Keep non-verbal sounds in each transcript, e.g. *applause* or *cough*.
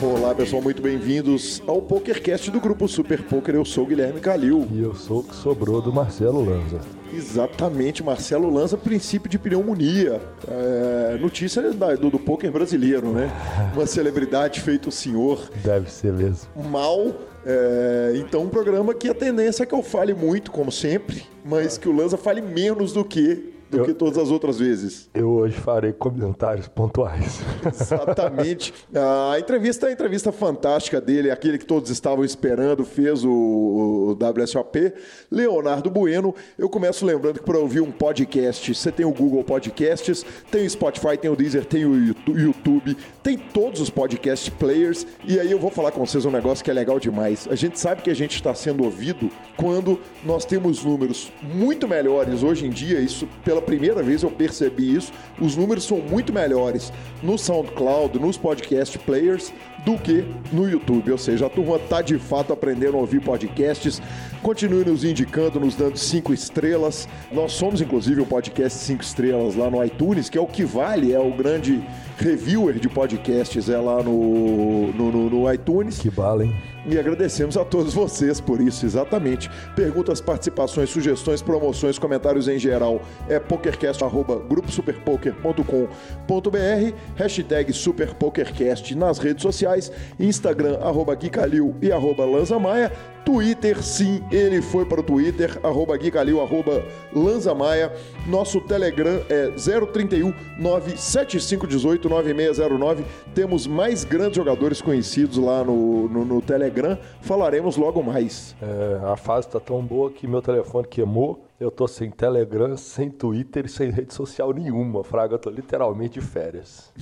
Olá pessoal, muito bem-vindos ao PokerCast do grupo Super Poker. Eu sou o Guilherme Calil. E eu sou o que sobrou do Marcelo Lanza. Exatamente, Marcelo Lanza, princípio de pneumonia. É, notícia do, do poker brasileiro, né? Uma celebridade feito o senhor. Deve ser mesmo. Mal. É, então, um programa que a tendência é que eu fale muito, como sempre, mas que o Lanza fale menos do que do eu, que todas as outras vezes. Eu hoje farei comentários pontuais. Exatamente. *laughs* A entrevista, a entrevista fantástica dele, aquele que todos estavam esperando, fez o, o WSOP, Leonardo Bueno. Eu começo lembrando que para ouvir um podcast, você tem o Google Podcasts, tem o Spotify, tem o Deezer, tem o YouTube, tem todos os podcast players. E aí eu vou falar com vocês um negócio que é legal demais. A gente sabe que a gente está sendo ouvido quando nós temos números muito melhores hoje em dia, isso pelo pela primeira vez eu percebi isso. Os números são muito melhores no SoundCloud, nos podcast players, do que no YouTube. Ou seja, a turma está de fato aprendendo a ouvir podcasts. Continue nos indicando, nos dando cinco estrelas. Nós somos, inclusive, um podcast cinco estrelas lá no iTunes, que é o que vale, é o grande reviewer de podcasts é lá no, no, no, no iTunes. Que bala, hein? E agradecemos a todos vocês por isso, exatamente. Perguntas, participações, sugestões, promoções, comentários em geral é pokercast.gruposuperpoker.com.br, hashtag superpokercast nas redes sociais, Instagram, arroba Gui Calil e arroba Lanza Maia. Twitter, sim, ele foi para o Twitter, arroba Gui Calil, arroba Lanza Maia. Nosso Telegram é 031 97518 9609. Temos mais grandes jogadores conhecidos lá no, no, no Telegram. Falaremos logo mais. É, a fase está tão boa que meu telefone queimou. Eu tô sem Telegram, sem Twitter e sem rede social nenhuma. Fraga, eu tô literalmente de férias.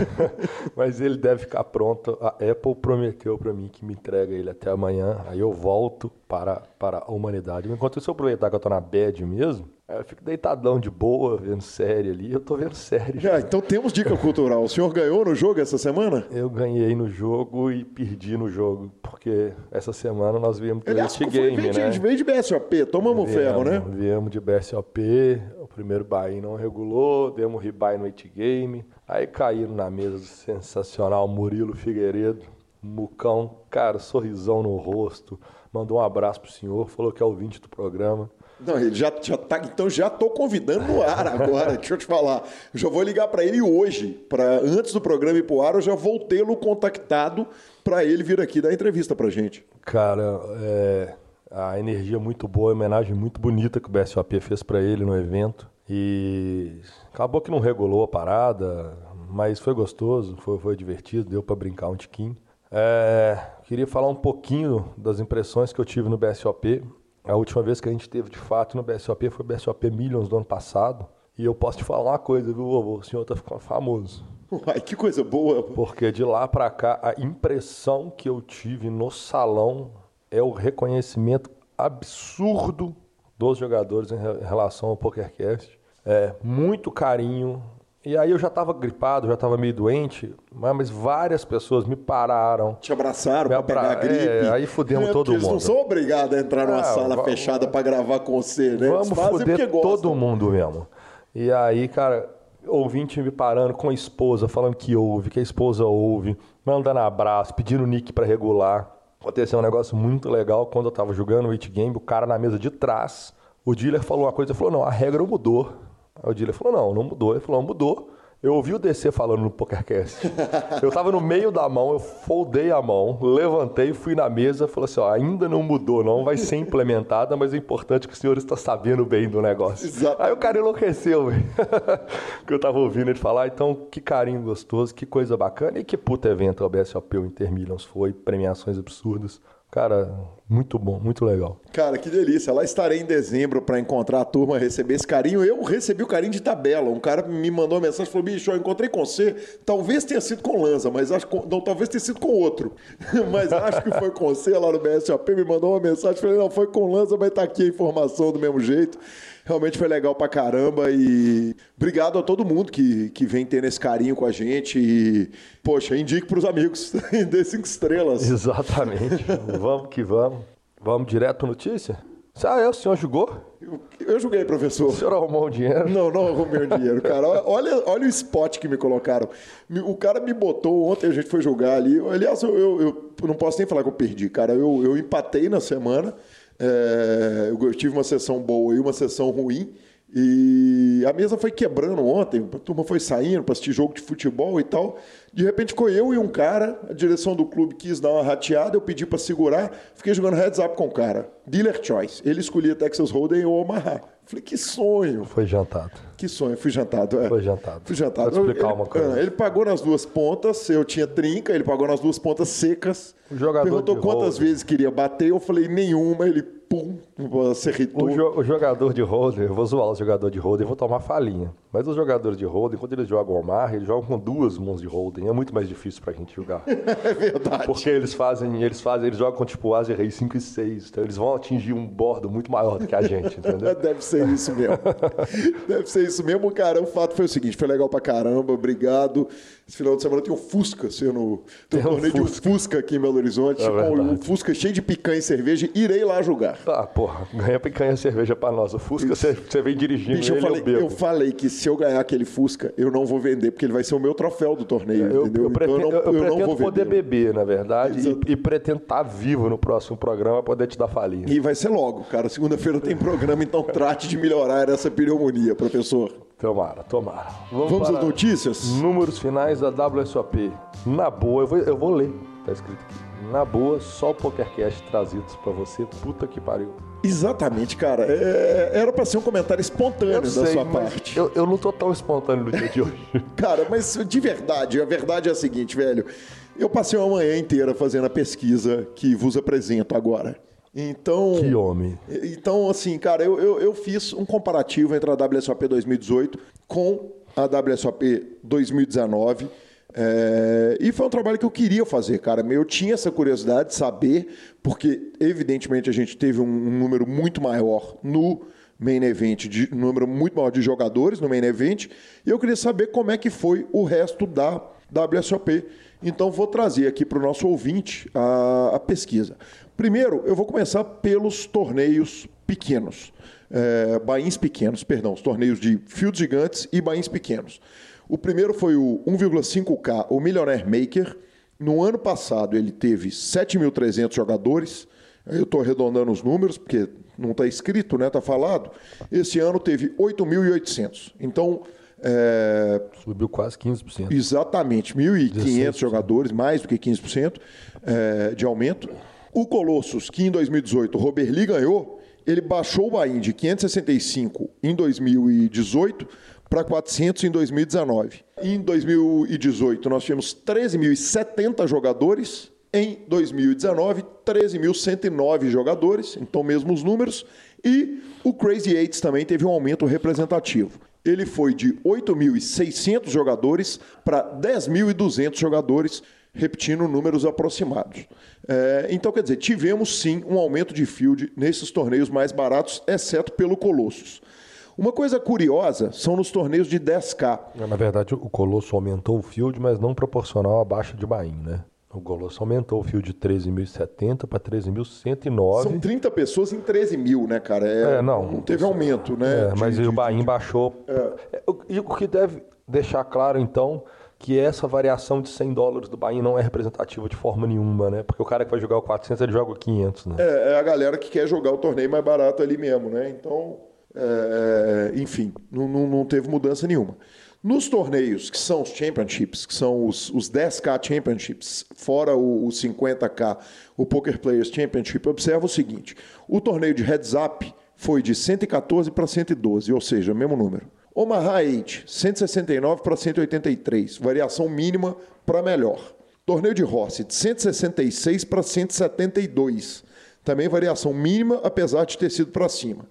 *laughs* Mas ele deve ficar pronto. A Apple prometeu para mim que me entrega ele até amanhã. Aí eu volto para, para a humanidade. Enquanto isso, eu aproveitar que eu tô na bad mesmo, eu fico deitadão de boa, vendo série ali. Eu tô vendo série. Já, então temos dica cultural. O senhor ganhou no jogo essa semana? Eu ganhei no jogo e perdi no jogo. Porque essa semana nós viemos pro Aliás, game, veio né? De, veio de BSOP, tomamos viemos, ferro, né? Viemos de BSOP, o primeiro buy não regulou, demos rebuy no 8 game. Aí caíram na mesa do sensacional Murilo Figueiredo, Mucão, cara, sorrisão no rosto, mandou um abraço pro senhor, falou que é ouvinte do programa. Não, ele já, já tá. Então já estou convidando no ar agora. *laughs* deixa eu te falar. Já vou ligar para ele hoje. Para antes do programa ir pro ar, eu já vou tê-lo contactado para ele vir aqui dar entrevista para gente. Cara, é, a energia é muito boa, a homenagem muito bonita que o BSOP fez para ele no evento. E acabou que não regulou a parada, mas foi gostoso, foi, foi divertido, deu para brincar um tiquinho. É, queria falar um pouquinho das impressões que eu tive no BSOP. A última vez que a gente teve de fato no BSOP foi o BSOP Millions do ano passado. E eu posso te falar uma coisa, viu, vovô? O senhor tá ficando famoso. Uai, que coisa boa. Porque de lá para cá, a impressão que eu tive no salão é o reconhecimento absurdo dos jogadores em relação ao PokerCast. É muito carinho, e aí eu já estava gripado, já estava meio doente, mas várias pessoas me pararam. Te abraçaram para pegar a gripe. É, aí fudemos é, todo mundo. Eles não são obrigados a entrar numa ah, sala vamos, fechada para gravar com você, né? Vamos fuder todo mundo mesmo. E aí, cara, ouvinte me parando com a esposa, falando que ouve, que a esposa ouve, mandando abraço, pedindo nick para regular. Aconteceu um negócio muito legal quando eu estava jogando o It Game, o cara na mesa de trás, o dealer falou uma coisa, falou, não, a regra mudou. Aí o Diller falou, não, não mudou. Ele falou, mudou. Eu ouvi o DC falando no PokerCast. *laughs* eu tava no meio da mão, eu foldei a mão, levantei, fui na mesa, falei assim, ó, ainda não mudou, não vai ser implementada, mas o importante é que o senhor está sabendo bem do negócio. Exato. Aí o cara enlouqueceu, velho. *laughs* que eu tava ouvindo ele falar, então que carinho gostoso, que coisa bacana e que puta evento o BSOP o Intermillions foi, premiações absurdas. Cara, muito bom, muito legal. Cara, que delícia. Lá estarei em dezembro para encontrar a turma, receber esse carinho. Eu recebi o carinho de tabela. Um cara me mandou uma mensagem falou: bicho, eu encontrei com você. Talvez tenha sido com Lanza, mas acho que. Não, talvez tenha sido com outro. *laughs* mas acho que foi com você lá no BSOP. Me mandou uma mensagem. Falei: não, foi com Lanza, mas tá aqui a informação do mesmo jeito. Realmente foi legal pra caramba e obrigado a todo mundo que, que vem tendo esse carinho com a gente e, poxa, indique pros amigos, *laughs* dê cinco estrelas. Exatamente. *laughs* vamos que vamos. Vamos direto notícia? Ah, é? O senhor jogou? Eu, eu joguei, professor. O senhor arrumou o dinheiro? Não, não arrumei o dinheiro, cara. Olha, olha o spot que me colocaram. O cara me botou ontem, a gente foi jogar ali. Aliás, eu, eu, eu não posso nem falar que eu perdi, cara. Eu, eu empatei na semana. É, eu tive uma sessão boa e uma sessão ruim. E a mesa foi quebrando ontem, a turma foi saindo para assistir jogo de futebol e tal. De repente ficou eu e um cara, a direção do clube quis dar uma rateada, eu pedi para segurar, fiquei jogando heads up com o cara. Dealer choice. Ele escolhia Texas Hold'em ou Omaha. Falei, que sonho. Foi jantado. Que sonho, fui jantado. É. Foi jantado. Fui jantado. Vou explicar ele, uma coisa. Ele pagou nas duas pontas, eu tinha trinca, ele pagou nas duas pontas secas. O jogador Perguntou quantas vezes queria bater, eu falei nenhuma, ele pum, acertou. O, jo- o jogador de holding, eu vou zoar os jogadores de holding, eu vou tomar falinha. Mas os jogadores de holding, quando eles jogam Omar, eles jogam com duas mãos de holding. É muito mais difícil pra gente jogar. *laughs* É verdade. Porque eles fazem, eles fazem, eles jogam com tipo Asa Rei 5 e 6. Então eles vão atingir um bordo muito maior do que a gente, entendeu? *laughs* Deve ser isso mesmo. *laughs* Deve ser isso mesmo, cara. O fato foi o seguinte: foi legal pra caramba, obrigado. Esse final de semana tem um Fusca sendo. Tem um torneio de um Fusca. Aqui em Belo Horizonte. É um. Fusca cheio de picanha e cerveja. Irei lá jogar. Ah, porra, ganha picanha cerveja pra nós. O Fusca você vem dirigindo Bicho, eu falei, eu eu falei que se eu ganhar aquele Fusca, eu não vou vender, porque ele vai ser o meu troféu do torneio, Eu, entendeu? eu pretendo, então eu não, eu não pretendo vou poder vender. beber, na verdade, e, e pretendo estar vivo no próximo programa pra poder te dar falinha. E vai ser logo, cara. Segunda-feira tem programa, então trate de melhorar essa pneumonia, professor. Tomara, tomara. Vamos para às notícias? Números finais da WSOP. Na boa, eu vou, eu vou ler. Tá escrito aqui. Na boa, só o PokerCast trazidos pra você. Puta que pariu. Exatamente, cara. É- era pra ser um comentário espontâneo da sua parte. Eu, eu não tô tão espontâneo no dia de hoje. *laughs* Cara, mas de verdade, a verdade é a seguinte, velho. Eu passei uma manhã inteira fazendo a pesquisa que vos apresento agora. Então. que homem. Então, assim, cara, eu, eu, eu fiz um comparativo entre a WSOP 2018 com a WSOP 2019. é, e foi um trabalho que eu queria fazer, cara. Eu tinha essa curiosidade de saber, porque, evidentemente, a gente teve um, número muito maior no main event, de, um número muito maior de jogadores no main event, e eu queria saber como é que foi o resto da WSOP. Então, vou trazer aqui para o nosso ouvinte a, a pesquisa. Primeiro, eu vou começar pelos torneios pequenos. É, bains pequenos, perdão, os torneios de fields gigantes e bains pequenos. O primeiro foi o 1,5K, o Millionaire Maker. No ano passado ele teve 7.300 jogadores. Eu estou arredondando os números, porque não está escrito, né? Está falado. Esse ano teve 8.800. Então, é, Subiu quase 15%. Exatamente, 1.500 jogadores, mais do que 15% é, de aumento. O Colossus, que em 2018 o Robert Lee ganhou, ele baixou o buy-in de 565 em 2018 para 400 em 2019. Em 2018 nós tivemos 13.070 jogadores. Em 2019, 13.109 jogadores, então mesmos números. E o Crazy Eights também teve um aumento representativo. Ele foi de 8.600 jogadores para 10.200 jogadores, repetindo números aproximados. É, então, quer dizer, tivemos sim um aumento de field nesses torneios mais baratos, exceto pelo Colossus. Uma coisa curiosa são nos torneios de 10K. Na verdade, o Colosso aumentou o field, mas não proporcional à baixa de Bahia, né? O Colosso aumentou o field de 13.070 para 13.109. São 30 pessoas em 13 mil, né, cara? É, É, não. Não teve aumento, né? É, mas de- o de- Bahia baixou. É, o- E o que deve deixar claro, então, que essa variação de 100 dólares do Bahia não é representativa de forma nenhuma, né? Porque o cara que vai jogar o 400, ele joga o 500, né? É, é a galera que quer jogar o torneio mais barato ali mesmo, né? Então, é, enfim, não, não- não teve mudança nenhuma. Nos torneios, que são os championships, que são os, os 10K championships, fora o, o 50K, o Poker Players Championship, observa o seguinte: o torneio de heads up foi de 114 para 112, ou seja, mesmo número. Omaha 8, 169 para 183, variação mínima para melhor. Torneio de Horse, de 166 para 172. Também variação mínima, apesar de ter sido para cima.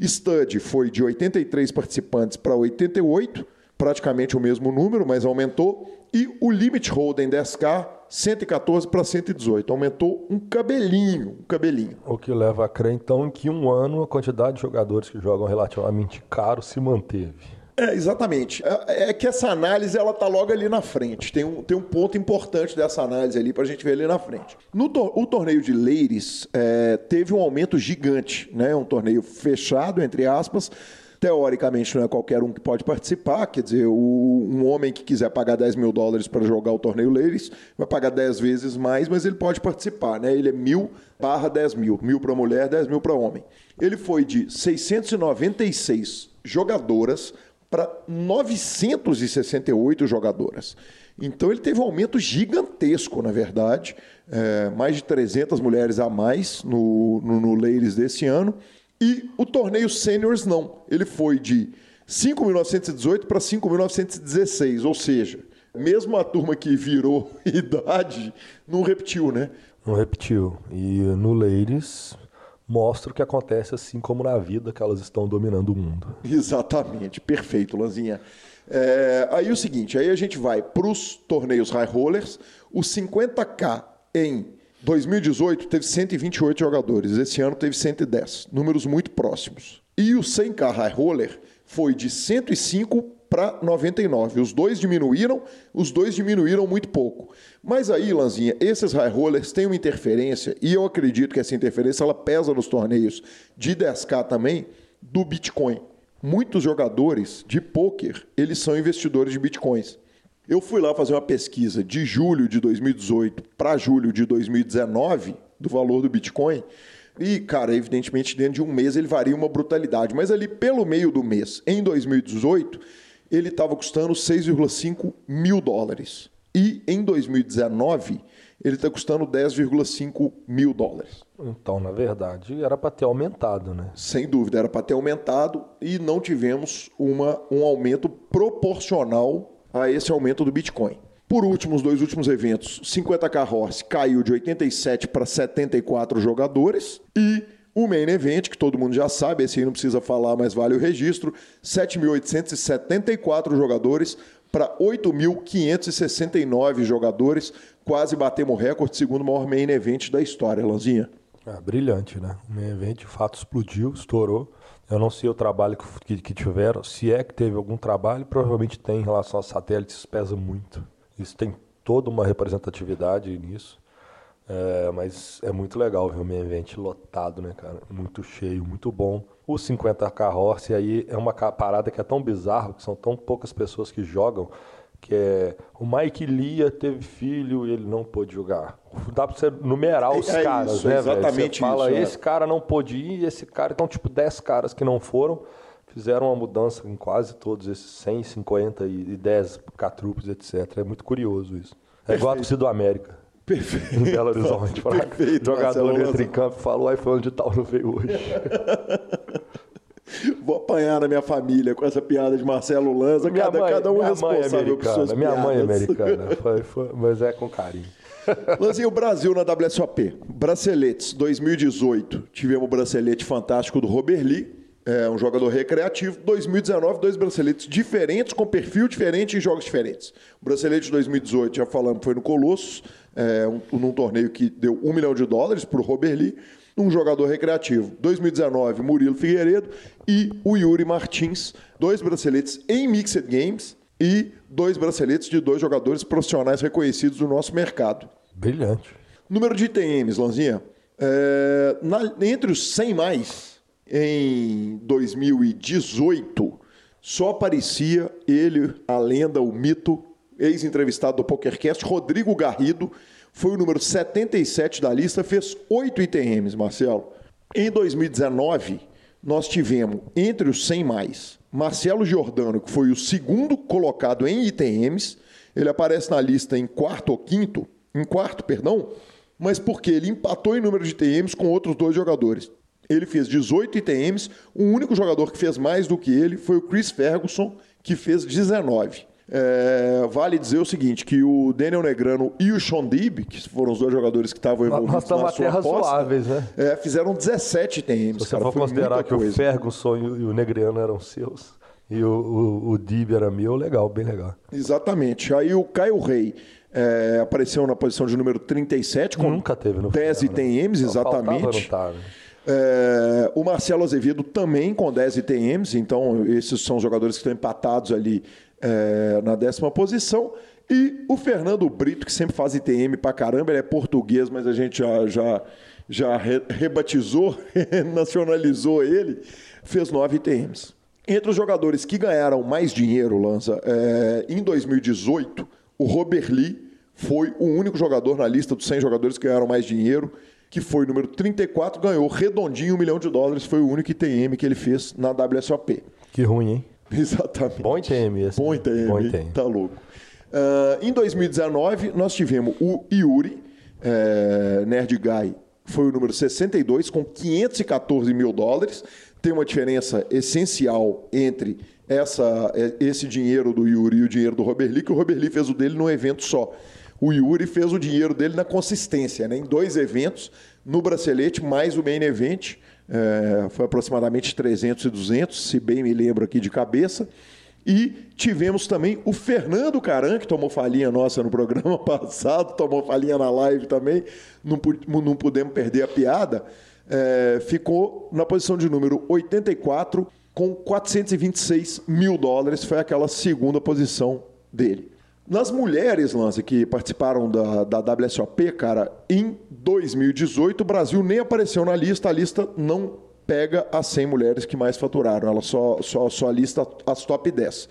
Stud foi de 83 participantes para 88, praticamente o mesmo número, mas aumentou. E o Limit Hold'em 10K, 114 para 118. Aumentou um cabelinho, um cabelinho. O que leva a crer, então, que um ano a quantidade de jogadores que jogam relativamente caro se manteve. É, exatamente. É, é, que essa análise ela tá logo ali na frente. Tem um, tem um ponto importante dessa análise ali para a gente ver ali na frente. No tor o torneio de Ladies é, teve um aumento gigante, né? Um torneio fechado, entre aspas. Teoricamente, não é qualquer um que pode participar. Quer dizer, o, um homem que quiser pagar 10 mil dólares para jogar o torneio Ladies vai pagar 10 vezes mais, mas ele pode participar, né? Ele é mil barra 10 mil. Mil para mulher, 10 mil para homem. Ele foi de 696 jogadoras para 968 jogadoras. Então ele teve um aumento gigantesco, na verdade, é, mais de 300 mulheres a mais no, no, no Ladies desse ano. E o torneio Seniors não, ele foi de 5.918 para 5.916, ou seja, mesmo a turma que virou *laughs* idade não repetiu, né? Não repetiu. E no Ladies, mostra o que acontece assim como na vida que elas estão dominando o mundo. Exatamente, perfeito, Lanzinha. É, aí o seguinte, aí a gente vai para os torneios high rollers, o 50k em 2018 teve 128 jogadores, esse ano teve 110, números muito próximos. E o 100k high roller foi de 105 para 99. Os dois diminuíram, os dois diminuíram muito pouco. Mas aí, Lanzinha, esses high rollers têm uma interferência, e eu acredito que essa interferência ela pesa nos torneios de 10K também, do Bitcoin. Muitos jogadores de poker, eles são investidores de Bitcoins. Eu fui lá fazer uma pesquisa de julho de 2018 para julho de 2019 do valor do Bitcoin. E, cara, evidentemente, dentro de um mês ele varia uma brutalidade. Mas ali pelo meio do mês, em 2018, ele estava custando 6,5 mil dólares. E em 2019, ele está custando 10,5 mil dólares. Então, na verdade, era para ter aumentado, né? Sem dúvida, era para ter aumentado e não tivemos uma, um aumento proporcional a esse aumento do Bitcoin. Por último, os dois últimos eventos, 50k Horse caiu de 87 para 74 jogadores e o main event, que todo mundo já sabe, esse aí não precisa falar, mas vale o registro, 7.874 jogadores para 8.569 jogadores, quase batemos o recorde, segundo maior main event da história, Lanzinha. É, brilhante, né? O main event, de fato, explodiu, estourou. Eu não sei o trabalho que, que, tiveram, se é que teve algum trabalho, provavelmente tem em relação aos satélites, pesa muito. Isso tem toda uma representatividade nisso. É, mas é muito legal ver o main event lotado, né, cara? Muito cheio, muito bom. O 50k Horse aí é uma parada que é tão bizarro, que são tão poucas pessoas que jogam, que é o Mike Lia teve filho e ele não pôde jogar. Dá pra você numerar os é, caras, isso, né, Exatamente velho? Você fala, isso, esse é. cara não pôde ir e esse cara. Então, tipo, 10 caras que não foram fizeram uma mudança em quase todos esses 150 e 10 catrupes, etc. É muito curioso isso. É igual a torcida do América. Perfeito. Em Belo Horizonte. *laughs* Perfeito. Jogador entra em campo e fala, uai, foi onde tal não veio hoje. *laughs* Vou apanhar na minha família com essa piada de Marcelo Lanza, minha cada, mãe, cada um responsável por suas Minha piadas. mãe é americana, *laughs* foi, foi, mas é com carinho. *laughs* Lanzinho, o Brasil na WSOP. Braceletes, 2018. Tivemos o bracelete fantástico do Robert Lee é um jogador recreativo. 2019, dois braceletes diferentes, com perfil diferente e jogos diferentes. O bracelete de 2018, já falamos, foi no Colossus, é, um, num torneio que deu um milhão de dólares para o Robert Lee. Um jogador recreativo. 2019, Murilo Figueiredo e o Yuri Martins. Dois braceletes em Mixed Games e dois braceletes de dois jogadores profissionais reconhecidos do nosso mercado. Brilhante. Número de ITMs, Lanzinha. É, na, entre os 100 mais, em 2018, só aparecia ele, a lenda, o mito, ex-entrevistado do PokerCast, Rodrigo Garrido, foi o número 77 da lista, fez oito ITMs, Marcelo. Em 2019, nós tivemos, entre os 100 mais, Marcelo Giordano, que foi o segundo colocado em ITMs, ele aparece na lista em quarto ou quinto, em quarto, perdão, mas porque ele empatou em número de ITMs com outros dois jogadores. Ele fez 18 ITMs. O único jogador que fez mais do que ele foi o Chris Ferguson, que fez 19. É, vale dizer o seguinte, que o Daniel Negrano e o Sean Dib, que foram os dois jogadores que estavam envolvidos Nós estamos na sua aposta, razoáveis, né? É, fizeram 17 ITMs. Se você cara, for considerar que coisa. o Ferguson e o Negrano eram seus e o, o, o Dib era meu, legal, bem legal. Exatamente. Aí o Caio Rei é, apareceu na posição de número 37 com Nunca teve no 10 ITMs, exatamente. Faltava, não tá, né? É, o Marcelo Azevedo também com 10 ITMs, então esses são jogadores que estão empatados ali é, na décima posição. E o Fernando Brito, que sempre faz ITM pra caramba, ele é português, mas a gente já, já, já re, rebatizou, *laughs* nacionalizou ele, fez 9 ITMs. Entre os jogadores que ganharam mais dinheiro, Lanza, é, em 2018, o Robert Lee foi o único jogador na lista dos 100 jogadores que ganharam mais dinheiro, que foi o número 34, ganhou redondinho um milhão de dólares, foi o único ITM que ele fez na WSOP. Que ruim, hein? *laughs* Exatamente. ITM esse. Bom ITM, Bom ITM. tá louco. Uh, em 2019, nós tivemos o Yuri, é, Nerd Guy, foi o número 62, com 514 mil dólares. Tem uma diferença essencial entre essa, é, esse dinheiro do Yuri e o dinheiro do Robert Lee, que o Robert Lee fez o dele num evento só. O Yuri fez o dinheiro dele na consistência, né? em dois eventos, no bracelete mais o main event. É, foi aproximadamente 300 e 200, se bem me lembro aqui de cabeça. E tivemos também o Fernando Caran, que tomou falinha nossa no programa *laughs* passado, tomou falinha na live também, não, não pudemos perder a piada. É, ficou na posição de número 84 com 426 mil dólares, foi aquela segunda posição dele. Nas mulheres, Lance, que participaram da, da WSOP, cara, em 2018 o Brasil nem apareceu na lista, a lista não pega as 100 mulheres que mais faturaram, ela só, só, só lista as top 10.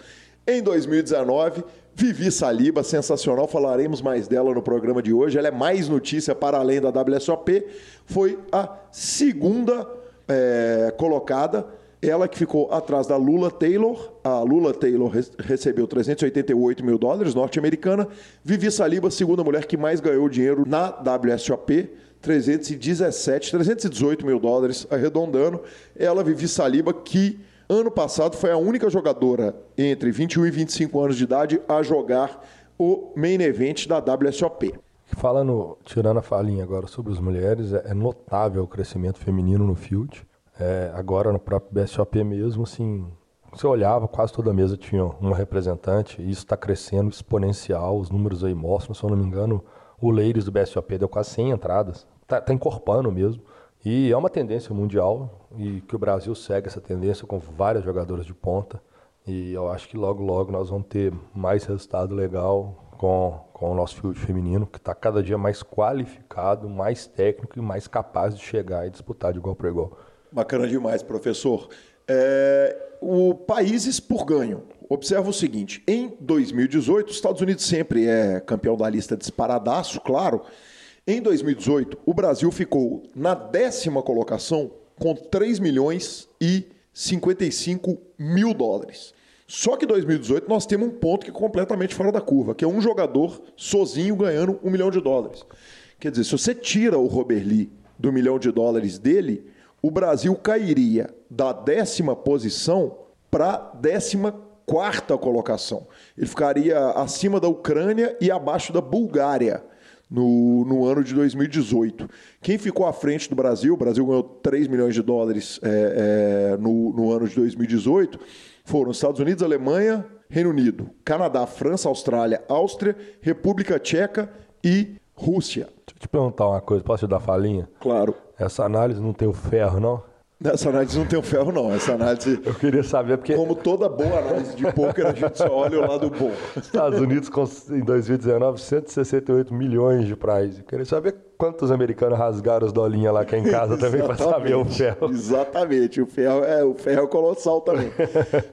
Em 2019, Vivi Saliba, sensacional, falaremos mais dela no programa de hoje. Ela é mais notícia para além da WSOP. Foi a segunda é, colocada ela que ficou atrás da Lula Taylor. A Lula Taylor recebeu 388 mil dólares, norte-americana. Vivi Saliba, segunda mulher que mais ganhou dinheiro na WSOP. 317, 318 mil dólares, arredondando. Ela, Vivi Saliba, que ano passado foi a única jogadora entre 21 e 25 anos de idade a jogar o main event da WSOP. Falando, tirando a falinha agora sobre as mulheres, é notável o crescimento feminino no field. É, agora no próprio BSOP mesmo, assim, você olhava, quase toda mesa tinha uma representante, e isso está crescendo exponencial, os números aí mostram, se eu não me engano, o Ladies do BSOP deu quase 100 entradas, está tá encorpando mesmo, e é uma tendência mundial, e que o Brasil segue essa tendência com várias jogadoras de ponta, e eu acho que logo, logo nós vamos ter mais resultado legal com, com o nosso field feminino, que está cada dia mais qualificado, mais técnico e mais capaz de chegar e disputar de igual para igual. Bacana demais, professor. É, o países por ganho. Observa o seguinte: em 2018, os Estados Unidos sempre é campeão da lista disparadaço, claro. Em 2018, o Brasil ficou na décima colocação com 3 milhões e 55 mil dólares. Só que em 2018 nós temos um ponto que é completamente fora da curva, que é um jogador sozinho ganhando um milhão de dólares. Quer dizer, se você tira o Robert Lee do milhão de dólares dele, o Brasil cairia da décima posição para a décima quarta colocação. Ele ficaria acima da Ucrânia e abaixo da Bulgária no, no ano de 2018. Quem ficou à frente do Brasil, o Brasil ganhou 3 milhões de dólares é, é, no, no ano de 2018, foram Estados Unidos, Alemanha, Reino Unido, Canadá, França, Austrália, Áustria, República Tcheca e Rússia. Deixa eu te perguntar uma coisa, posso te dar falinha? Claro. Essa análise não tem o ferro, não? Essa análise não tem o ferro, não. Essa análise. Eu queria saber porque. Como toda boa análise de poker, a gente só olha o lado bom. Estados Unidos, em 2019, 168 milhões de prize. Eu queria saber quantos americanos rasgaram as dolinhas lá aqui em casa *laughs* também para saber o ferro. Exatamente. O ferro é, o ferro é colossal também.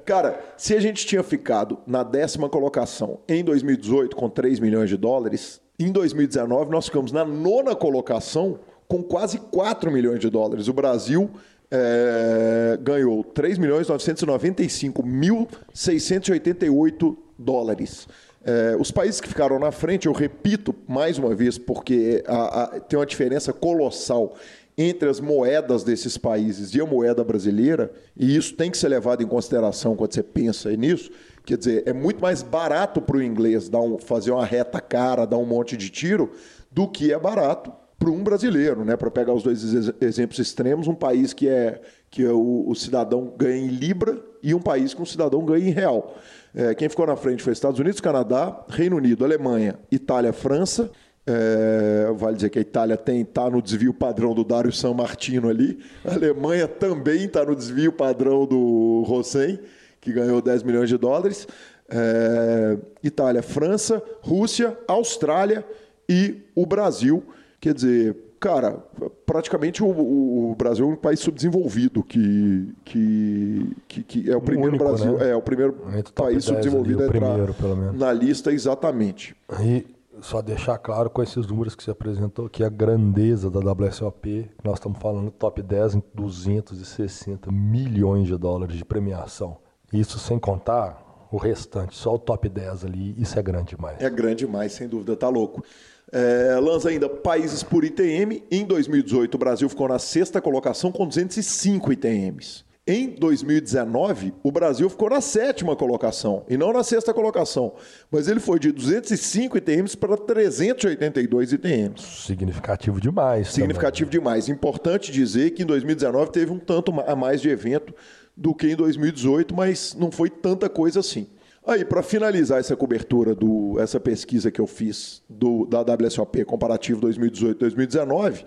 Cara, se a gente tinha ficado na décima colocação em 2018 com 3 milhões de dólares, em 2019 nós ficamos na nona colocação com quase 4 milhões de dólares. O Brasil é, ganhou 3 milhões 995 mil 688 dólares. É, os países que ficaram na frente, eu repito mais uma vez, porque a, a, tem uma diferença colossal entre as moedas desses países e a moeda brasileira, e isso tem que ser levado em consideração quando você pensa nisso. Quer dizer, é muito mais barato para o inglês dar um, fazer uma reta cara, dar um monte de tiro, do que é barato para um brasileiro, né? Para pegar os dois exemplos extremos, um país que é que é o, o, cidadão ganha em libra e um país que um cidadão ganha em real. É, quem ficou na frente foi Estados Unidos, Canadá, Reino Unido, Alemanha, Itália, França, É, vale dizer que a Itália está no desvio padrão do Dário San Martino ali. A Alemanha também está no desvio padrão do Rosen, que ganhou 10 milhões de dólares. É, Itália, França, Rússia, Austrália e o Brasil. Quer dizer, cara, praticamente o, o, Brasil é um país subdesenvolvido que, que, que, que é o primeiro único, Brasil, né? é o primeiro país subdesenvolvido ali, a entrar primeiro, pelo menos. na lista exatamente. E só deixar claro com esses números que você apresentou que a grandeza da WSOP, nós estamos falando top 10 em 260 milhões de dólares de premiação. Isso sem contar o restante, só o top 10 ali, isso é grande demais. É grande demais, sem dúvida, tá louco. É, lança ainda países por ITM. Em 2018, o Brasil ficou na sexta colocação com 205 ITMs. Em 2019, o Brasil ficou na sétima colocação e não na sexta colocação. Mas ele foi de 205 ITMs para 382 ITMs. Significativo demais. Significativo também. demais. Importante dizer que em 2019 teve um tanto a mais de evento do que em 2018, mas não foi tanta coisa assim. Aí, para finalizar essa cobertura, do, essa pesquisa que eu fiz do, da WSOP comparativo 2018-2019,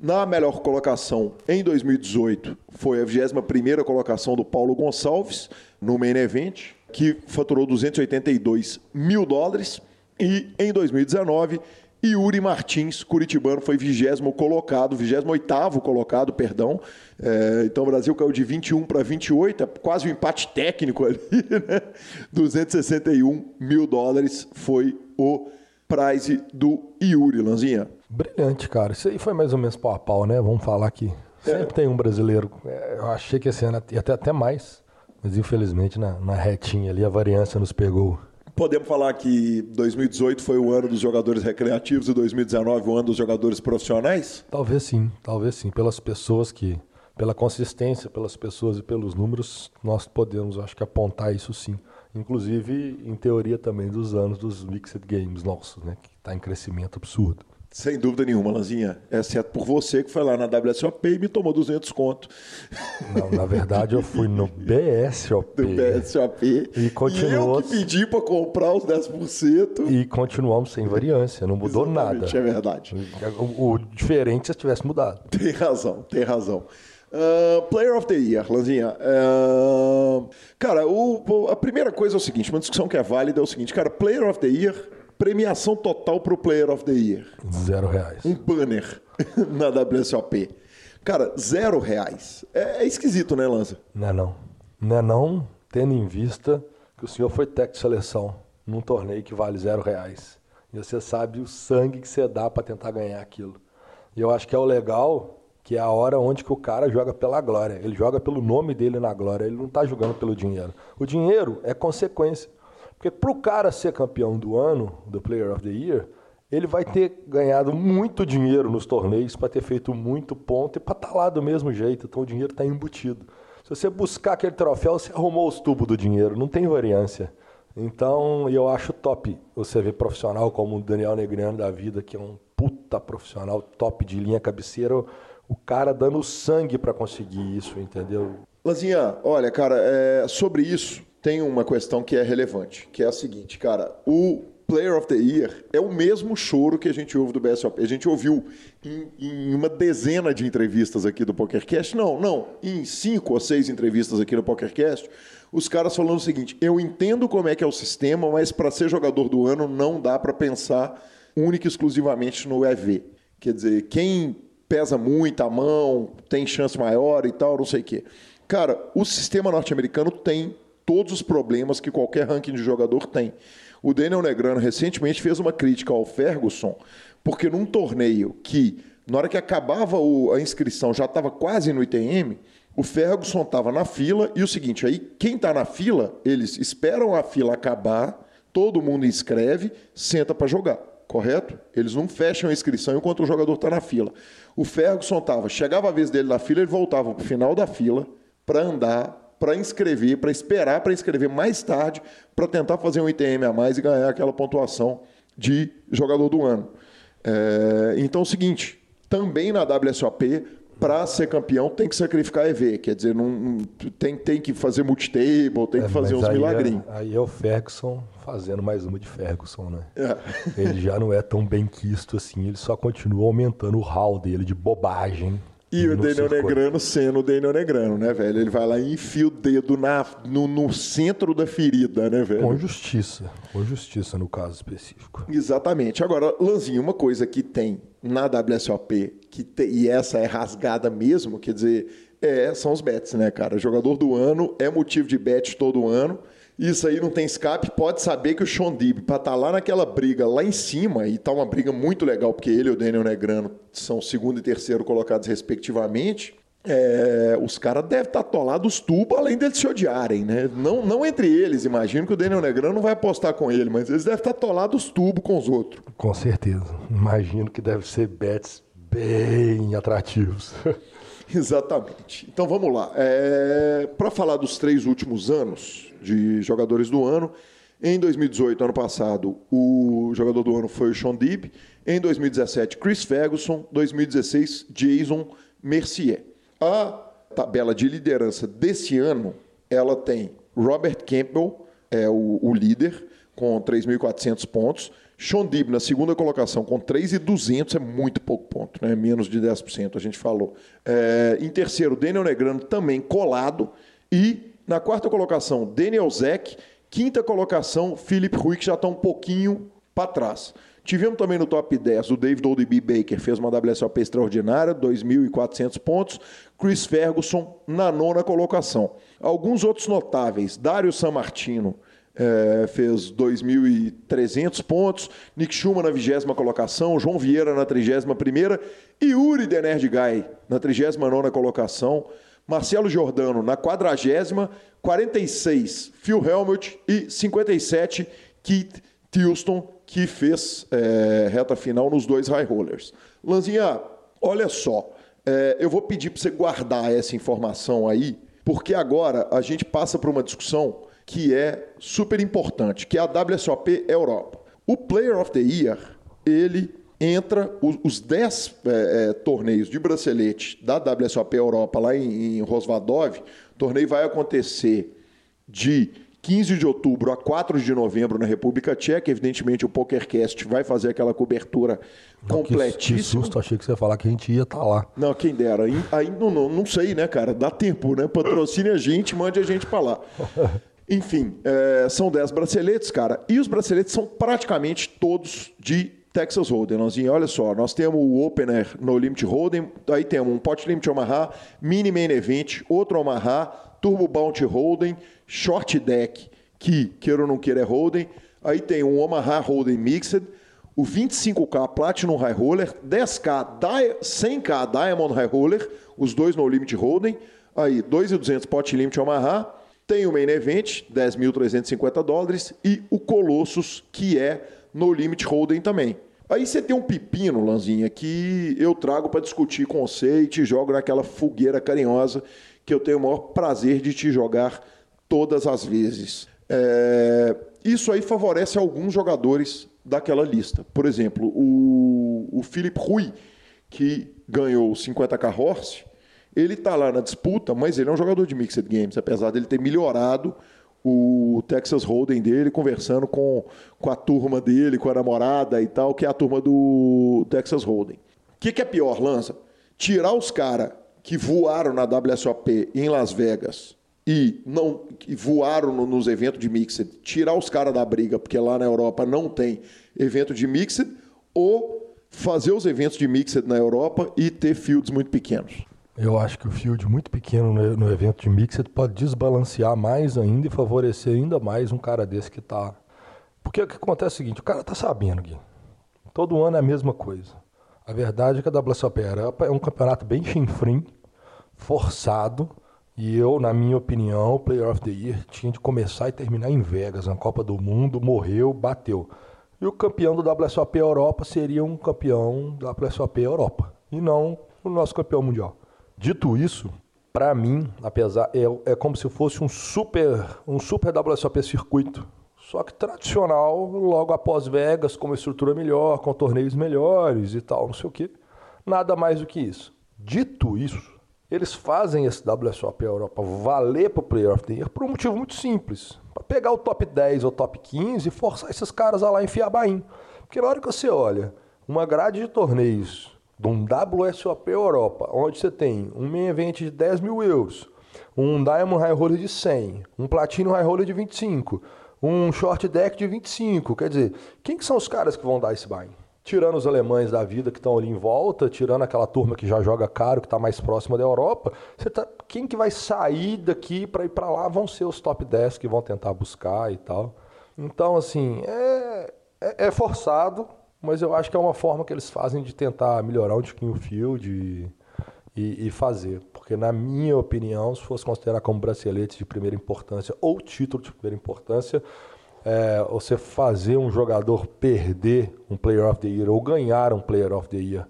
na melhor colocação em 2018 foi a 21ª colocação do Paulo Gonçalves no Main Event, que faturou 282 mil dólares. E em 2019, Yuri Martins, curitibano, foi vigésimo colocado, 28º colocado, perdão. É, então o Brasil caiu de 21 para 28, é quase um empate técnico ali, *laughs* né? 261 mil dólares foi o prize do Yuri, Lanzinha. Brilhante, cara. Isso aí foi mais ou menos pau a pau, né? Vamos falar aqui. Sempre é. tem um brasileiro. É, eu achei que esse ano ia até, até mais, mas infelizmente na, na retinha ali a variância nos pegou. Podemos falar que 2018 foi o ano dos jogadores recreativos e 2019 o ano dos jogadores profissionais? Talvez sim, talvez sim. Pelas pessoas que, pela consistência, pelas pessoas e pelos números, nós podemos, acho que, apontar isso sim. Inclusive, em teoria também dos anos dos Mixed Games nossos, né? Que está em crescimento absurdo. Sem dúvida nenhuma, Lanzinha. Exceto por você que foi lá na WSOP e me tomou 200 conto. Não, na verdade eu fui no *laughs* BSOP. Do BSOP. E continuou. E eu que pedi para comprar os 10%. E continuamos sem variância, não mudou Exatamente, nada. É verdade. O, o diferente se tivesse mudado. Tem razão, tem razão. Uh, player of the Year, Lanzinha. Uh, cara, o, a primeira coisa é o seguinte: uma discussão que é válida é o seguinte, cara, Player of the Year Premiação total para o Player of the Year. Zero reais. Um banner *laughs* na WSOP. Cara, zero reais. É, é esquisito, né, Lanza? Não é não. Não é não, tendo em vista que o senhor foi técnico de seleção num torneio que vale zero reais. E você sabe o sangue que você dá para tentar ganhar aquilo. E eu acho que é o legal que é a hora onde que o cara joga pela glória. Ele joga pelo nome dele na glória. Ele não está jogando pelo dinheiro. O dinheiro é consequência. Porque para o cara ser campeão do ano, do Player of the Year, ele vai ter ganhado muito dinheiro nos torneios para ter feito muito ponto e para estar tá lá do mesmo jeito. Então o dinheiro está embutido. Se você buscar aquele troféu, você arrumou os tubos do dinheiro, não tem variância. Então eu acho top você ver profissional como o Daniel Negriano da vida, que é um puta profissional, top de linha cabeceira, o cara dando sangue para conseguir isso, entendeu? Lazinha, olha, cara, é, sobre isso, tem uma questão que é relevante, que é a seguinte, cara, o Player of the Year é o mesmo choro que a gente ouve do BSOP. A gente ouviu em, em, uma dezena de entrevistas aqui do PokerCast, não, não, em cinco ou seis entrevistas aqui no PokerCast, os caras falando o seguinte: eu entendo como é que é o sistema, mas para ser jogador do ano não dá para pensar única e exclusivamente no EV. Quer dizer, quem pesa muito a mão, tem chance maior e tal, não sei o quê. Cara, o sistema norte-americano tem todos os problemas que qualquer ranking de jogador tem. O Daniel Negrano recentemente fez uma crítica ao Ferguson, porque num torneio que, na hora que acabava a inscrição, já estava quase no ITM, o Ferguson estava na fila e o seguinte, aí quem está na fila, eles esperam a fila acabar, todo mundo inscreve, senta para jogar, correto? Eles não fecham a inscrição enquanto o jogador está na fila. O Ferguson estava, chegava a vez dele na fila, ele voltava para o final da fila para andar para inscrever, para esperar para inscrever mais tarde, para tentar fazer um ITM a mais e ganhar aquela pontuação de jogador do ano. É, então é o seguinte, também na WSOP, para ser campeão tem que sacrificar EV. Quer dizer, não, tem, tem que fazer multitable, tem que fazer É, Mas uns aí é- milagrinhos. Aí é o Ferguson fazendo mais uma de Ferguson, né? É. Ele já não é tão bem quisto assim, ele só continua aumentando o hall dele de bobagem. E o Daniel. Negrano sendo o Daniel Negrano, né, velho? Ele vai lá e enfia o dedo na, no, no centro da ferida, né, velho? Com justiça, com justiça no caso específico. Exatamente. Agora, Lanzinho, uma coisa que tem na WSOP, que te- e essa é rasgada mesmo, quer dizer, é, são os bets, né, cara? Jogador do ano é motivo de bet todo ano. Isso aí não tem escape. Pode saber que o Sean Dib, pra estar lá naquela briga lá em cima, e tá uma briga muito legal, porque ele e o Daniel Negrano são segundo e terceiro colocados respectivamente. é, os caras devem estar atolados tubo, além deles se odiarem, né? Não, não entre eles, imagino que o Daniel Negrano não vai apostar com ele, mas eles devem estar atolados tubo com os outros. Com certeza. Imagino que deve ser bets bem atrativos. *laughs* *laughs* Exatamente. Então vamos lá. Para falar dos três últimos anos de jogadores do ano, em 2018, ano passado, o jogador do ano foi o Sean Deeb. Em 2017, Chris Ferguson. 2016, Jason Mercier. A tabela de liderança desse ano, ela tem Robert Campbell, é o, o líder, com 3.400 pontos. Sean Deeb na segunda colocação com 3.200 é muito pouco ponto, né? menos de 10%, a gente falou. É, em terceiro, Daniel Negrano também colado. E na quarta colocação, Daniel Zeck. Quinta colocação, Philip Rui, que já está um pouquinho para trás. Tivemos também no top 10 o David Oldby Baker, fez uma WSOP extraordinária, 2.400 pontos. Chris Ferguson na nona colocação. Alguns outros notáveis, Dário Sammartino, é, fez 2.300 pontos. Nick Schumann na vigésima colocação. João Vieira na trigésima primeira. E Uri The Nerd Guy na trigésima nona colocação. Marcelo Giordano na quadragésima. 46, Phil Helmut. E 57, Keith Tilston, que fez é, reta final nos dois high rollers. Lanzinha, olha só. é, eu vou pedir para você guardar essa informação aí, porque agora a gente passa por uma discussão que é super importante, que é a WSOP Europa. O Player of the Year, ele entra os, os 10 é, é, torneios de bracelete da WSOP Europa lá em, em Rosvadov. O torneio vai acontecer de 15 de outubro a 4 de novembro na República Tcheca. Evidentemente, o PokerCast vai fazer aquela cobertura Que, que completíssima. susto, achei que você ia falar que a gente ia estar lá. Não, quem dera. Aí, aí não, não, não sei, né, cara? Dá tempo, né? Patrocine a gente, mande a gente pra lá. *laughs* Enfim, é, são 10 braceletes, cara. E os braceletes são praticamente todos de Texas Hold'em. Lanzinho, olha só, nós temos o Opener no Limit Hold'em, aí temos um Pot Limit Omaha, Mini Main Event, outro Omaha, Turbo Bounty Hold'em, Short Deck, que, queira ou não queira, é Hold'em. Aí tem um Omaha Hold'em Mixed, o 25K Platinum High Roller, 10K, Dia- 100K Diamond High Roller, os dois no Limit Hold'em. Aí, 2.200 Pot Limit Omaha. Tem o Main Event, 10.350 dólares. E o Colossus, que é no Limit Hold'em também. Aí você tem um pepino, Lanzinha, que eu trago para discutir com você e te jogo naquela fogueira carinhosa que eu tenho o maior prazer de te jogar todas as vezes. É, Isso aí favorece alguns jogadores daquela lista. Por exemplo, o, o Philip Rui, que ganhou o 50k Horse, ele está lá na disputa, mas ele é um jogador de Mixed Games, apesar dele ter melhorado o Texas Hold'em dele, conversando com, com a turma dele, com a namorada e tal, que é a turma do Texas Hold'em. O que, que é pior, Lança? Tirar os caras que voaram na WSOP em Las Vegas e não voaram no- nos eventos de Mixed, tirar os caras da briga, porque lá na Europa não tem evento de Mixed, ou fazer os eventos de Mixed na Europa e ter fields muito pequenos. Eu acho que o field muito pequeno no, evento de Mixed pode desbalancear mais ainda e favorecer ainda mais um cara desse que tá. Porque o que acontece é o seguinte: o cara tá sabendo, Gui. Todo ano é a mesma coisa. A verdade é que a WSOP Europa é um campeonato bem chinfrim, forçado. E eu, na minha opinião, o Player of the Year tinha de começar e terminar em Vegas, na Copa do Mundo, morreu, bateu. E o campeão do WSOP Europa seria um campeão da WSOP Europa, e não o nosso campeão mundial. Dito isso, para mim, apesar é, é como se fosse um super um super WSOP circuito, só que tradicional, logo após Vegas, com uma estrutura melhor, com torneios melhores e tal, não sei o quê. Nada mais do que isso. Dito isso, eles fazem esse WSOP Europa valer para o Player of the Year por um motivo muito simples. Para pegar o top 10 ou top 15 e forçar esses caras a lá enfiar bain. Porque na hora que você olha uma grade de torneios de um WSOP Europa, onde você tem um main event de 10 mil euros, um Diamond High Roller de 100, um Platino High Roller de 25, um Short Deck de 25, quer dizer, quem que são os caras que vão dar esse buy? Tirando os alemães da vida que estão ali em volta, tirando aquela turma que já joga caro, que está mais próxima da Europa, tá, quem que vai sair daqui para ir para lá vão ser os top 10 que vão tentar buscar e tal. Então, assim, é, é, é forçado, mas eu acho que é uma forma que eles fazem de tentar melhorar um pouquinho o field e, e, e, fazer. Porque, na minha opinião, se fosse considerar como bracelete de primeira importância ou título de primeira importância, é, você fazer um jogador perder um Player of the Year ou ganhar um Player of the Year,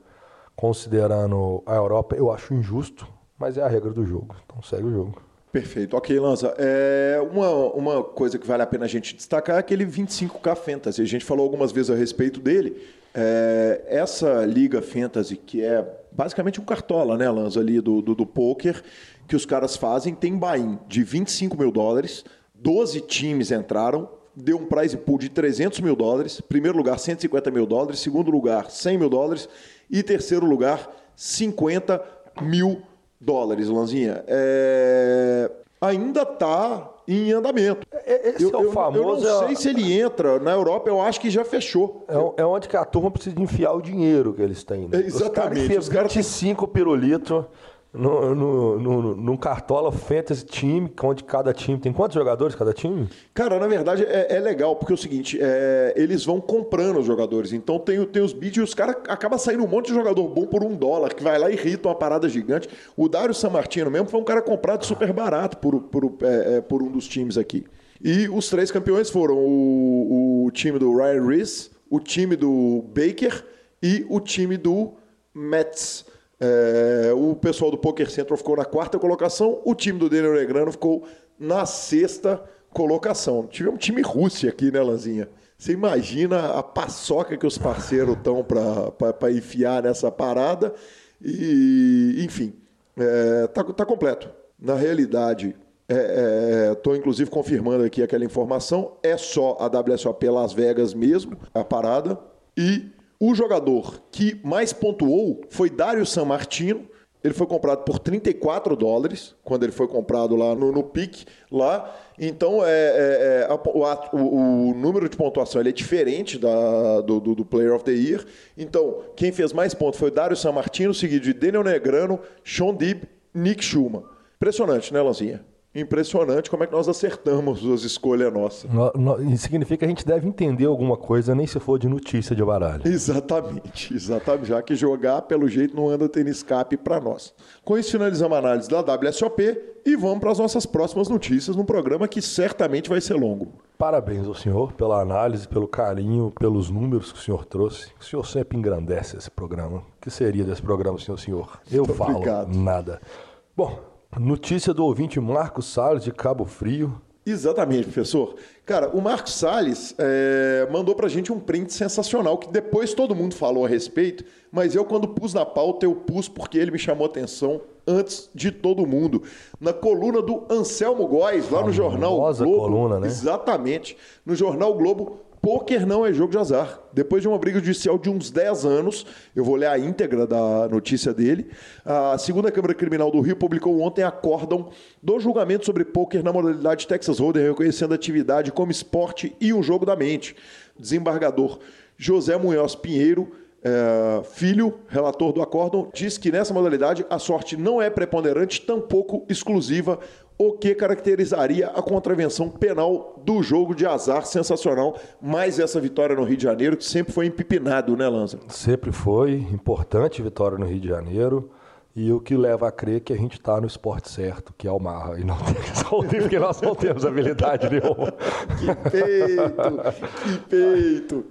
considerando a Europa, eu acho injusto, mas é a regra do jogo. Então segue o jogo. Perfeito. Ok, Lanza. É uma, uma coisa que vale a pena a gente destacar é aquele 25K Fantasy. A gente falou algumas vezes a respeito dele. É, essa Liga Fantasy, que é basicamente um cartola, né, Lanza, ali do, do, do poker, que os caras fazem, tem buy de 25 mil dólares, 12 times entraram, deu um prize pool de 300 mil dólares. Primeiro lugar, 150 mil dólares. Segundo lugar, 100 mil dólares. E terceiro lugar, 50 mil dólares, Lanzinha. É... Ainda está em andamento. É, esse eu, é o famoso. Eu não sei se ele entra. Na Europa, eu acho que já fechou. É, é onde que a turma precisa enfiar o dinheiro que eles têm. Né? exatamente. Os caras 25 têm... pirulito no, no, no, num Cartola Fantasy Team, onde cada time tem quantos jogadores cada time? Cara, na verdade é, é legal, porque é o seguinte, é, eles vão comprando os jogadores. Então tem, tem os bids e os caras acabam saindo um monte de jogador bom por um dólar, que vai lá e irrita uma parada gigante. O Dário Martino mesmo foi um cara comprado super barato por, por, é, é, por um dos times aqui. E os três campeões foram o, o time do Ryan Reese, o time do Baker e o time do Mets. É, o pessoal do Poker Central ficou na quarta colocação, o time do Daniel Negrano ficou na sexta colocação. Tivemos um time Rússia aqui, né, Lanzinha? Você imagina a paçoca que os parceiros estão para enfiar nessa parada. E, enfim, é, tá, tá completo. Na realidade, estou é, é, inclusive confirmando aqui aquela informação, é só a WSOP Las Vegas mesmo, a parada. E o jogador que mais pontuou foi Dário San Martino. Ele foi comprado por 34 dólares, quando ele foi comprado lá no, no PIC, lá. Então, é, é, é a, o, o, número de pontuação é diferente da, do, do, do, Player of the Year. Então, quem fez mais pontos foi Dário San Martino, seguido de Daniel Negrano, Sean Dib, Nick Schumann. Impressionante, né, Lanzinha? Impressionante como é que nós acertamos as escolhas nossas. Isso significa que a gente deve entender alguma coisa, nem se for de notícia de baralho. Exatamente, exatamente. Já que jogar, pelo jeito, não anda tendo escape para nós. Com isso, finalizamos a análise da WSOP e vamos para as nossas próximas notícias num programa que certamente vai ser longo. Parabéns ao senhor pela análise, pelo carinho, pelos números que o senhor trouxe. O senhor sempre engrandece esse programa. O que seria desse programa, senhor senhor? Eu Muito falo obrigado. nada. Bom, Notícia do ouvinte Marcos Salles, de Cabo Frio. Exatamente, professor. Cara, o Marcos Salles é, mandou pra gente um print sensacional, que depois todo mundo falou a respeito, mas eu, quando pus na pauta, eu pus porque ele me chamou atenção antes de todo mundo. Na coluna do Anselmo Góes, lá no Jornal Globo. coluna, né? Exatamente. No Jornal Globo, Poker não é jogo de azar. Depois de uma briga judicial de uns 10 anos, eu vou ler a íntegra da notícia dele. A segunda Câmara Criminal do Rio publicou ontem acórdão do julgamento sobre poker na modalidade Texas Hold'em, reconhecendo a atividade como esporte e um jogo da mente. Desembargador José Munhoz Pinheiro é, filho, relator do acórdão, diz que nessa modalidade a sorte não é preponderante, tampouco exclusiva, o que caracterizaria a contravenção penal do jogo de azar sensacional. Mais essa vitória no Rio de Janeiro, que sempre foi empipinado, né, Lanza? Sempre foi. Importante vitória no Rio de Janeiro. E o que leva a crer que a gente está no esporte certo, que é o Marra. E não tem *laughs* porque nós não temos habilidade nenhuma. que peito! Que peito!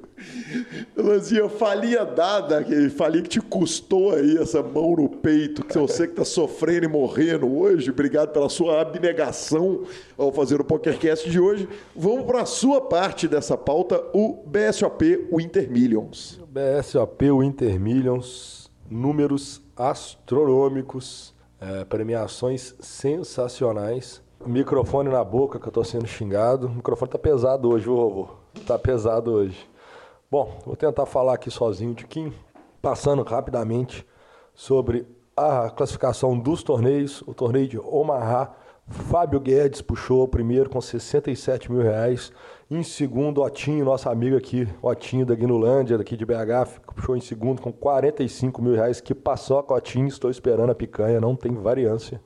Lanzinha, falia dada, falia que te custou aí essa mão no peito, que você que está sofrendo e morrendo hoje. Obrigado pela sua abnegação ao fazer o PokerCast de hoje. Vamos para a sua parte dessa pauta, o BSOP Winter Millions. BSOP Winter Millions, números astronômicos, é, premiações sensacionais. Microfone na boca que eu tô sendo xingado. O microfone tá pesado hoje, viu, vovô? Tá pesado hoje. Bom, vou tentar falar aqui sozinho de Kim, passando rapidamente sobre a classificação dos torneios. O torneio de Omaha, Fábio Guedes puxou o primeiro com 67 mil reais. Em segundo, Otinho, nosso amigo aqui, Otinho da Guinulândia, daqui de BH, puxou em segundo com 45 mil reais. Que passou a Otinho, estou esperando a picanha, não tem variância.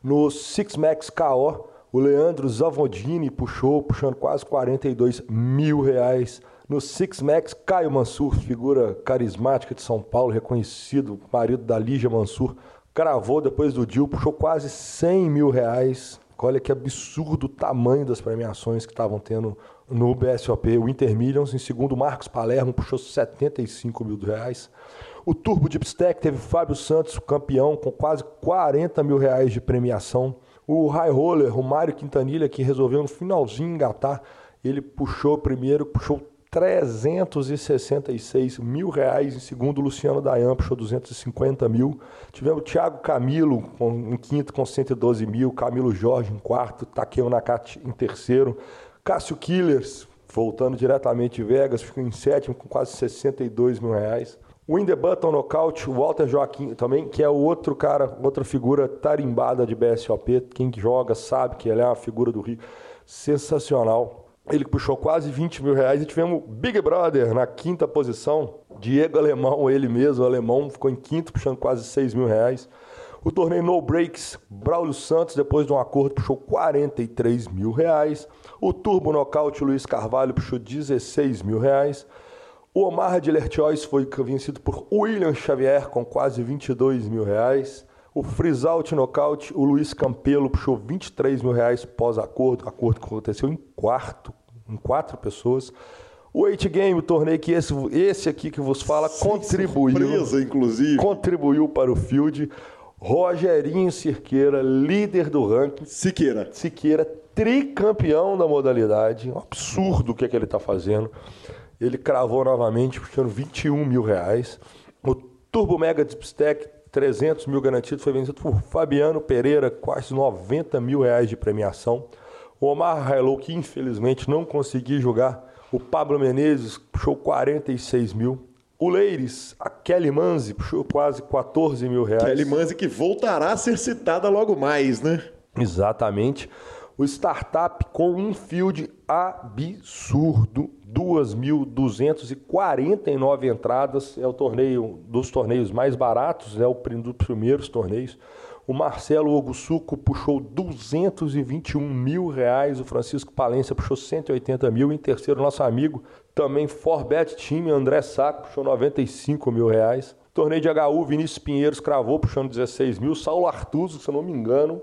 No Six Max KO, o Leandro Zavodini puxou, puxando quase 42 mil reais. No Six Max, Caio Mansur, figura carismática de São Paulo, reconhecido, marido da Lígia Mansur, cravou depois do deal, puxou quase 100 mil reais. Olha que absurdo o tamanho das premiações que estavam tendo no BSOP. O Intermillions, em segundo, Marcos Palermo, puxou 75 mil reais. O Turbo Deep Stack teve Fábio Santos, campeão, com quase 40 mil reais de premiação. O High Roller, o Mário Quintanilha, que resolveu no finalzinho engatar, ele puxou primeiro, puxou 366 mil reais. Em segundo, Luciano Dayan puxou 250 mil. Tivemos o Thiago Camilo com, em quinto com 112 mil. Camilo Jorge em quarto. Takeo Nakati em terceiro. Cássio Killers, voltando diretamente de Vegas, ficou em sétimo com quase 62 mil reais. O In The Button Knockout, Walter Joaquim também, que é outro cara, outra figura tarimbada de BSOP. Quem joga sabe que ele é uma figura do Rio. Sensacional. Ele puxou quase 20 mil reais e tivemos Big Brother na quinta posição. Diego Alemão, ele mesmo, alemão, ficou em quinto, puxando quase 6 mil reais. O torneio No Breaks, Braulio Santos, depois de um acordo, puxou 43 mil reais. O Turbo Nocaute, Luiz Carvalho, puxou 16 mil reais. O Omar de Lertiois foi vencido por William Xavier, com quase 22 mil reais. O Frisaut Nocaute, o Luiz Campelo puxou 23 mil reais pós-acordo. Acordo que aconteceu em quarto, em quatro pessoas. O Eight Game, o torneio que esse, esse aqui que vos fala, contribuiu. Surpresa, inclusive. Contribuiu para o field. Rogerinho Cirqueira, líder do ranking. Siqueira. Siqueira, tricampeão da modalidade. Um absurdo o que, é que ele está fazendo. Ele cravou novamente, puxando 21 mil reais. O Turbo Mega Dipstack 300 mil garantidos, foi vencido por Fabiano Pereira, quase 90 mil reais de premiação. O Omar Hello, que infelizmente não conseguiu jogar. O Pablo Menezes puxou 46 mil. O Leires, a Kelly Manzi, puxou quase 14 mil reais. Kelly Manzi que voltará a ser citada logo mais, né? Exatamente. O Startup com um field absurdo 2.249 entradas, é o torneio dos torneios mais baratos, é o dos primeiros torneios. O Marcelo Ogusuco puxou 221 mil reais, o Francisco Palência puxou 180 mil, em terceiro nosso amigo, também Forbet Time, André Saco, puxou 95 mil reais. Torneio de HU, Vinícius Pinheiros cravou, puxando 16 mil. Saulo Artuso, se eu não me engano,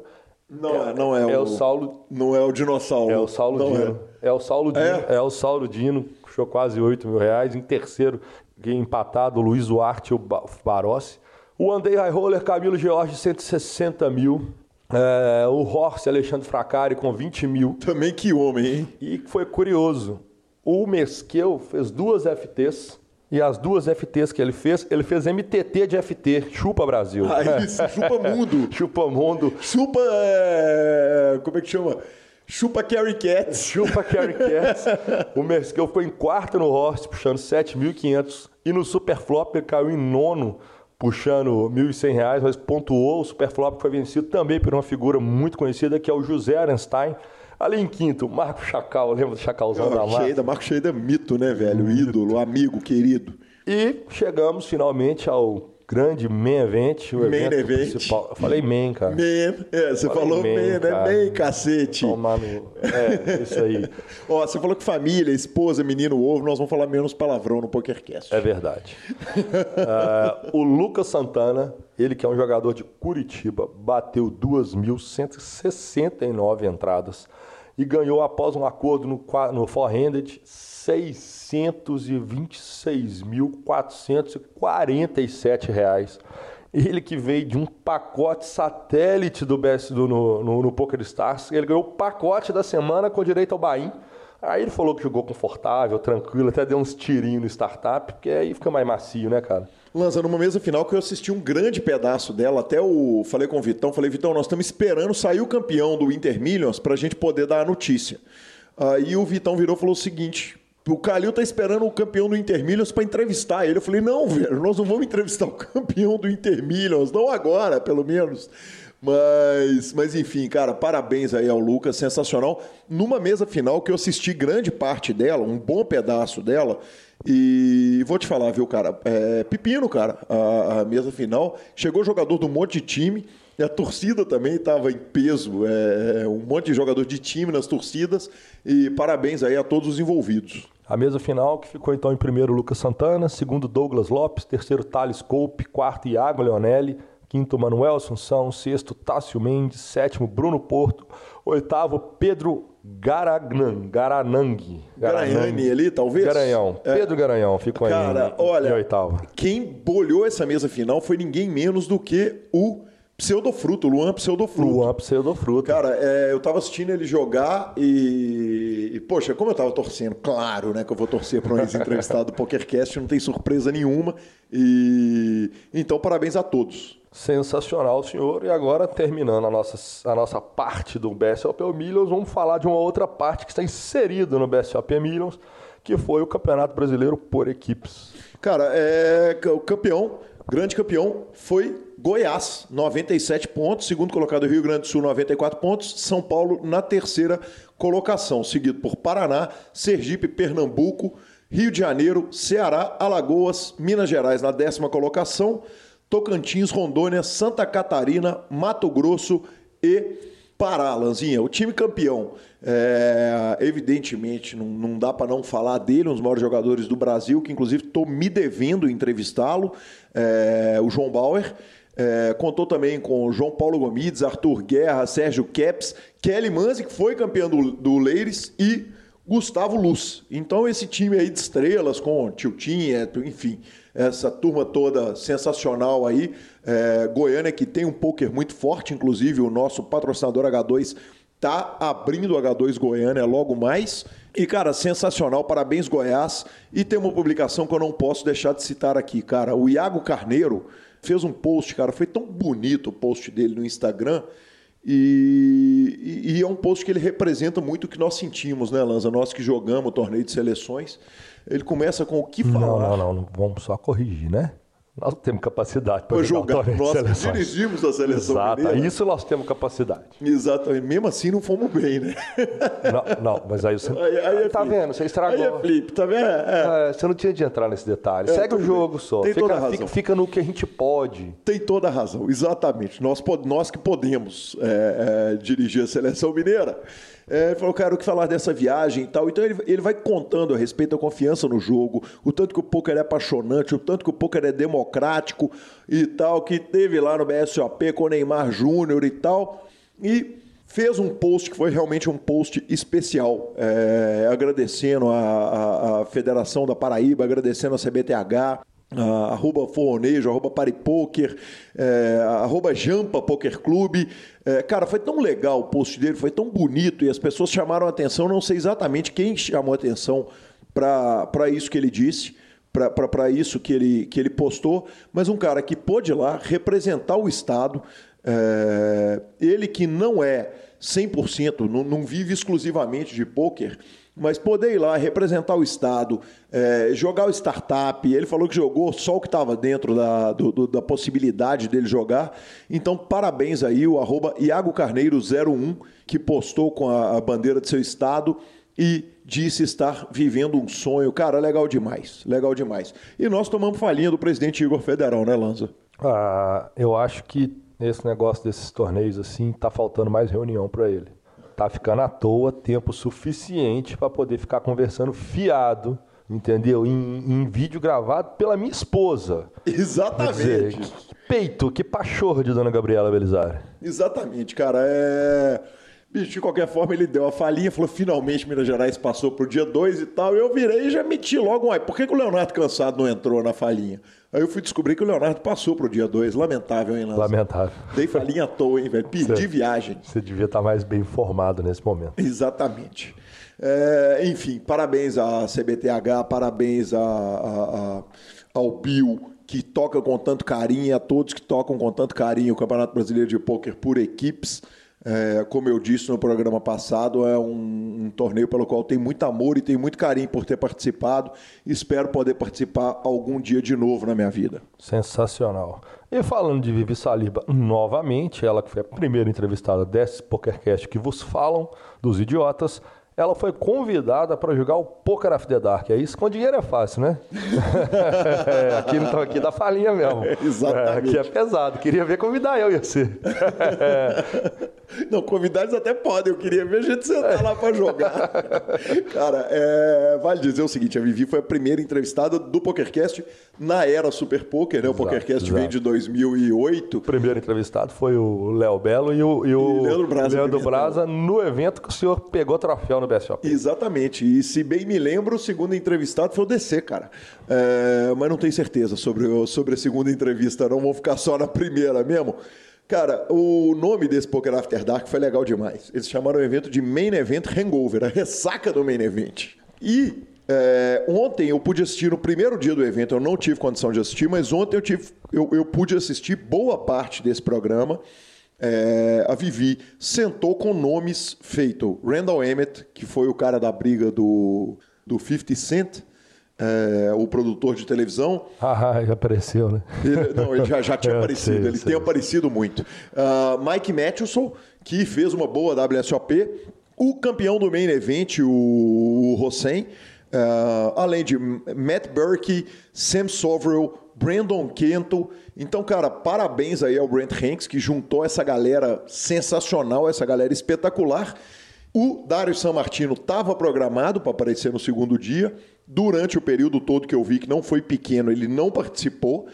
não é, não é, é o, o Saulo. Não é o dinossauro. É o Saulo não Dino. É. é. o Saulo Dino. É? é o Saulo Dino, puxou quase 8 mil reais. Em terceiro, empatado, o Luiz Duarte e o Barossi. O Andei High Roller, Camilo George, 160 mil. É, o Horse Alexandre Fracari com 20 mil. Também que homem, hein? E foi curioso. O Mesquel fez duas FTs e as duas FTs que ele fez, ele fez MTT de FT, Chupa Brasil. Ah, isso, Chupa Mundo. *laughs* chupa Mundo. Chupa. É... Como é que chama? Chupa Carry Cats. *laughs* Chupa Carry Cats. o Merskell ficou em quarto no Horse, puxando 7.500. E no Super Flop ele caiu em nono, puxando 1.100 reais, mas pontuou. O Super Flop foi vencido também por uma figura muito conhecida, que é o José Arenstein Ali em quinto, Marco Chacal, lembra do Chacalzão da Marco? Sheida, Marco Sheida é mito, né, velho? Ídolo, amigo, querido. E chegamos finalmente ao grande main event, o main evento event. principal. Eu falei main, cara. Man, é, você falou main, né? Main, cacete. Tomar no... É, isso aí. *laughs* Ó, você falou que família, esposa, menino, ovo, nós vamos falar menos palavrão no PokerCast. É verdade. uh, *laughs* o Lucas Santana, ele que é um jogador de Curitiba, bateu 2.169 entradas e ganhou após um acordo no, no Forehanded 626.447 reais. Ele que veio de um pacote satélite do BS do, no, no, no Poker Stars, ele ganhou o pacote da semana com direito ao Bahia. Aí ele falou que jogou confortável, tranquilo, até deu uns tirinhos no startup, porque aí fica mais macio, né, cara? Lanza, numa mesa final que eu assisti um grande pedaço dela, até o. Falei com o Vitão, falei, Vitão, nós estamos esperando sair o campeão do Inter Millions para a gente poder dar a notícia. Aí o Vitão virou e falou o seguinte: o Calil tá esperando o campeão do Inter Millions para entrevistar ele. Eu falei, não, velho, nós não vamos entrevistar o campeão do Inter Millions, não agora, pelo menos. Mas, mas enfim, cara, parabéns aí ao Lucas, sensacional. Numa mesa final que eu assisti grande parte dela, um bom pedaço dela, e vou te falar, viu, cara, é pepino, cara, a, a mesa final. Chegou jogador do monte de time, e a torcida também estava em peso, é, é, um monte de jogador de time nas torcidas, e parabéns aí a todos os envolvidos. A mesa final que ficou então em primeiro Lucas Santana, segundo Douglas Lopes, terceiro Thales Coupe, quarto Iago Leonelli, quinto Manuel Assunção, sexto Tássio Mendes, sétimo Bruno Porto, oitavo Pedro Garanang, Garanang. Garanhani ali, talvez? Garanhão. É. Pedro Garanhão ficou Cara, aí em, olha, em. Quem bolhou essa mesa final foi ninguém menos do que o Pseudofruto, Luan Pseudofruto. Luan Pseudofruto. Cara, é, eu tava assistindo ele jogar e, e, Poxa, como eu tava torcendo, claro, né? Que eu vou torcer para um ex-entrevistado do PokerCast, não tem surpresa nenhuma. E então, parabéns a todos. Sensacional, senhor. E agora, terminando a nossa, a nossa parte do BSOP Millions, vamos falar de uma outra parte que está inserida no BSOP Millions, que foi o Campeonato Brasileiro por Equipes. Cara, é, o campeão, grande campeão, foi Goiás, 97 pontos. Segundo colocado, Rio Grande do Sul, 94 pontos. São Paulo na terceira colocação, seguido por Paraná, Sergipe, Pernambuco, Rio de Janeiro, Ceará, Alagoas, Minas Gerais na décima colocação. Tocantins, Rondônia, Santa Catarina, Mato Grosso e Pará, Lanzinha. O time campeão, é, evidentemente, não, não dá para não falar dele, um dos maiores jogadores do Brasil, que inclusive estou me devendo entrevistá-lo, é, o João Bauer. É, contou também com João Paulo Gomides, Arthur Guerra, Sérgio Keps, Kelly Manzi, que foi campeão do, do Leires, e Gustavo Luz. Então, esse time aí de estrelas, com Tiltinha, enfim, essa turma toda sensacional aí. É, Goiânia, que tem um poker muito forte, inclusive o nosso patrocinador H2 tá abrindo o H2 Goiânia logo mais. E, cara, sensacional, parabéns, Goiás. E tem uma publicação que eu não posso deixar de citar aqui, cara. O Iago Carneiro fez um post, cara, foi tão bonito o post dele no Instagram. E, e, e, é um post que ele representa muito o que nós sentimos, né, Lanza? Nós que jogamos o torneio de seleções. Ele começa com o que falar. Não, não, não, não. vamos só corrigir, né? Nós temos capacidade para jogar. Nós dirigimos a seleção Exato, mineira. isso nós temos capacidade. Exatamente. Mesmo assim, não fomos bem, né? Não, não mas aí você... Aí, aí é tá flip. vendo? Você estragou. Aí é flip, tá vendo? É. É, você não tinha de entrar nesse detalhe. É, Segue o jogo bem. só. Tem Fica, toda a razão. fica, fica no que a gente pode. Tem toda a razão, exatamente. Nós, nós que podemos é, é, dirigir a seleção mineira. É, ele falou, cara, o que falar dessa viagem e tal. Então ele, ele vai contando a respeito da confiança no jogo, o tanto que o poker é apaixonante, o tanto que o poker é democrático e tal, que teve lá no BSOP com o Neymar Júnior e tal. E fez um post que foi realmente um post especial, é, agradecendo a, a- a Federação da Paraíba, agradecendo a CBTH, ah, arroba Forronejo, arroba Paripoker, é, arroba Jampa Poker Clube. É, cara, foi tão legal o post dele, foi tão bonito e as pessoas chamaram atenção. Não sei exatamente quem chamou atenção para isso que ele disse, para isso que ele, que ele postou, mas um cara que pôde lá representar o Estado, é, ele que não é 100%, não, não vive exclusivamente de pôquer, mas poder ir lá representar o Estado, é, jogar o startup. Ele falou que jogou só o que estava dentro da, do- do- da possibilidade dele jogar. Então, parabéns aí, o arroba Iago Carneiro01, que postou com a, a bandeira de seu Estado e disse estar vivendo um sonho. Cara, legal demais, legal demais. E nós tomamos falinha do presidente Igor Federal, né, Lanza? Ah, eu acho que esse negócio desses torneios assim tá faltando mais reunião para ele. Tá ficando à toa tempo suficiente para poder ficar conversando fiado, entendeu? Em, em vídeo gravado pela minha esposa. Quer dizer, Exatamente. que peito, que pachorra de Dona Gabriela Belizar. Exatamente, cara. É... Bicho, de qualquer forma, ele deu a falinha, falou: finalmente Minas Gerais passou pro dia 2 e tal. Eu virei e já meti logo um. "Ai, Por que, que o Leonardo Cansado não entrou na falinha? Aí eu fui descobrir que o Leonardo passou pro dia 2. Lamentável, hein, Lança? Lamentável. Dei falinha à toa, hein, velho? Perdi Certo. viagem. Você devia estar mais bem informado nesse momento. Exatamente. É, enfim, parabéns à CBTH, parabéns a- a- a- ao Bill que toca com tanto carinho, a todos que tocam com tanto carinho o Campeonato Brasileiro de Pôquer por equipes. É, como eu disse no programa passado, é um, um, torneio pelo qual tem muito amor e tem muito carinho por ter participado. Espero poder participar algum dia de novo na minha vida. Sensacional. E falando de Vivi Saliba novamente, ela que foi a primeira entrevistada desse PokerCast que vos falam dos idiotas, ela foi convidada para jogar o Poker After the Dark. É isso, com dinheiro é fácil, né? *laughs* é, aqui, então, aqui dá falinha mesmo. É, *laughs* exatamente. É, aqui é pesado. Queria ver convidar eu e você. *laughs* Não, convidados até podem. Eu queria ver a gente sentar lá para jogar. Cara, é, vale dizer o seguinte: a Vivi foi a primeira entrevistada do PokerCast na era Super Poker, né? O exato, PokerCast exato. vem de 2008. O primeiro entrevistado foi o Léo Belo e o, e o e Leandro Brasa, Leandro Brasa no evento que o senhor pegou troféu no BSOP. Exatamente. E se bem me lembro, o segundo entrevistado foi o DC, cara. É, mas não tenho certeza sobre, sobre a segunda entrevista, não. Vou ficar só na primeira mesmo. Cara, o nome desse Poker After Dark foi legal demais. Eles chamaram o evento de Main Event Hangover, a ressaca do Main Event. E é, ontem eu pude assistir no primeiro dia do evento, eu não tive condição de assistir, mas ontem eu, tive, eu, eu pude assistir boa parte desse programa. É, a Vivi sentou com nomes feitos. Randall Emmett, que foi o cara da briga do, do 50 Cent, é, o produtor de televisão. Ah, já apareceu, né? Ele, não, ele já, já *laughs* tinha aparecido, sei, ele sei. tem aparecido muito. Uh, Mike Matheson, que fez uma boa WSOP. O campeão do main event, o, o Hossein, uh, além de Matt Burke, Sam Soverell, Brandon Kento. Então, cara, parabéns aí ao Brent Hanks, que juntou essa galera sensacional, essa galera espetacular. O Dário San Martino estava programado para aparecer no segundo dia. Durante o período todo que eu vi que não foi pequeno, ele não participou.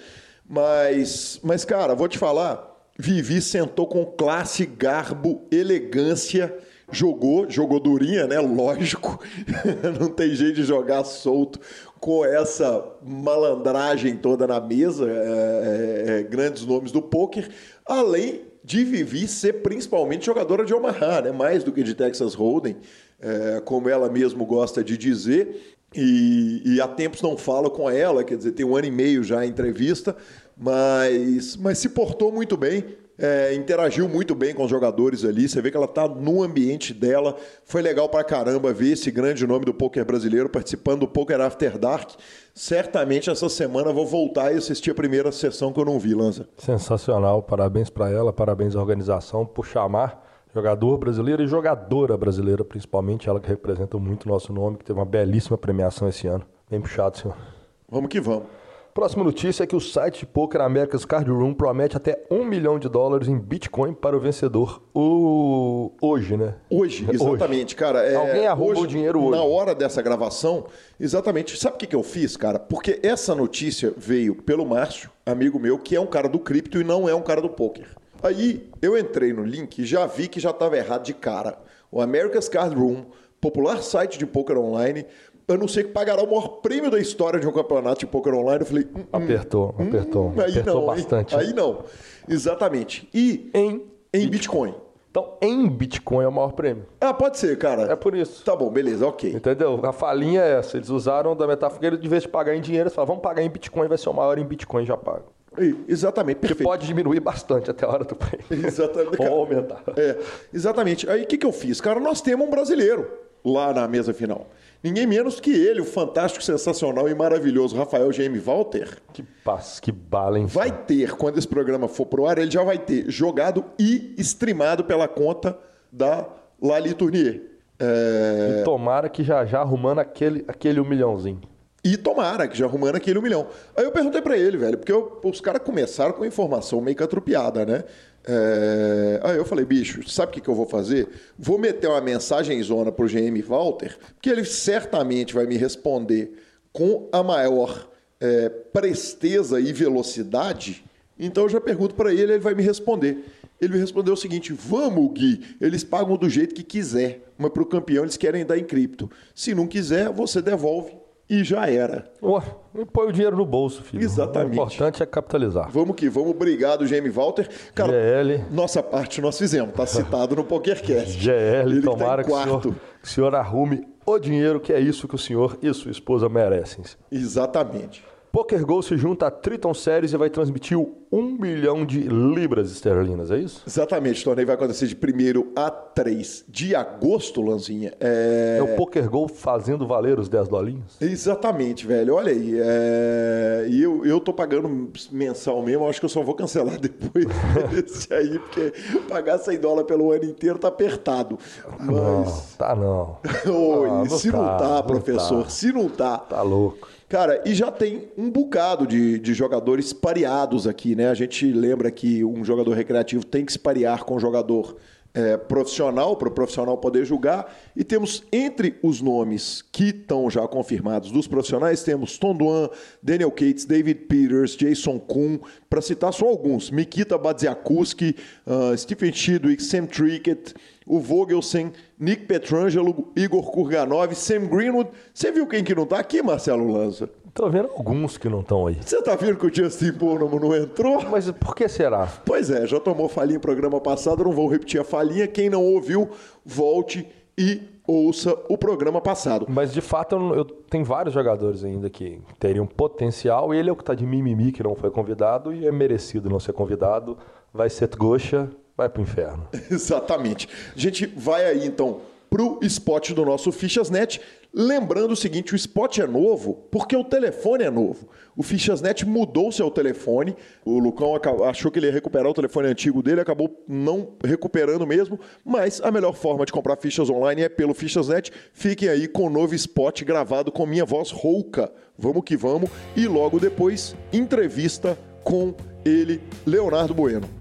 Mas, mas cara, vou te falar, Vivi sentou com classe, garbo, elegância, jogou, jogou durinha, né? Lógico, *laughs* não tem jeito de jogar solto com essa malandragem toda na mesa, é, é, é, grandes nomes do poker, além de Vivi ser principalmente jogadora de Omaha, né? mais do que de Texas Hold'em, é, como ela mesmo gosta de dizer. E, e, há tempos não falo com ela, quer dizer, tem um ano e meio já a entrevista, mas, mas se portou muito bem, é, interagiu muito bem com os jogadores ali. Você vê que ela está no ambiente dela. Foi legal pra caramba ver esse grande nome do poker brasileiro participando do Poker After Dark. Certamente essa semana vou voltar e assistir a primeira sessão que eu não vi, Lanza. Sensacional, parabéns para ela, parabéns à organização por chamar jogador brasileiro e jogadora brasileira, principalmente ela que representa muito o nosso nome, que teve uma belíssima premiação esse ano. Bem puxado, senhor. Vamos que vamos. Próxima notícia é que o site Poker America's Card Room promete até um milhão de dólares em Bitcoin para o vencedor o... hoje, né? Hoje, exatamente, hoje. cara. É... Alguém arruma hoje, o dinheiro hoje. Na hora dessa gravação, exatamente. Sabe o que, que eu fiz, cara? Porque essa notícia veio pelo Márcio, amigo meu, que é um cara do cripto e não é um cara do poker. Aí eu entrei no link e já vi que já estava errado de cara. O America's Card Room, popular site de poker online, anuncia que pagará o maior prêmio da história de um campeonato de poker online. Eu falei, hum, hum apertou, hum, apertou, aí apertou não, bastante. Aí, aí não, exatamente. E em, em Bitcoin. Bitcoin. Então, em Bitcoin é o maior prêmio. Ah, pode ser, cara. É por isso. Tá bom, beleza, ok. Entendeu? A falinha é essa. Eles usaram da metáfora de vez de pagar em dinheiro, eles falaram, vamos pagar em Bitcoin, vai ser o maior em Bitcoin, já paga. Exatamente, perfeito. Que pode diminuir bastante até a hora do prêmio. *laughs* Exatamente. Ou aumentar. É, exatamente. Aí o que, que eu fiz? Cara, nós temos um brasileiro lá na mesa final. Ninguém menos que ele, o fantástico, sensacional e maravilhoso Rafael Jaime Walter. Que passo, que bala, hein? Vai ter, quando esse programa for pro ar, ele já vai ter jogado e streamado pela conta da Lali Tournier. É... E tomara que já já arrumando aquele, aquele um milhãozinho. E tomara, que já arrumando aquele um milhão. Aí eu perguntei para ele, velho, porque eu, os caras começaram com informação meio catrupiada, né? É... Aí eu falei, bicho, sabe o que, que eu vou fazer? Vou meter uma mensagem zona pro GM Walter, que ele certamente vai me responder com a maior é, presteza e velocidade. Então eu já pergunto para ele, ele vai me responder. Ele me respondeu o seguinte: Vamos, Gui, eles pagam do jeito que quiser, mas para o campeão eles querem dar em cripto. Se não quiser, você devolve e já era. Oh, põe o dinheiro no bolso, filho. Exatamente. O importante é capitalizar. Vamos que vamos. Obrigado, Jamie Walter. Cara, GL. nossa parte nós fizemos. Tá citado no PokerCast. *laughs* GL, Ele tomara tá que, o senhor, que o senhor arrume o dinheiro, que é isso que o senhor e sua esposa merecem. Exatamente. PokerGo se junta a Triton Series e vai transmitir o 1 milhão de libras esterlinas, é isso? Exatamente. O torneio vai acontecer de 1 a 3 de agosto, Lanzinha. É, é o PokerGo fazendo valer os 10 dolinhos? Exatamente, velho. Olha aí. É... E eu, eu tô pagando mensal mesmo, acho que eu só vou cancelar *laughs* depois desse aí, porque pagar 100 dólares pelo ano inteiro tá apertado. Mas... Não, tá não. *laughs* Oi, ah, não se tá, não tá, professor, não tá. se não tá. Tá louco. Cara, e já tem um bocado de, de jogadores pareados aqui, né? A gente lembra que um jogador recreativo tem que se parear com um jogador é, profissional, para o profissional poder julgar. E temos entre os nomes que estão já confirmados dos profissionais, temos Tom Duan, Daniel Cates, David Peters, Jason Kuhn, para citar só alguns, Mikita Badziakuski, uh, Stephen Chidwick, Sam Trickett, o Vogelsen, Nick Petrangelo, Igor Kurganov, Sam Greenwood. Você viu quem que não está aqui, Marcelo Lanza? Tô vendo alguns que não estão aí. Você tá vendo que o Justin Bonomo não entrou? Mas por que será? Pois é, já tomou falinha no programa passado, não vou repetir a falinha. Quem não ouviu, volte e ouça o programa passado. Mas de fato, eu, eu tenho vários jogadores ainda que teriam potencial. Ele é o que tá de mimimi que não foi convidado e é merecido não ser convidado. Vai ser Goxa, vai pro inferno. *laughs* Exatamente. A gente vai aí então pro spot do nosso Fichasnet. Lembrando o seguinte, o spot é novo porque o telefone é novo. O Fichasnet mudou seu telefone. O Lucão achou que ele ia recuperar o telefone antigo dele, acabou não recuperando mesmo. Mas a melhor forma de comprar fichas online é pelo Fichasnet. Fiquem aí com o novo spot gravado com minha voz rouca. Vamos que vamos. E logo depois, entrevista com ele, Leonardo Bueno.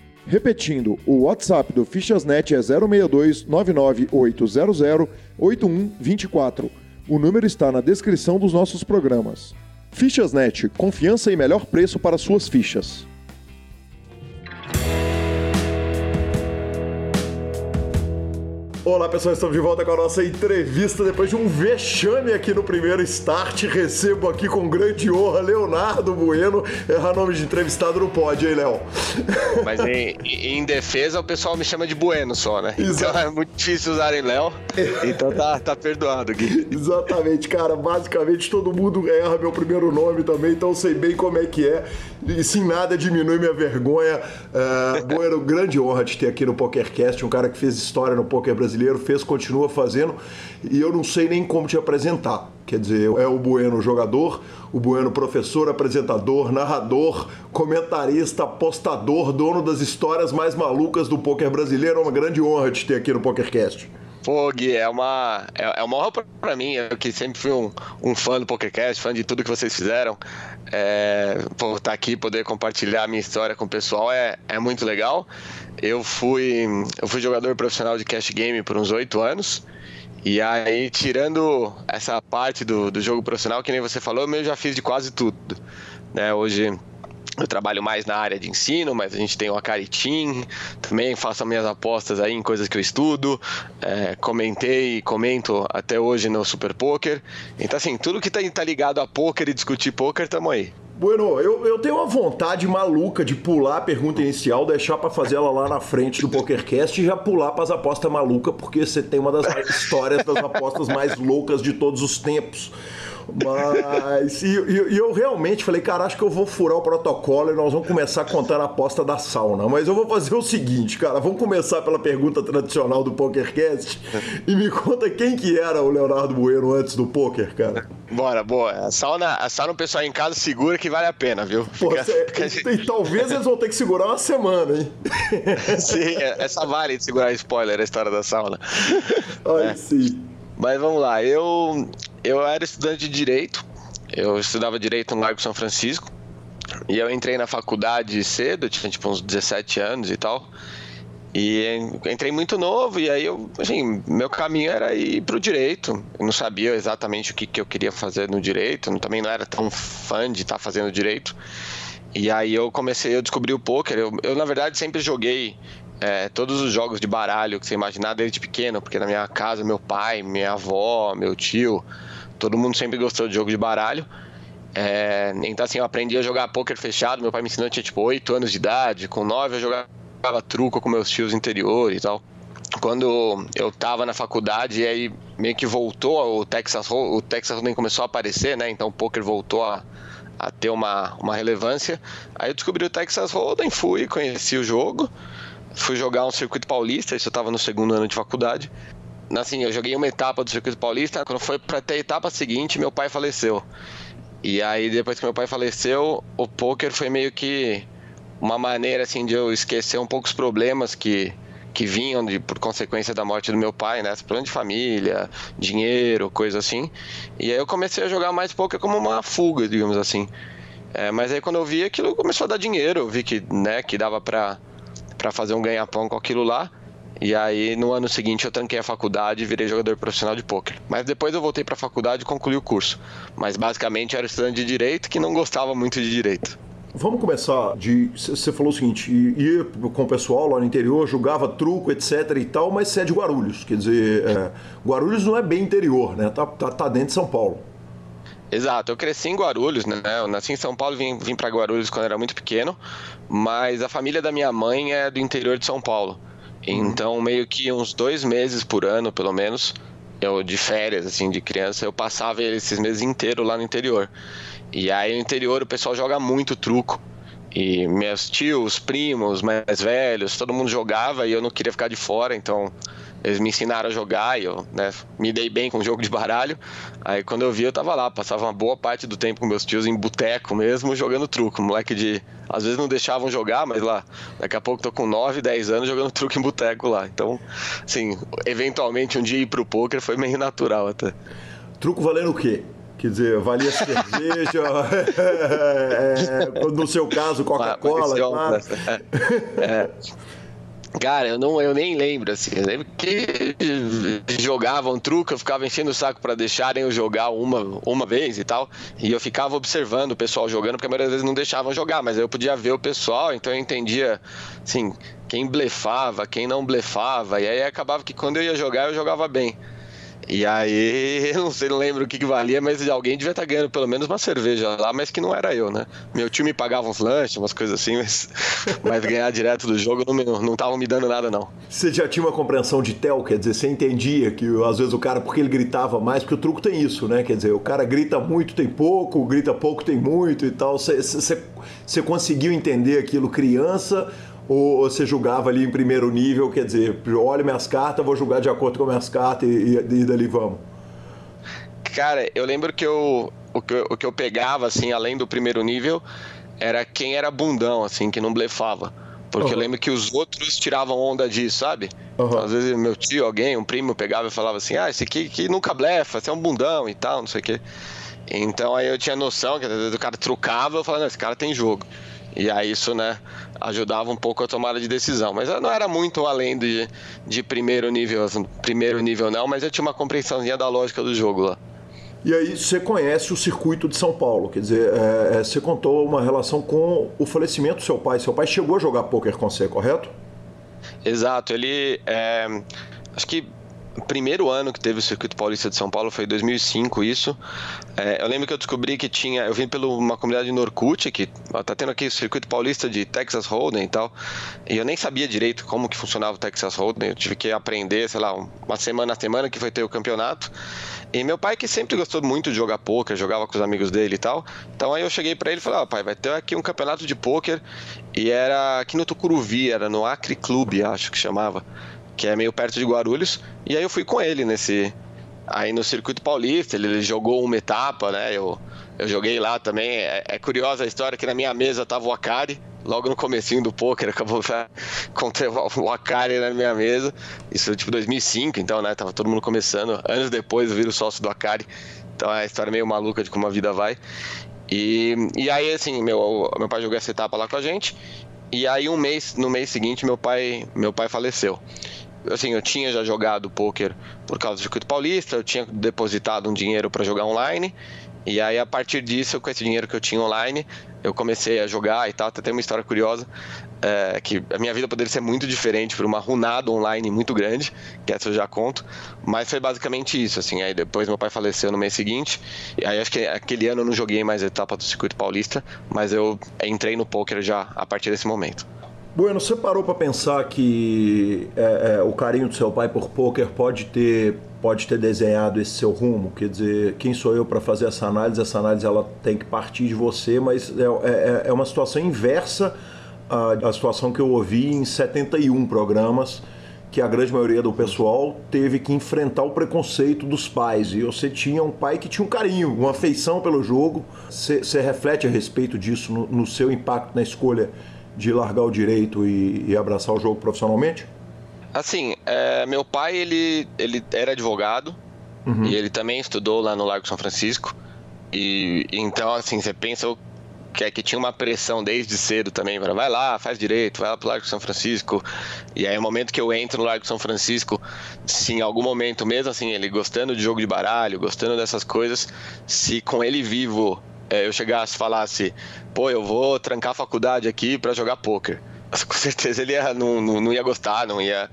Repetindo, o WhatsApp do Fichasnet é 062 99800 8124. O número está na descrição dos nossos programas. Fichasnet, confiança e melhor preço para suas fichas. Olá pessoal, estamos de volta com a nossa entrevista depois de um vexame aqui no primeiro start. Recebo aqui com grande honra Leonardo Bueno. Errar nome de entrevistado não pode, hein, Léo? *laughs* Mas em, em, defesa o pessoal me chama de Bueno só, né? Exato. Então é muito difícil usarem Léo. *laughs* Então tá, tá perdoado, Gui. Exatamente, cara. Basicamente todo mundo erra meu primeiro nome também, então eu sei bem como é que é. E sem nada diminui minha vergonha. Uh, grande honra de ter aqui no PokerCast um cara que fez história no poker brasileiro fez, continua fazendo, e eu não sei nem como te apresentar. Quer dizer, é o Bueno jogador, o Bueno professor, apresentador, narrador, comentarista, apostador, dono das histórias mais malucas do poker brasileiro. É uma grande honra te ter aqui no PokerCast. Pô, Gui, é uma, é, é uma honra pra mim, eu que sempre fui um, um fã do PokerCast, fã de tudo que vocês fizeram. É, por estar aqui, poder compartilhar a minha história com o pessoal é, é muito legal. Eu fui, eu fui jogador profissional de cash game por uns oito anos. E aí, tirando essa parte do, do jogo profissional, que nem você falou, eu já fiz de quase tudo. Né? Hoje eu trabalho mais na área de ensino, mas a gente tem o Akari Team, também faço minhas apostas aí em coisas que eu estudo, é, comentei e comento até hoje no Super Poker. Então, assim, tudo que tá, tá ligado a poker e discutir poker, tamo aí. Bueno, eu, eu tenho uma vontade maluca de pular a pergunta inicial, deixar para fazer ela lá na frente do PokerCast e já pular para as apostas malucas, porque você tem uma das histórias das apostas mais loucas de todos os tempos. Mas. E, e, e, eu realmente falei, cara, acho que eu vou furar o protocolo e nós vamos começar contando a aposta da sauna. Mas eu vou fazer o seguinte, cara, vamos começar pela pergunta tradicional do PokerCast e me conta quem que era o Leonardo Bueno antes do poker, cara. Bora, boa. A sauna, a sauna o pessoal em casa segura que vale a pena, viu? Pô, cê, e, talvez eles vão ter que segurar uma semana, hein? *laughs* sim, essa vale de segurar spoiler a história da sauna. Ai, é. sim. Mas vamos lá, eu, eu era estudante de Direito, eu estudava Direito no Largo São Francisco, e eu entrei na faculdade cedo, tinha tipo uns 17 anos e tal, E entrei muito novo e aí eu, assim, meu caminho era ir pro direito. Eu não sabia exatamente o que, que eu queria fazer no direito, eu também não era tão fã de estar tá fazendo direito. E aí eu comecei, eu descobri o poker. Eu, eu na verdade sempre joguei é, todos os jogos de baralho que você imaginar desde pequeno, porque na minha casa meu pai, minha avó, meu tio, todo mundo sempre gostou de jogo de baralho. É, então assim, eu aprendi a jogar poker fechado. Meu pai me ensinou, eu tinha tipo 8 anos de idade. Com 9 eu jogava truco com meus tios interior e tal. Quando eu tava na faculdade, aí meio que voltou o Texas o Texas Hold'em começou a aparecer, né? Então o poker voltou a, a ter uma, uma relevância. Aí eu descobri o Texas Hold'em, fui, conheci o jogo, fui jogar um circuito paulista, isso eu tava no segundo ano de faculdade. Assim, eu joguei uma etapa do circuito paulista, quando foi para ter a etapa seguinte, meu pai faleceu. E aí depois que meu pai faleceu, o poker foi meio que uma maneira assim de eu esquecer um pouco os problemas que que vinham de, por consequência da morte do meu pai, né? Plano de família, dinheiro, coisa assim. E aí eu comecei a jogar mais poker como uma fuga, digamos assim. É, mas aí quando eu vi aquilo começou a dar dinheiro, eu vi que, né, que dava pra, pra fazer um ganha-pão com aquilo lá. E aí no ano seguinte eu tranquei a faculdade e virei jogador profissional de poker. Mas depois eu voltei para a faculdade e concluí o curso. Mas basicamente eu era estudante de direito que não gostava muito de direito. Vamos começar de. Você falou o seguinte: ia com o pessoal lá no interior, jogava truco, etc e tal, mas você é de Guarulhos. Quer dizer, é, Guarulhos não é bem interior, né? Tá, tá, tá, dentro de São Paulo. Exato, eu cresci em Guarulhos, né? Eu nasci em São Paulo, vim, vim para Guarulhos quando era muito pequeno, mas a família da minha mãe é do interior de São Paulo. Uhum. Então, meio que uns dois meses por ano, pelo menos, eu de férias, assim, de criança, eu passava esses meses inteiros lá no interior. E aí no interior o pessoal joga muito truco. E meus tios, primos, mais velhos, todo mundo jogava e eu não queria ficar de fora, então eles me ensinaram a jogar e eu né, me dei bem com o jogo de baralho. Aí quando eu vi, eu tava lá, passava uma boa parte do tempo com meus tios em boteco mesmo, jogando truco. Moleque de. Às vezes não deixavam jogar, mas lá, daqui a pouco tô com 9, 10 anos jogando truco em boteco lá. Então, assim, eventualmente um dia ir pro poker foi meio natural até. Truco valendo o quê? Quer dizer, valia *laughs* cerveja, é, *laughs* é, no seu caso, Coca-Cola, claro. É. *laughs* Cara, eu, não, eu nem lembro, assim. Eu lembro que jogavam truque, eu ficava enchendo o saco para deixarem eu jogar uma, uma vez e tal. E eu ficava observando o pessoal jogando, porque a maioria das vezes não deixavam jogar, mas eu podia ver o pessoal, então eu entendia, assim, quem blefava, quem não blefava. E aí acabava que quando eu ia jogar, eu jogava bem. E aí, *laughs* eu não sei, não lembro o que, que valia, mas alguém devia estar tá ganhando pelo menos uma cerveja lá, mas que não era eu, né? Meu time pagava uns lanches, umas coisas assim, mas, *laughs* mas ganhar direto do jogo não estavam não me dando nada, não. Você já tinha uma compreensão de tel, quer dizer, você entendia que às vezes o cara, porque ele gritava mais, porque o truco tem isso, né? Quer dizer, o cara grita muito, tem pouco, grita pouco, tem muito e tal. Você conseguiu entender aquilo criança ou você julgava ali em primeiro nível, quer dizer, olha minhas cartas, vou julgar de acordo com minhas cartas e, e, e dali vamos? Cara, eu lembro que eu, o, que eu, o que eu pegava, assim, além do primeiro nível, era quem era bundão, assim, que não blefava. Porque uhum. eu lembro que os outros tiravam onda disso, sabe? Uhum. Então, às vezes meu tio, alguém, um primo pegava e falava assim, ah, esse aqui que nunca blefa, você é um bundão e tal, não sei o quê. Então aí eu tinha noção que às vezes o cara trucava, eu falava, não, esse cara tem jogo. E aí isso, né, ajudava um pouco a tomada de decisão. Mas eu não era muito além de, de primeiro nível, assim, primeiro nível não, mas eu tinha uma compreensãozinha da lógica do jogo lá. E aí você conhece o circuito de São Paulo, quer dizer, é, é, você contou uma relação com o falecimento do seu pai. Seu pai chegou a jogar poker com você, correto? Exato, ele é, acho que primeiro ano que teve o Circuito Paulista de São Paulo foi 2005, isso. É, eu lembro que eu descobri que tinha. Eu vim pela uma comunidade no Orkut, que ó, tá tendo aqui o Circuito Paulista de Texas Hold'em e tal. E eu nem sabia direito como que funcionava o Texas Hold'em. Eu tive que aprender, sei lá, uma semana a semana que foi ter o campeonato. E meu pai, que sempre gostou muito de jogar poker, jogava com os amigos dele e tal. Então aí eu cheguei para ele e falei: Ó, pai, vai ter aqui um campeonato de poker. E era aqui no Tucuruvi, era no Acre Clube, acho que chamava que é meio perto de Guarulhos. E aí eu fui com ele nesse. Aí no Circuito Paulista, ele, ele jogou uma etapa, né? Eu, eu joguei lá também. É, é, curiosa a história que na minha mesa tava o Akari, logo no comecinho do poker, acabou *laughs* encontrei o Akari na minha mesa. Isso tipo 2005, então, né? Tava todo mundo começando. Anos depois eu viro sócio do Akari. Então é a história meio maluca de como a vida vai. E, e aí, assim, meu, meu pai jogou essa etapa lá com a gente. E aí um mês, no mês seguinte, meu pai, meu pai faleceu. Assim, eu tinha já jogado poker por causa do circuito paulista, eu tinha depositado um dinheiro para jogar online. E aí, a partir disso, com esse dinheiro que eu tinha online, eu comecei a jogar e tal. Até tem uma história curiosa, é, que a minha vida poderia ser muito diferente por uma runada online muito grande, que essa eu já conto. Mas foi basicamente isso, assim. Aí depois meu pai faleceu no mês seguinte. E aí acho que aquele ano eu não joguei mais a etapa do circuito paulista, mas eu entrei no poker já a partir desse momento. Bueno, você parou para pensar que é, é, o carinho do seu pai por poker pode ter pode ter desenhado esse seu rumo? Quer dizer, quem sou eu para fazer essa análise? Essa análise ela tem que partir de você, mas é, é, é uma situação inversa à, à situação que eu ouvi em 71 programas que a grande maioria do pessoal teve que enfrentar o preconceito dos pais. E você tinha um pai que tinha um carinho, uma afeição pelo jogo. Você reflete a respeito disso no, no seu impacto na escolha de largar o direito e, e abraçar o jogo profissionalmente? Assim, é, meu pai ele, ele era advogado uhum. e ele também estudou lá no Largo São Francisco. E então, assim, você pensa que, é que tinha uma pressão desde cedo também para vai lá, faz direito, vai lá pro Largo São Francisco. E aí, o momento que eu entro no Largo São Francisco, se em algum momento, mesmo assim, ele gostando de jogo de baralho, gostando dessas coisas, se com ele vivo é, eu chegasse e falasse, pô, eu vou trancar a faculdade aqui para jogar poker. *laughs* Com certeza ele ia, não, não, não, ia gostar, não ia,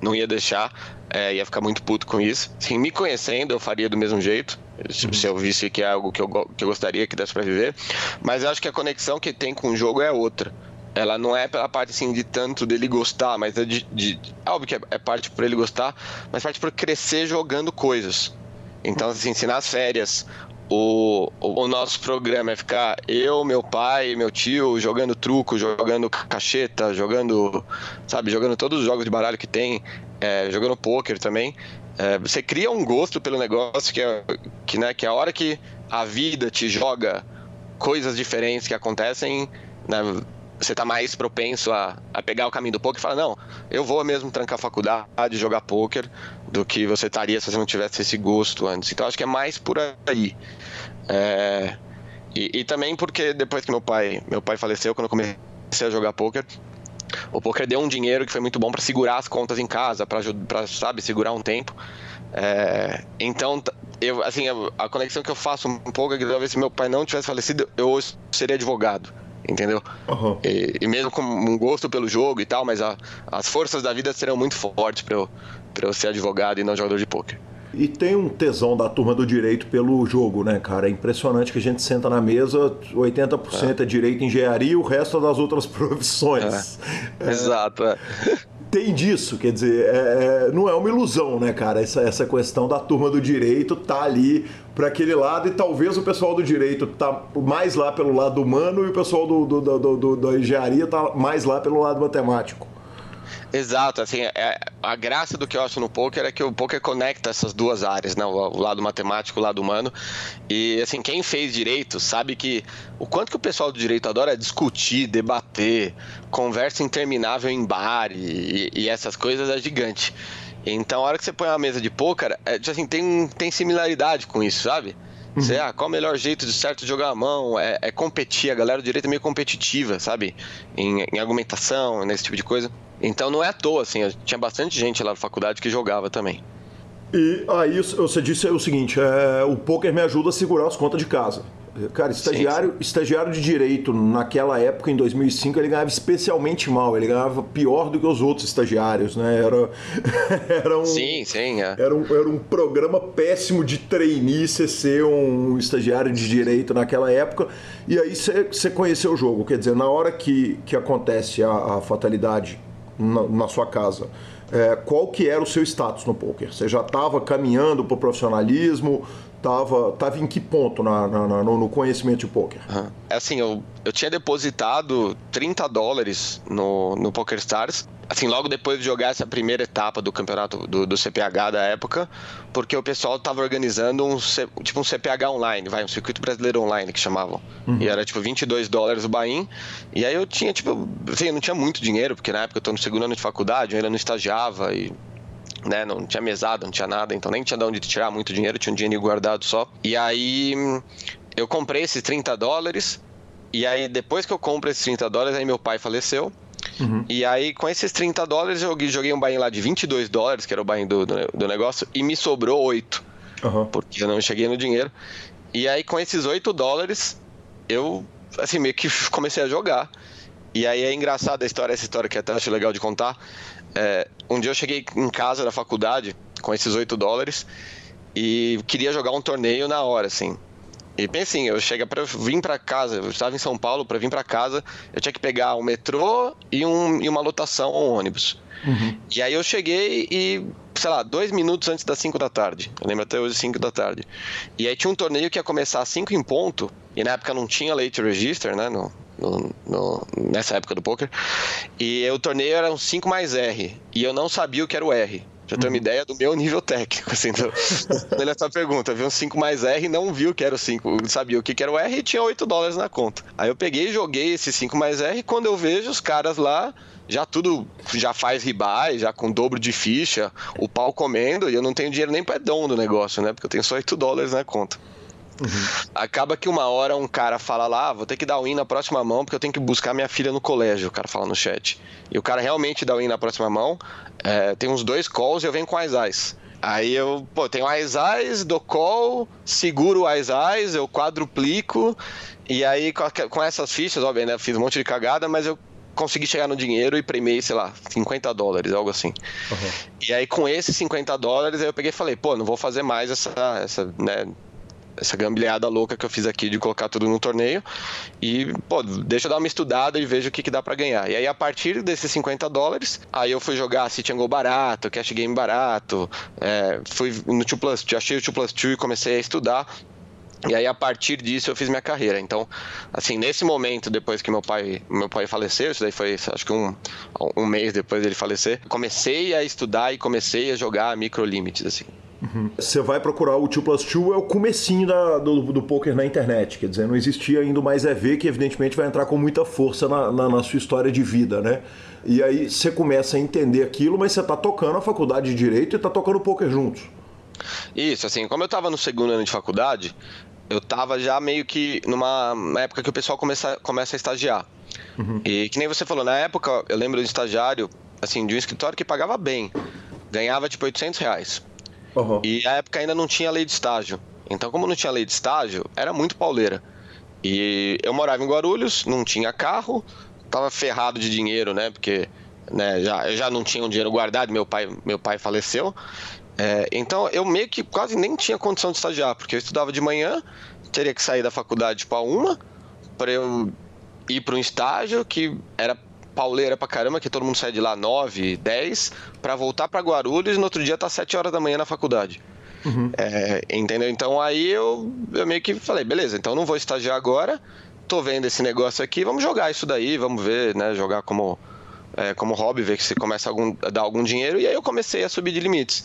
não ia deixar, é, ia ficar muito puto com isso. Assim, me conhecendo, eu faria do mesmo jeito, uhum. se eu visse que é algo que eu, que eu gostaria que desse para viver. Mas eu acho que a conexão que tem com o jogo é outra ela não é pela parte assim de tanto dele gostar, mas é de, de, de óbvio que é, é, parte por ele gostar, mas parte por crescer jogando coisas. Então, assim, se nas férias o, o, nosso programa é ficar eu, meu pai, meu tio jogando truco, jogando cacheta, jogando, sabe, jogando todos os jogos de baralho que tem, é, jogando poker também. É, você cria um gosto pelo negócio que é, que, né, que a hora que a vida te joga coisas diferentes que acontecem, né, você tá mais propenso a, a pegar o caminho do poker e falar, não, eu vou mesmo trancar a faculdade, jogar poker, do que você estaria se você não tivesse esse gosto antes. Então acho que é mais por aí. É, e, e, também porque depois que meu pai, meu pai faleceu, quando eu comecei a jogar poker, o poker deu um dinheiro que foi muito bom para segurar as contas em casa, para sabe, segurar um tempo. É, então, eu, assim, a, conexão que eu faço um pouco é que talvez se meu pai não tivesse falecido, eu seria advogado entendeu? Uhum. E, e, mesmo com um gosto pelo jogo e tal, mas a, as forças da vida serão muito fortes para eu, eu ser advogado e não jogador de pôquer. E tem um tesão da turma do direito pelo jogo, né, cara? É impressionante que a gente senta na mesa, 80% é, é direito e engenharia e o resto é das outras *laughs* profissões. É. É. Exato, é *laughs* tem disso, quer dizer, é, é, não é uma ilusão, né, cara? Essa, essa questão da turma do direito tá ali para aquele lado e talvez o pessoal do direito tá mais lá pelo lado humano e o pessoal do, do, do, do da engenharia tá mais lá pelo lado matemático. Exato, assim, é, a graça do que eu acho no poker é que o poker conecta essas duas áreas, né? O, o, lado matemático, o lado humano. E assim, quem fez direito sabe que o quanto que o pessoal do direito adora discutir, debater, conversa interminável em bar e, e essas coisas é gigante. Então, a hora que você põe uma mesa de poker, é, tipo assim, tem, tem similaridade com isso, sabe? Uhum. Você, ah, qual o melhor jeito de certo jogar a mão? É, é competir, a galera do direito é meio competitiva, sabe? Em, em argumentação, nesse tipo de coisa. Então não é à toa, assim, tinha bastante gente lá na faculdade que jogava também. E aí você disse o seguinte, é, o poker me ajuda a segurar as contas de casa. Cara, estagiário, sim, sim. estagiário de direito naquela época, em 2005, ele ganhava especialmente mal. Ele ganhava pior do que os outros estagiários, né? Era, *laughs* era um, sim, sim, é. era, um, era um programa péssimo de trainee você ser um estagiário de direito naquela época. E aí você, você conheceu o jogo. Quer dizer, na hora que, que acontece a, a fatalidade na, na sua casa, é, qual que era o seu status no poker? Você já estava caminhando para o profissionalismo? Tava, tava em que ponto na, na, na no conhecimento de poker? Uhum. Assim, eu, eu tinha depositado 30 dólares no, no PokerStars assim, logo depois de jogar essa primeira etapa do campeonato do, do CPH da época, porque o pessoal estava organizando um tipo um CPH online, vai, um circuito brasileiro online que chamavam. Uhum. E era tipo 22 dólares o buy E aí eu tinha, tipo, assim, eu não tinha muito dinheiro, porque na época eu tô no segundo ano de faculdade, eu ainda não estagiava e né, não tinha mesada, não tinha nada, então nem tinha de onde tirar muito dinheiro, tinha um dinheiro guardado só. E aí eu comprei esses 30 dólares E aí, depois que eu compro esses 30 dólares, aí meu pai faleceu. Uhum. E aí, com esses 30 dólares, eu joguei um buy lá de 22 dólares, que era o buy do, do, do negócio, e me sobrou 8. Uhum. Porque eu não cheguei no dinheiro. E aí, com esses 8 dólares, eu, assim, meio que comecei a jogar. E aí é engraçada a história, essa história que até acho legal de contar. É, um dia eu cheguei em casa da faculdade com esses 8 dólares e queria jogar um torneio na hora, assim. E pensei, eu chega para vir para casa, eu estava em São Paulo para vir para casa, eu tinha que pegar um metrô e, um, e uma lotação um ônibus. Uhum. E aí eu cheguei e, sei lá, dois minutos antes das 5 da tarde. Eu lembro até hoje 5 da tarde. E aí tinha um torneio que ia começar às 5 em ponto, e na época não tinha late register, né? No, no, nessa época do poker. E o torneio era um 5 mais R. E eu não sabia o que era o R. Já tenho uma uhum. ideia do meu nível técnico, assim, do, *laughs* é só pergunta. Viu um 5 mais R não viu que era o 5, sabia o que, que era o R e tinha 8 dólares na conta. Aí eu peguei e joguei esse 5 mais R e quando eu vejo os caras lá já tudo já faz ribai, já com dobro de ficha, o pau comendo, e eu não tenho dinheiro nem para dom do negócio, né? Porque eu tenho só 8 dólares na conta. Uhum. Acaba que uma hora um cara fala lá, ah, vou ter que dar o win na próxima mão porque eu tenho que buscar minha filha no colégio, o cara fala no chat. E o cara realmente dá o win na próxima mão, é, tem uns dois calls e eu venho com as eyes. Aí eu, pô, tenho as eyes, dou call, seguro as eyes, eu quadruplico, e aí com, essas fichas, óbvio, né, fiz um monte de cagada, mas eu consegui chegar no dinheiro e premiei, sei lá, 50 dólares, algo assim. Uhum. E aí com esses 50 dólares, aí eu peguei e falei, pô, não vou fazer mais essa, essa né, essa gambilhada louca que eu fiz aqui de colocar tudo no torneio. E, pô, deixa eu dar uma estudada e vejo o que, que dá para ganhar. E aí, a partir desses 50 dólares, aí eu fui jogar City Go barato, Cash Game barato, é, fui no 2 Plus, achei o 2 Plus 2 e comecei a estudar. E aí, a partir disso, eu fiz minha carreira. Então, assim, nesse momento, depois que meu pai, meu pai faleceu, isso daí foi, acho que um, um mês depois dele falecer, comecei a estudar e comecei a jogar micro limits, assim. Uhum. Você vai procurar o 2 plus 2 é o comecinho da, do, do poker na internet, quer dizer, não existia ainda mais EV que evidentemente vai entrar com muita força na, na, na sua história de vida, né? E aí você começa a entender aquilo, mas você está tocando a faculdade de Direito e está tocando poker juntos. Isso, assim, como eu estava no segundo ano de faculdade, eu estava já meio que numa época que o pessoal começa, começa a estagiar. Uhum. E que nem você falou, na época eu lembro de estagiário, assim, de um escritório que pagava bem. Ganhava tipo 800 reais. Uhum. E a época ainda não tinha lei de estágio. Então, como não tinha lei de estágio, era muito pauleira. E eu morava em Guarulhos, não tinha carro, tava ferrado de dinheiro, né? Porque né, já, eu já não tinha um dinheiro guardado, meu pai, meu pai faleceu. É, então eu meio que quase nem tinha condição de estagiar, porque eu estudava de manhã, teria que sair da faculdade para uma, para eu ir para um estágio que era pauleira pra caramba, que todo mundo sai de lá 9, 10, para voltar para Guarulhos e no outro dia tá 7 horas da manhã na faculdade. Uhum. É, entendeu? Então aí eu, eu meio que falei, beleza, então não vou estagiar agora, tô vendo esse negócio aqui, vamos jogar isso daí, vamos ver, né? Jogar como, é, como hobby, ver que você começa a, algum, dar algum dinheiro, e aí eu comecei a subir de limites.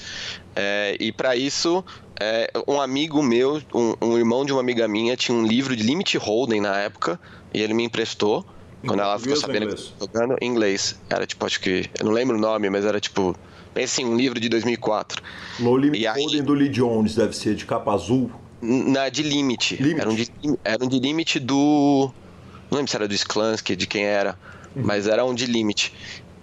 É, e para isso, é, um amigo meu, um, um, irmão de uma amiga minha, tinha um livro de limit holding na época, e ele me emprestou. Quando ela ficou sabendo que eu jogando, em inglês. Era tipo, acho que. Eu não lembro o nome, mas era tipo. Pensa em um livro de 2004. Low Limit aí, do Lee Jones, deve ser de capa azul. Na, de Limit. Limit. Era, um de, era um de Limit do. Não lembro se era do Sklansky, de quem era. Uhum. Mas era um de Limit.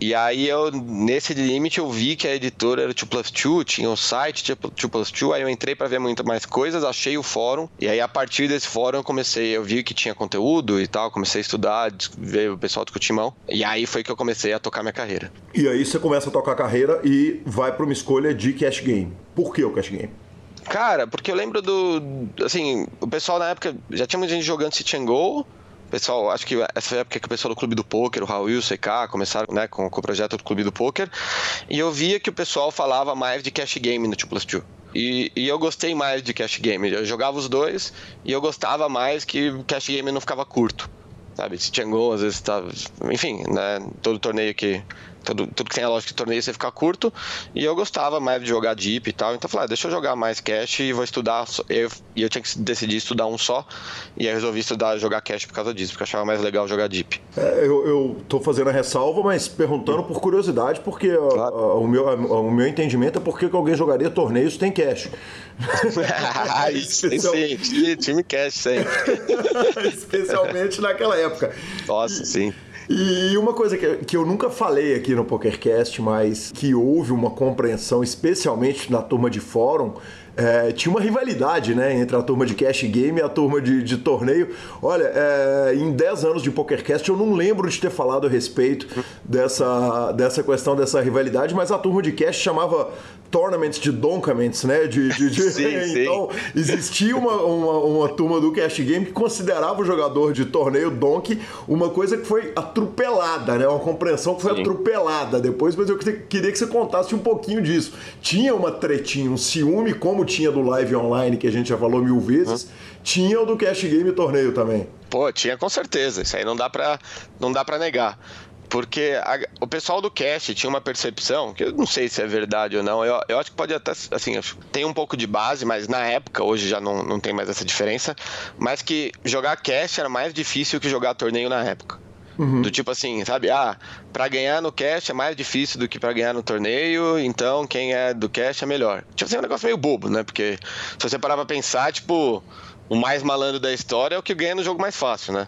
E aí eu, nesse limite, eu vi que a editora era 2 Plus 2, tinha o site 2 Plus 2, aí eu entrei para ver muito mais coisas, achei o fórum, e aí a partir desse fórum eu comecei, eu vi que tinha conteúdo e tal, comecei a estudar, ver o pessoal do Cutimão, e aí foi que eu comecei a tocar minha carreira. E aí você começa a tocar a carreira e vai para uma escolha de cash game. Por que o cash game? Cara, porque eu lembro do. Assim, o pessoal na época já tinha muita gente jogando City and Go pessoal, acho que essa época que o pessoal do Clube do Poker, o Raul e o CK, começaram né, com, com o projeto do Clube do Poker, e eu via que o pessoal falava mais de cash game no 2 Plus 2. E, e, eu gostei mais de cash game. Eu jogava os dois e eu gostava mais que cash game não ficava curto. Sabe, se Go, às vezes tava. Enfim, né? Todo torneio que tudo, tudo que tem a lógica de torneio você fica curto. E eu gostava mais de jogar Deep e tal. Então eu falei, ah, deixa eu jogar mais Cash e vou estudar. Eu, e eu tinha que decidir estudar um só. E aí resolvi estudar jogar Cash por causa disso, porque eu achava mais legal jogar Deep. É, eu, eu tô fazendo a ressalva, mas perguntando por curiosidade, porque claro. a, a, o, meu, a, o meu entendimento é porque que alguém jogaria torneios tem Cash. *laughs* Especial... sim, sim, time Cash sempre. *laughs* Especialmente naquela época. Nossa, sim. E uma coisa que, que eu nunca falei aqui no PokerCast, mas que houve uma compreensão, especialmente na turma de fórum, é, tinha uma rivalidade né, entre a turma de cash game e a turma de, de torneio. Olha, é, em 10 anos de PokerCast eu não lembro de ter falado a respeito dessa, dessa questão, dessa rivalidade, mas a turma de cash chamava tournaments de doncaments, né? De, de, de... *laughs* *laughs* Sim, então, sim. existia uma, uma, uma, turma do Cash Game que considerava o jogador de torneio donk uma coisa que foi atropelada, né? Uma compreensão que foi sim. atropelada depois, mas eu queria que você contasse um pouquinho disso. Tinha uma tretinha, um ciúme, como tinha do live online, que a gente já falou mil vezes, uhum. tinha o do Cash Game torneio também. Pô, tinha com certeza. Isso aí não dá pra, não dá pra negar porque a, o pessoal do cast tinha uma percepção, que eu não sei se é verdade ou não, eu, eu acho que pode até, assim, tem um pouco de base, mas na época, hoje já não, não tem mais essa diferença, mas que jogar cast era mais difícil que jogar torneio na época. Uhum. Do tipo assim, sabe? Ah, pra ganhar no cast é mais difícil do que para ganhar no torneio, então quem é do cast é melhor. Tipo assim, é um negócio meio bobo, né? Porque se você parar pra pensar, tipo, o mais malandro da história é o que ganha no jogo mais fácil, né?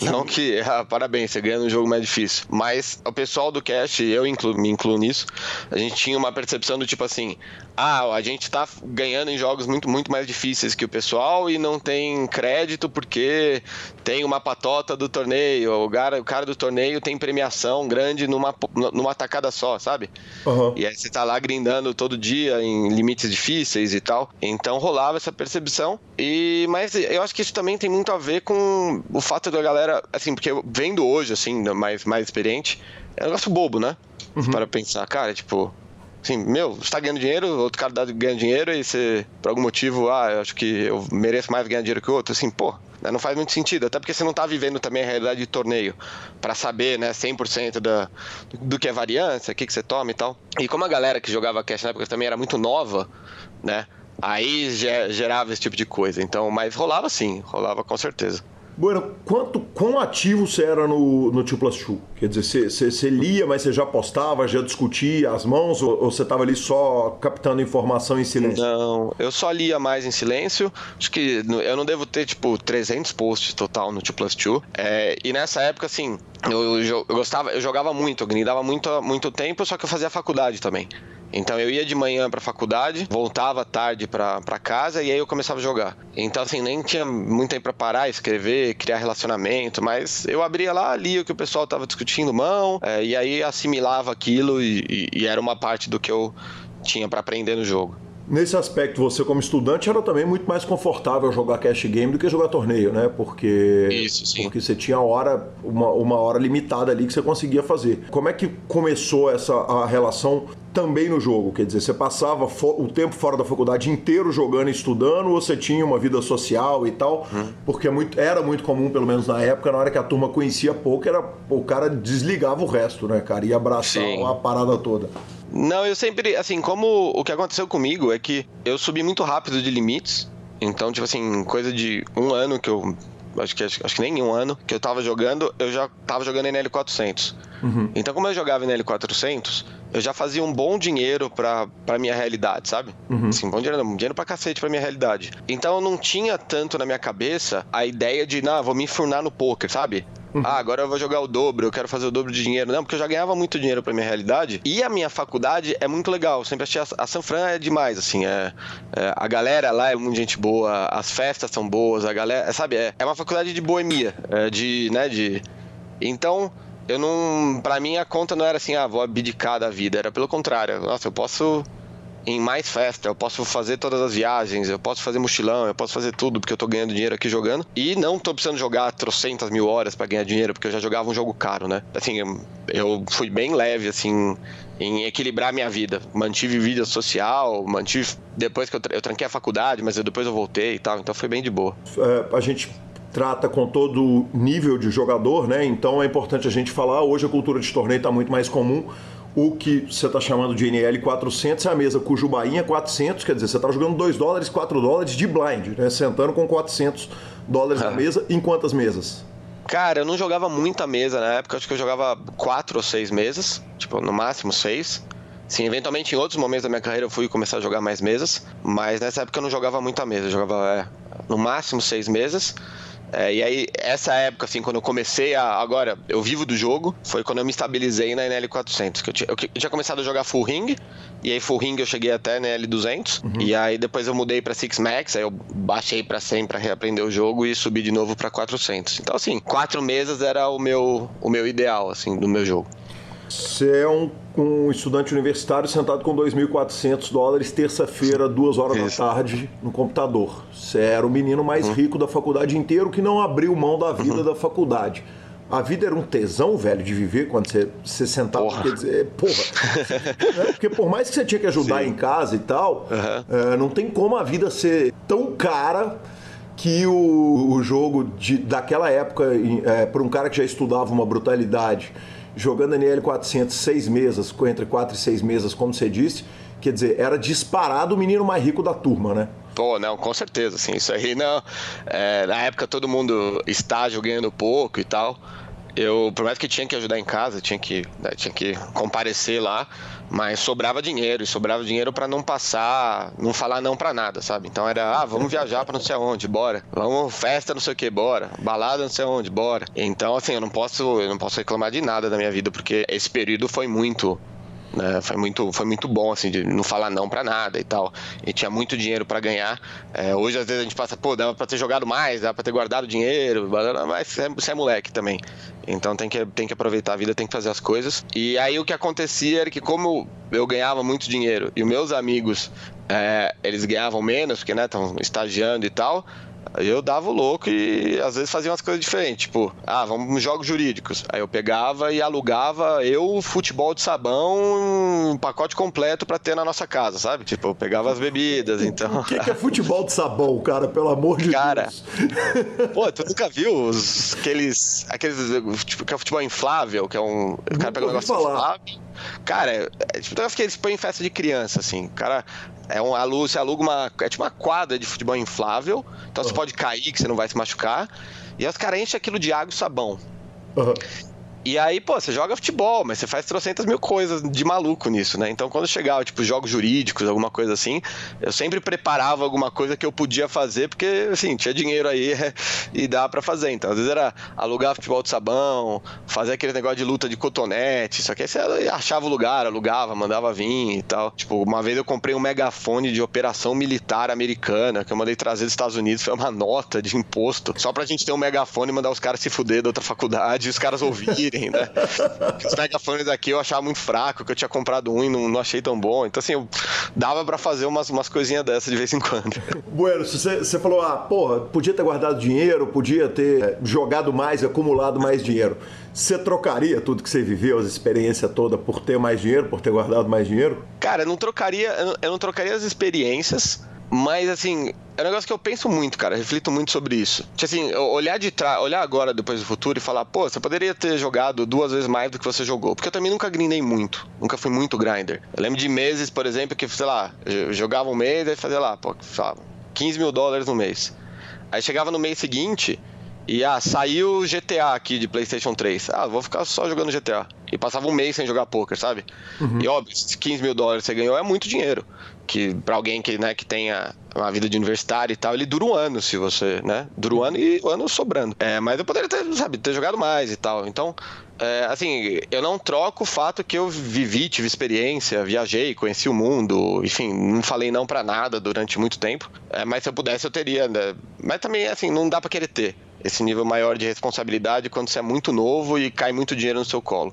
Não que, *laughs* ah, parabéns, você ganha no jogo mais difícil. Mas o pessoal do cast, eu incluo, me incluo nisso, a gente tinha uma percepção do tipo assim: ah, a gente tá ganhando em jogos muito, muito mais difíceis que o pessoal e não tem crédito porque tem uma patota do torneio. O cara, o cara do torneio tem premiação grande numa, numa tacada só, sabe? Uhum. E aí você tá lá grindando todo dia em limites difíceis e tal. Então rolava essa percepção. E, mas eu acho que isso também tem muito a ver com o fato da galera assim, porque vendo hoje, assim, mais, mais experiente, é um negócio bobo, né? Uhum. Para pensar, cara, tipo, assim, meu, você tá ganhando dinheiro, outro cara tá ganhando dinheiro e você, por algum motivo, ah, eu acho que eu mereço mais ganhar dinheiro que o outro, assim, pô, né, não faz muito sentido, até porque você não tá vivendo também a realidade de torneio, para saber, né, 100% da, do que é variância, o que, que você toma e tal. E como a galera que jogava cash na época também era muito nova, né, aí gerava esse tipo de coisa, então, mas rolava sim, rolava com certeza. Bueno, quanto, quão ativo você era no, no 2 Plus 2? Quer dizer, você, você, lia, mas você já postava, já discutia as mãos, ou, ou você estava ali só captando informação em silêncio? Não, eu só lia mais em silêncio. Acho que eu não devo ter, tipo, 300 posts total no 2 Plus 2. É, e nessa época, assim, eu, eu, eu, gostava, eu jogava muito, eu grindava muito, muito tempo, só que eu fazia faculdade também. Então eu ia de manhã pra faculdade, voltava tarde pra casa e aí eu começava a jogar. Então, assim, nem tinha muito tempo pra parar, escrever, criar relacionamento, mas eu abria lá, lia o que o pessoal tava discutindo mão, é, e aí assimilava aquilo e, e, e era uma parte do que eu tinha para aprender no jogo. Nesse aspecto, você como estudante era também muito mais confortável jogar cash game do que jogar torneio, né? Porque, Isso, sim. porque você tinha hora, uma, uma hora limitada ali que você conseguia fazer. Como é que começou essa a relação também no jogo? Quer dizer, você passava o tempo fora da faculdade inteiro jogando e estudando, ou você tinha uma vida social e tal? Hum. Porque é muito, era muito comum, pelo menos na época, na hora que a turma conhecia pouco, era, o cara desligava o resto, né, cara? Ia abraçar sim. a parada toda. Não, eu sempre, assim, como o que aconteceu comigo é que eu subi muito rápido de limites. Então, tipo assim, coisa de um ano que eu. Acho que, acho, acho que nem um ano que eu tava jogando, eu já tava jogando NL400. Uhum. Então, como eu jogava NL400, eu já fazia um bom dinheiro pra, pra minha realidade, sabe? Uhum. Assim, bom dinheiro, dinheiro pra cacete pra minha realidade. Então, eu não tinha tanto na minha cabeça a ideia de, não, vou me enfurnar no poker, sabe? *laughs* Ah, agora eu vou jogar o dobro, eu quero fazer o dobro de dinheiro. Não, porque eu já ganhava muito dinheiro pra minha realidade. E a minha faculdade é muito legal. Eu sempre achei a, a San Fran é demais, assim. É, é, a galera lá é muito gente boa, as festas são boas, a galera, sabe? É, é uma faculdade de boemia, é, de, né, de... Então, eu não. Pra mim, a conta não era assim, ah, vou abdicar da vida. Era pelo contrário. Nossa, eu posso em mais festa, eu posso fazer todas as viagens, eu posso fazer mochilão, eu posso fazer tudo porque eu tô ganhando dinheiro aqui jogando. E não tô precisando jogar trocentas mil horas para ganhar dinheiro, porque eu já jogava um jogo caro, né? Assim, eu fui bem leve, assim, em equilibrar minha vida. Mantive vida social, mantive. Depois que eu, eu tranquei a faculdade, mas eu, depois eu voltei e tal, então foi bem de boa. É, a gente trata com todo nível de jogador, né? Então é importante a gente falar. Hoje a cultura de torneio está muito mais comum o que você está chamando de NL 400 é a mesa cujo bainha é 400, quer dizer, você está jogando 2 dólares, 4 dólares de blind, né? Sentando com 400 dólares na mesa. Em quantas mesas? Cara, eu não jogava muita mesa na época, acho que eu jogava 4 ou 6 mesas, tipo, no máximo 6. Sim, eventualmente em outros momentos da minha carreira eu fui começar a jogar mais mesas, mas nessa época eu não jogava muita mesa, eu jogava é, no máximo 6 mesas. É, e aí, essa época, assim, quando eu comecei a. Agora, eu vivo do jogo, foi quando eu me estabilizei na NL400. Que eu, tinha, eu, eu tinha começado a jogar full ring, e aí full ring eu cheguei até NL200. Uhum. E aí depois eu mudei pra Six Max, aí eu baixei pra 100 pra reaprender o jogo e subi de novo pra 400. Então, assim, quatro mesas era o meu, o meu ideal, assim, do meu jogo. Você é um, um, estudante universitário sentado com 2.400 dólares, terça-feira, duas horas Isso. da tarde, no computador. Você era o menino mais uhum. rico da faculdade inteiro que não abriu mão da vida uhum. da faculdade. A vida era um tesão, velho, de viver quando você, você sentava. Porra. Quer dizer, porra. né? *laughs* Porque por mais que você tinha que ajudar Sim. em casa e tal, uhum. é, não tem como a vida ser tão cara que o, o jogo de, daquela época, é, para um cara que já estudava uma brutalidade jogando NL 400 seis mesas, entre quatro e seis mesas, como você disse, quer dizer, era disparado o menino mais rico da turma, né? Pô, não, com certeza, assim, isso aí não. É, na época todo mundo estágio ganhando pouco e tal. Eu, por mais que tinha que ajudar em casa, tinha que, né, tinha que comparecer lá, mas sobrava dinheiro, e sobrava dinheiro para não passar, não falar não para nada, sabe? Então era, ah, vamos viajar para não sei aonde, bora. Vamos festa, não sei o que, bora. Balada, não sei aonde, bora. Então, assim, eu não posso, eu não posso reclamar de nada da minha vida, porque esse período foi muito né? Foi, muito, foi muito bom, assim, de não falar não para nada e tal. E tinha muito dinheiro para ganhar. É, hoje, às vezes, a gente passa, pô, dava pra ter jogado mais, dava pra ter guardado dinheiro, mas você é moleque também. Então tem que, tem que aproveitar a vida, tem que fazer as coisas. E aí o que acontecia era que, como eu ganhava muito dinheiro e os meus amigos, é, eles ganhavam menos, porque, né, estão estagiando e tal eu dava o louco e às vezes fazia umas coisas diferentes, tipo, ah, vamos jogos jurídicos. Aí eu pegava e alugava eu futebol de sabão, um pacote completo para ter na nossa casa, sabe? Tipo, eu pegava as bebidas, então. O que, que é futebol de sabão, cara? Pelo amor de cara, Deus. Pô, tu nunca viu os, aqueles. aqueles. Tipo, que é futebol inflável, que é um. O cara pega um negócio falar. inflável. Cara, é, é tipo, que eles põem em festa de criança, assim. O cara é um você aluga uma. É tipo uma quadra de futebol inflável. Então uhum. você pode cair, que você não vai se machucar. E os caras enchem aquilo de água e sabão. Uhum. E aí, pô, você joga futebol, mas você faz trocentas mil coisas de maluco nisso, né? Então, quando chegava, tipo, jogos jurídicos, alguma coisa assim, eu sempre preparava alguma coisa que eu podia fazer, porque, assim, tinha dinheiro aí *laughs* e dava para fazer. Então, às vezes era alugar futebol de sabão, fazer aquele negócio de luta de cotonete, só que aí você achava o lugar, alugava, mandava vir e tal. Tipo, uma vez eu comprei um megafone de operação militar americana, que eu mandei trazer dos Estados Unidos, foi uma nota de imposto, só pra gente ter um megafone e mandar os caras se fuder da outra faculdade e os caras *laughs* ouvirem *laughs* né? Os megafones aqui eu achava muito fraco, que eu tinha comprado um e não, não achei tão bom. Então, assim, eu dava para fazer umas, umas coisinhas dessas de vez em quando. *laughs* Bueno, você, você falou, ah, porra, podia ter guardado dinheiro, podia ter eh, jogado mais, acumulado mais dinheiro. Você trocaria tudo que você viveu, as experiências toda, por ter mais dinheiro, por ter guardado mais dinheiro? Cara, eu não trocaria, eu não trocaria as experiências mas, assim, é um negócio que eu penso muito, cara. Reflito muito sobre isso. Tipo assim, olhar de trás, olhar agora, depois do futuro, e falar, pô, você poderia ter jogado duas vezes mais do que você jogou. Porque eu também nunca grindei muito. Nunca fui muito grinder. Eu lembro de meses, por exemplo, que, sei lá, eu jogava um mês e fazia lá, pô, sei lá, 15 mil dólares no mês. Aí chegava no mês seguinte. E ah, saiu GTA aqui de PlayStation 3. Ah, vou ficar só jogando GTA. E passava um mês sem jogar poker, sabe? Uhum. E óbvio, 15 mil dólares você ganhou é muito dinheiro que para alguém que, né, que tenha uma vida de universitário e tal, ele dura um ano se você, né? Dura um ano e o ano sobrando. É, mas eu poderia ter, sabe, ter jogado mais e tal. Então, é, assim, eu não troco o fato que eu vivi, tive experiência, viajei, conheci o mundo, enfim, não falei não para nada durante muito tempo. É, mas se eu pudesse, eu teria. Né? Mas também, assim, não dá para querer ter esse nível maior de responsabilidade quando você é muito novo e cai muito dinheiro no seu colo.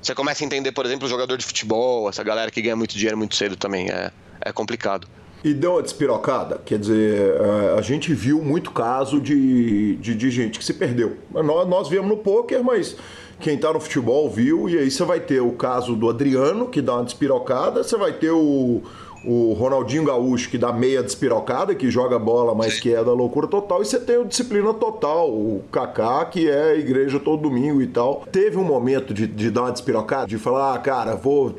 Você começa a entender, por exemplo, o jogador de futebol, essa galera que ganha muito dinheiro muito cedo também. É, é complicado. E deu uma despirocada, quer dizer, é, a gente viu muito caso de, de, de gente que se perdeu. Nós, nós vemos no poker, mas quem está no futebol viu, e aí você vai ter o caso do Adriano, que dá uma despirocada, você vai ter o, o Ronaldinho Gaúcho, que dá meia despirocada, que joga bola, mas que é da loucura total, e você tem o disciplina total, o Kaká, que é igreja todo domingo e tal. Teve um momento de, de dar uma despirocada, de falar, ah, cara, vou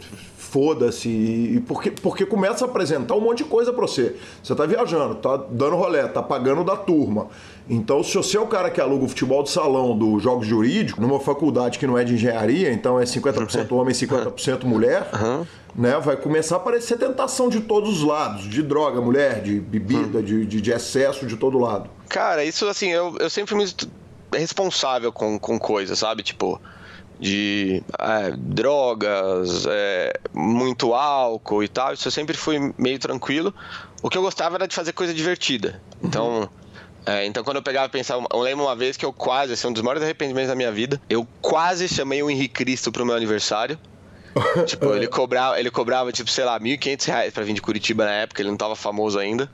foda-se, porque, porque começa a apresentar um monte de coisa para você. Você tá viajando, tá dando rolé, tá pagando da turma. Então, se você é o cara que aluga o futebol de salão do jogos jurídicos, numa faculdade que não é de engenharia, então é 50% homem e 50% mulher, uhum. né? Vai começar a aparecer tentação de todos os lados, de droga, mulher, de bebida, uhum. de, de, de, excesso de todo lado. Cara, isso assim, eu, eu sempre me responsável com, com coisas, sabe? Tipo, de é, drogas, é, muito álcool e tal. Isso eu sempre fui meio tranquilo. O que eu gostava era de fazer coisa divertida. Então. Uhum. É, então, quando eu pegava e pensava, eu lembro uma vez que eu quase, é um dos maiores arrependimentos da minha vida, eu quase chamei o Henrique Cristo pro meu aniversário. *laughs* tipo, ele cobrava, ele cobrava, tipo, sei lá, R$ 1.500 pra vir de Curitiba na época, ele não tava famoso ainda.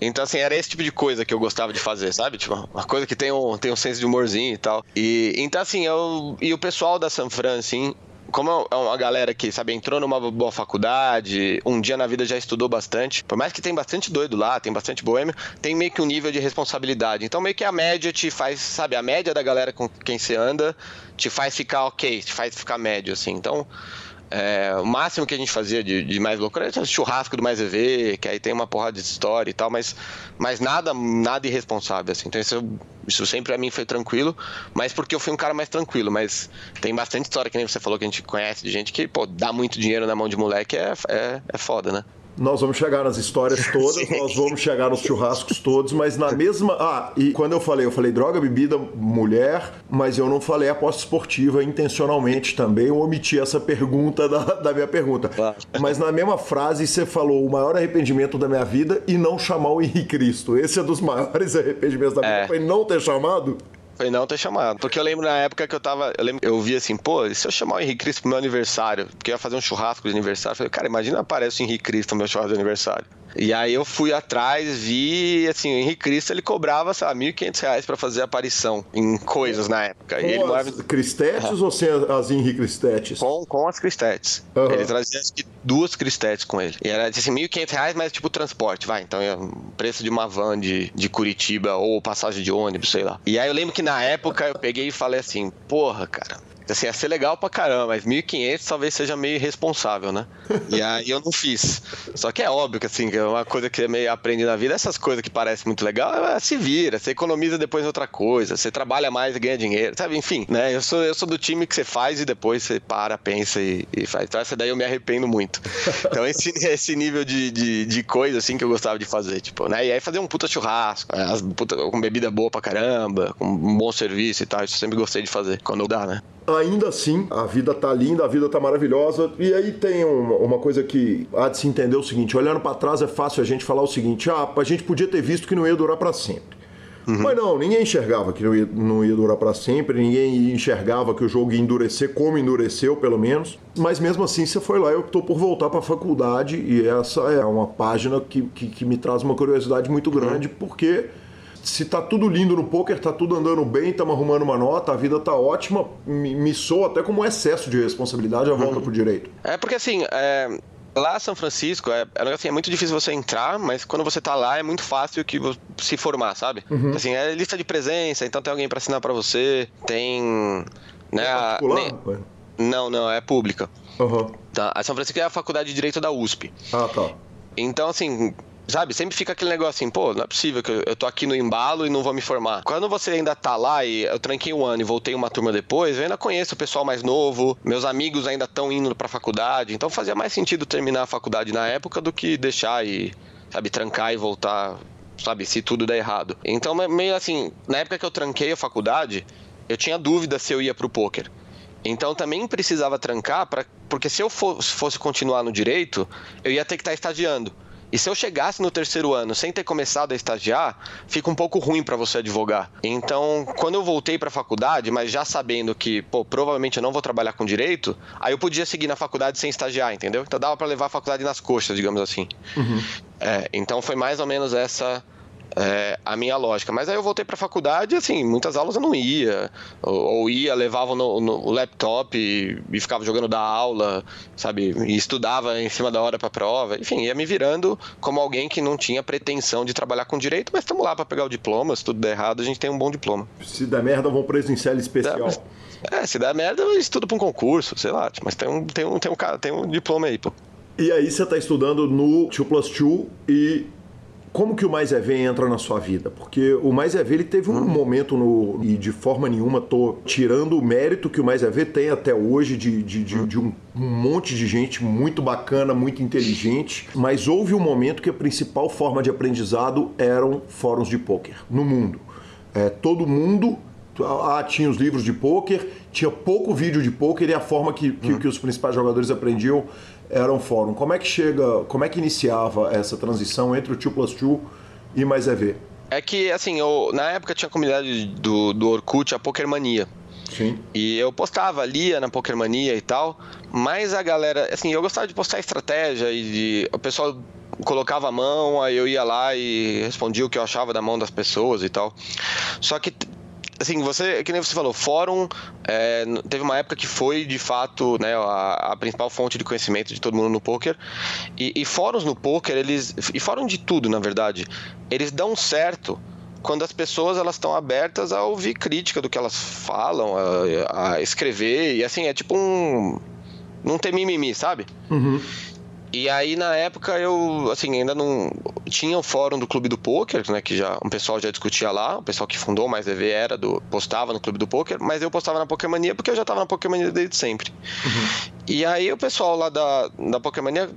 Então, assim, era esse tipo de coisa que eu gostava de fazer, sabe? Tipo, uma coisa que tem um, tem um senso de humorzinho e tal. E, então, assim, eu, e o pessoal da San Fran, assim, como é uma galera que, sabe, entrou numa boa faculdade, um dia na vida já estudou bastante, por mais que tem bastante doido lá, tem bastante boêmio, tem meio que um nível de responsabilidade. Então, meio que a média te faz, sabe, a média da galera com quem você anda te faz ficar ok, te faz ficar médio, assim. Então, é, o máximo que a gente fazia de, de mais loucura era churrasco do Mais EV, que aí tem uma porrada de história e tal, mas, mas nada nada irresponsável, assim. Então isso, isso sempre pra mim foi tranquilo, mas porque eu fui um cara mais tranquilo, mas tem bastante história, que nem você falou, que a gente conhece de gente que, pô, dá muito dinheiro na mão de moleque é, é, é foda, né? Nós vamos chegar nas histórias *laughs* todas, nós vamos chegar nos churrascos todos, mas na mesma. Ah, e quando eu falei, eu falei droga, bebida, mulher, mas eu não falei aposta esportiva intencionalmente também. Eu omiti essa pergunta da, da minha pergunta. Mas na mesma frase você falou o maior arrependimento da minha vida e não chamar o Henrique Cristo. Esse é dos maiores *laughs* arrependimentos da minha vida, é. foi não ter chamado? Foi não ter chamado. Porque eu lembro na época que eu tava. Eu, lembro, eu vi assim, pô, e se eu chamar o Henrique Cristo pro meu aniversário? Porque eu ia fazer um churrasco de aniversário. Eu falei, cara, imagina aparece o Henrique Cristo no meu churrasco de aniversário. E aí eu fui atrás, vi, assim, o Henrique Cristo ele cobrava, sei lá, R$ 1.500 pra fazer aparição em coisas na época. Com e ele as cristetes ou sem as Henrique Cristetes? Com, com as cristetes. Uhum. Ele trazia acho que duas cristetes com ele. E era assim, R$ 1.500, mas tipo transporte, vai. Então, é preço de uma van de, de Curitiba ou passagem de ônibus, sei lá. E aí eu lembro que na época eu peguei e falei assim, porra, cara, Assim, ia ser legal pra caramba, mas 1.500 talvez seja meio irresponsável, né? *laughs* E aí eu não fiz. Só que é óbvio que, assim, que é uma coisa que é meio aprende na vida, essas coisas que parecem muito legal, é, se vira, você economiza depois outra coisa, você trabalha mais e ganha dinheiro, sabe? Enfim, né? Eu sou, eu sou do time que você faz e depois você para, pensa e, e faz. Então essa daí eu me arrependo muito. Então esse, *laughs* esse nível de, de, de, coisa, assim, que eu gostava de fazer, tipo, né? E aí fazer um puta churrasco, né? As puta, com bebida boa pra caramba, com um bom serviço e tal, isso eu sempre gostei de fazer, quando dá, né? Ainda assim, a vida tá linda, a vida tá maravilhosa. E aí tem uma, uma coisa que há de se entender o seguinte: olhando para trás é fácil a gente falar o seguinte, ah, a gente podia ter visto que não ia durar para sempre. Uhum. Mas não, ninguém enxergava que não ia, não ia durar para sempre, ninguém enxergava que o jogo ia endurecer, como endureceu, pelo menos. Mas mesmo assim, você foi lá e optou por voltar para a faculdade, e essa é uma página que, que, que, me traz uma curiosidade muito grande, uhum. porque se tá tudo lindo no poker, tá tudo andando bem, estamos arrumando uma nota, a vida tá ótima, me, me soa até como um excesso de responsabilidade a volta uhum. pro direito. É porque assim, é, lá São Francisco, é, é, assim, é muito difícil você entrar, mas quando você tá lá é muito fácil que se formar, sabe? Uhum. Assim, é lista de presença, então tem alguém para assinar para você, tem... Né, é particular? Nem... Não, não, é pública. Uhum. Tá, a São Francisco é a faculdade de Direito da USP. Ah, tá. Então, assim, Sabe, sempre fica aquele negócio assim, pô, não é possível que eu tô aqui no embalo e não vou me formar. Quando você ainda tá lá e eu tranquei um ano e voltei uma turma depois, eu ainda conheço o pessoal mais novo, meus amigos ainda estão indo pra faculdade, então fazia mais sentido terminar a faculdade na época do que deixar e, sabe, trancar e voltar, sabe, se tudo der errado. Então, meio assim, na época que eu tranquei a faculdade, eu tinha dúvida se eu ia pro poker. Então também precisava trancar, pra, porque se eu fosse continuar no direito, eu ia ter que estar tá estagiando. E se eu chegasse no terceiro ano sem ter começado a estagiar, fica um pouco ruim para você advogar. Então, quando eu voltei para a faculdade, mas já sabendo que, pô, provavelmente eu não vou trabalhar com direito, aí eu podia seguir na faculdade sem estagiar, entendeu? Então dava para levar a faculdade nas coxas, digamos assim. Uhum. É, então foi mais ou menos essa é, a minha lógica. Mas aí eu voltei para a faculdade assim, muitas aulas eu não ia. Ou, ou ia, levava no, no laptop e, e, ficava jogando da aula, sabe? E estudava em cima da hora para prova. Enfim, ia me virando como alguém que não tinha pretensão de trabalhar com direito, mas estamos lá para pegar o diploma. Se tudo der errado, a gente tem um bom diploma. Se der merda, vão preso em célula especial. É, se der merda, eu estudo para um concurso, sei lá. Mas tem um, tem um, tem um, tem um diploma aí, pô. E aí você está estudando no 2 Plus 2 e como que o Mais EV entra na sua vida? Porque o Mais EV ele teve um uhum. momento no, e de forma nenhuma tô tirando o mérito que o Mais EV tem até hoje de, de, de, de um, monte de gente muito bacana, muito inteligente, mas houve um momento que a principal forma de aprendizado eram fóruns de pôquer no mundo. É, todo mundo ah, tinha os livros de pôquer, tinha pouco vídeo de pôquer e a forma que, que, uhum. que os principais jogadores aprendiam era um fórum. Como é que chega, como é que iniciava essa transição entre o 2 Plus 2 e Mais EV? É que, assim, eu, na época tinha a comunidade do, do Orkut, a Pokermania. Sim. E eu postava, lia na Pokermania e tal, mas a galera, assim, eu gostava de postar estratégia e de, o pessoal colocava a mão, aí eu ia lá e respondia o que eu achava da mão das pessoas e tal. Só que assim, você, que nem você falou, fórum é, teve uma época que foi de fato né, a, a, principal fonte de conhecimento de todo mundo no poker. E, e fóruns no poker, eles. E fórum de tudo, na verdade, eles dão certo quando as pessoas elas estão abertas a ouvir crítica do que elas falam, a, a escrever, e assim, é tipo um. Não ter mimimi, sabe? Uhum. E aí, na época, eu, assim, ainda não. Tinha o fórum do Clube do Poker, né? Que já um pessoal já discutia lá, o pessoal que fundou mais EV era do. postava no Clube do Poker, mas eu postava na Pokémania porque eu já tava na Pokémania desde sempre. Uhum. E aí o pessoal lá da, da Pokémania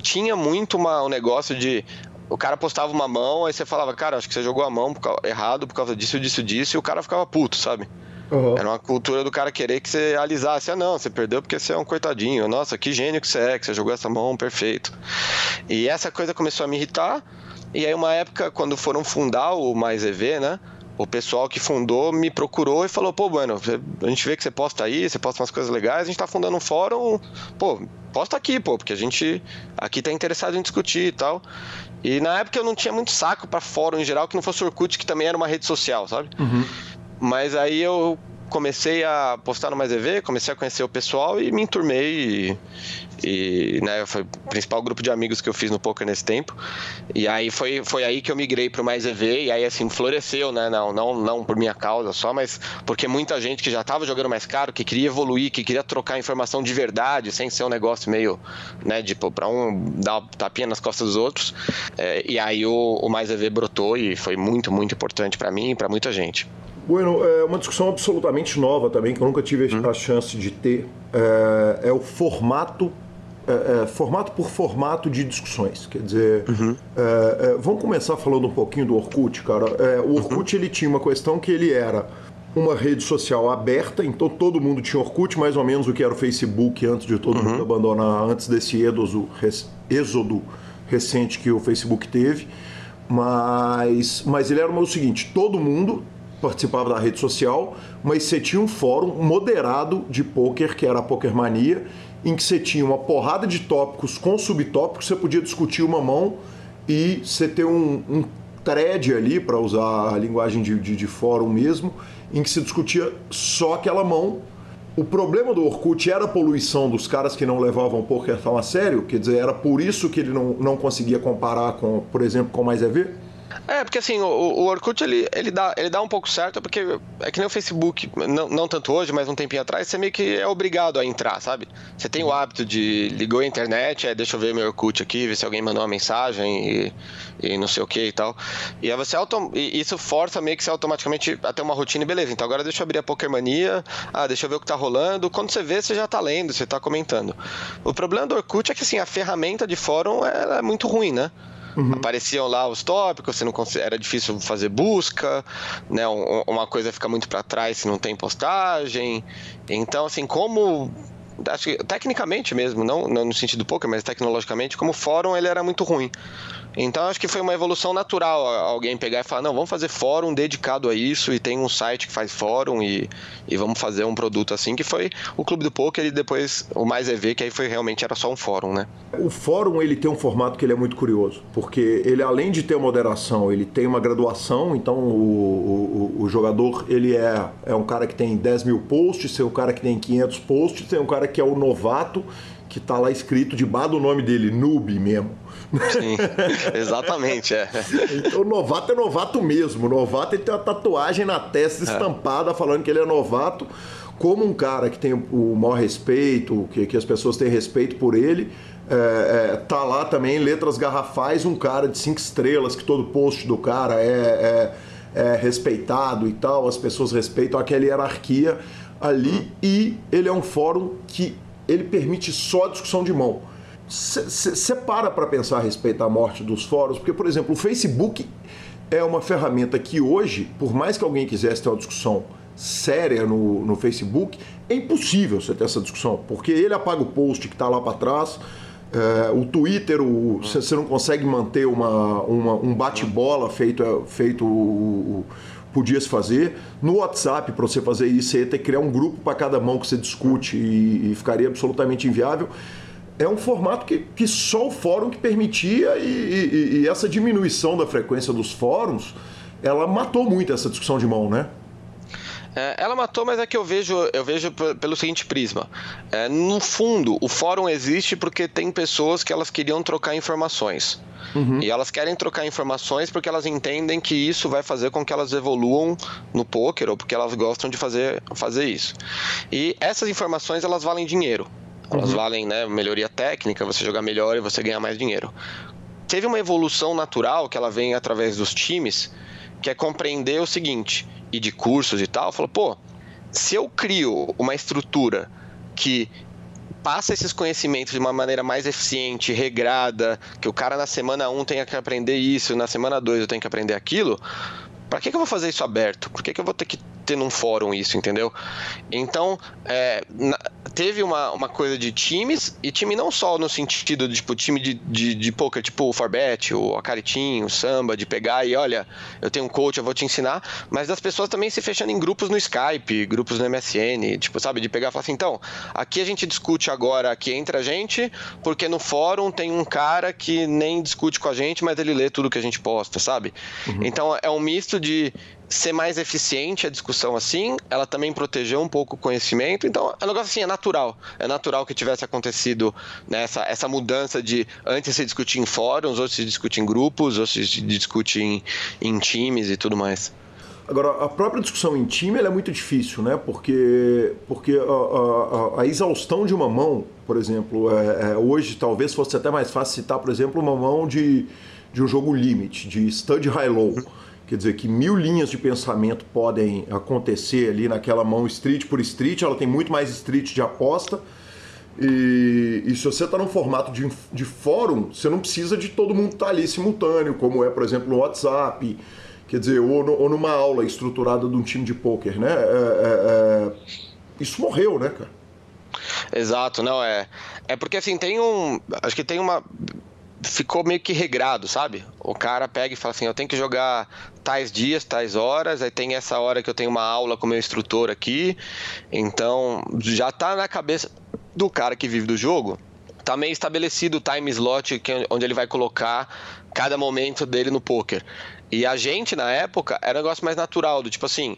tinha muito uma, um negócio de. O cara postava uma mão, aí você falava, cara, acho que você jogou a mão por causa, errado por causa disso, disso, disso, e o cara ficava puto, sabe? Uhum. Era uma cultura do cara querer que você alisasse. Ah, não, você perdeu porque você é um coitadinho. Nossa, que gênio que você é, que você jogou essa mão perfeito. E essa coisa começou a me irritar. E aí, uma época, quando foram fundar o Mais EV, né? O pessoal que fundou me procurou e falou: pô, Bueno, a gente vê que você posta aí, você posta umas coisas legais, a gente tá fundando um fórum, pô, posta aqui, pô, porque a gente aqui tá interessado em discutir e tal. E na época eu não tinha muito saco para fórum em geral, que não fosse Orkut, que também era uma rede social, sabe? Uhum. Mas aí eu comecei a postar no Mais EV, comecei a conhecer o pessoal e me enturmei. E, e né, foi o principal grupo de amigos que eu fiz no poker nesse tempo. E aí foi, foi aí que eu migrei para o Mais EV e aí assim floresceu, né? Não, não, não por minha causa só, mas porque muita gente que já estava jogando mais caro, que queria evoluir, que queria trocar informação de verdade, sem ser um negócio meio, né, tipo, para um dar tapinha nas costas dos outros. É, e aí o, o Mais EV brotou e foi muito, muito importante para mim e para muita gente. Bueno, é uma discussão absolutamente nova também, que eu nunca tive hum. a chance de ter. É, é o formato é, é, formato por formato de discussões. Quer dizer, uhum. é, é vamos começar falando um pouquinho do Orkut, cara. É, o Orkut uhum. ele tinha uma questão que ele era uma rede social aberta, então todo mundo tinha Orkut, mais ou menos o que era o Facebook antes de todo uhum. mundo abandonar, antes desse êxodo, êxodo recente que o Facebook teve. Mas, mas ele era o seguinte: todo mundo participava da rede social, mas você tinha um fórum moderado de poker, que era a Pokermania, em que você tinha uma porrada de tópicos com subtópicos, você podia discutir uma mão e você ter um, um thread ali, para usar a linguagem de, de, de fórum mesmo, em que se discutia só aquela mão. O problema do Orkut era a poluição dos caras que não levavam o poker tão a sério, quer dizer, era por isso que ele não, não conseguia comparar com, por exemplo, com mais EV? É, porque assim, o, o Orkut ele, ele, dá, ele dá um pouco certo, porque é que nem o Facebook, não, não tanto hoje, mas um tempinho atrás, você meio que é obrigado a entrar, sabe? Você tem o hábito de ligou a internet, é, deixa eu ver meu Orkut aqui, ver se alguém mandou uma mensagem e, e não sei o que e tal. E aí você autom e isso força meio que você automaticamente a ter uma rotina e beleza. Então agora deixa eu abrir a Pokémania, ah, deixa eu ver o que tá rolando. Quando você vê, você já tá lendo, você tá comentando. O problema do Orkut é que assim, a ferramenta de fórum é muito ruim, né? Uhum. Apareciam lá os tópicos, você não era difícil fazer busca, né? uma coisa fica muito para trás se não tem postagem. Então, assim, como acho que, tecnicamente mesmo, não, não no sentido pouco, mas tecnologicamente, como fórum ele era muito ruim. Então acho que foi uma evolução natural alguém pegar e falar, não, vamos fazer fórum dedicado a isso e tem um site que faz fórum e, e vamos fazer um produto assim, que foi o Clube do Poker e depois o Mais EV, que aí foi realmente era só um fórum, né? O fórum ele tem um formato que ele é muito curioso, porque ele além de ter moderação, ele tem uma graduação, então o, o, o jogador ele é, é um cara que tem 10 mil posts, tem um cara que tem 500 posts, tem um cara que é o novato, que está lá escrito debaixo do nome dele, noob mesmo. Sim, *laughs* exatamente, é. Então, novato é novato mesmo. Novato ele tem uma tatuagem na testa é. estampada falando que ele é novato, como um cara que tem o maior respeito, que, que as pessoas têm respeito por ele. É, é, tá lá também em letras garrafais um cara de cinco estrelas, que todo post do cara é, é, é respeitado e tal, as pessoas respeitam aquela hierarquia ali e ele é um fórum que ele permite só a discussão de mão. Você para para pensar a respeito da morte dos fóruns, porque, por exemplo, o Facebook é uma ferramenta que hoje, por mais que alguém quisesse ter uma discussão séria no, no Facebook, é impossível você ter essa discussão, porque ele apaga o post que está lá para trás, é, o Twitter, você não consegue manter uma, uma um bate-bola feito, feito o, o, podia se fazer. No WhatsApp, para você fazer isso, você ia ter que criar um grupo para cada mão que você discute e, e ficaria absolutamente inviável é um formato que, que só o fórum que permitia e, e, e, essa diminuição da frequência dos fóruns, ela matou muito essa discussão de mão, né? É, ela matou, mas é que eu vejo, eu vejo pelo seguinte prisma. É, no fundo, o fórum existe porque tem pessoas que elas queriam trocar informações. Uhum. E elas querem trocar informações porque elas entendem que isso vai fazer com que elas evoluam no poker ou porque elas gostam de fazer, fazer isso. E essas informações elas valem dinheiro. Elas uhum. valem, né, melhoria técnica, você jogar melhor e você ganhar mais dinheiro. Teve uma evolução natural que ela vem através dos times, que é compreender o seguinte, e de cursos e tal, falou, pô, se eu crio uma estrutura que passa esses conhecimentos de uma maneira mais eficiente, regrada, que o cara na semana 1 tenha que aprender isso, na semana 2 eu tenho que aprender aquilo, para que, que eu vou fazer isso aberto? Por que, que eu vou ter que ter num fórum isso, entendeu? Então, é, na, teve uma, uma coisa de times, e time não só no sentido de tipo, time de, de, de poker, tipo o Forbet, o Acaritim, o Samba, de pegar e olha, eu tenho um coach, eu vou te ensinar, mas das pessoas também se fechando em grupos no Skype, grupos no MSN, tipo, sabe, de pegar e falar assim, então, aqui a gente discute agora aqui entre a gente, porque no fórum tem um cara que nem discute com a gente, mas ele lê tudo que a gente posta, sabe? Uhum. Então é um misto de ser mais eficiente a discussão assim, ela também protegeu um pouco o conhecimento. Então, é um negócio assim, é natural. É natural que tivesse acontecido nessa essa mudança de antes se discutir em fóruns, ou se discute em grupos, ou se discute em, em times e tudo mais. Agora, a própria discussão em time é muito difícil, né? Porque, porque a, a, a exaustão de uma mão, por exemplo, é, é, hoje talvez fosse até mais fácil citar, por exemplo, uma mão de, de um jogo limit, de stud high-low. Quer dizer que mil linhas de pensamento podem acontecer ali naquela mão street por street, ela tem muito mais street de aposta. E, e se você está num formato de, de fórum, você não precisa de todo mundo estar tá ali simultâneo, como é, por exemplo, no WhatsApp, quer dizer, ou, no, ou numa aula estruturada de um time de pôquer, né? É, é, é... Isso morreu, né, cara? Exato, não é. É porque assim tem um, acho que tem uma ficou meio que regrado, sabe? O cara pega e fala assim: eu tenho que jogar tais dias, tais horas, aí tem essa hora que eu tenho uma aula com meu instrutor aqui. Então, já tá na cabeça do cara que vive do jogo, tá meio estabelecido o time slot que, onde ele vai colocar cada momento dele no poker. E a gente, na época, era um negócio mais natural, do tipo assim,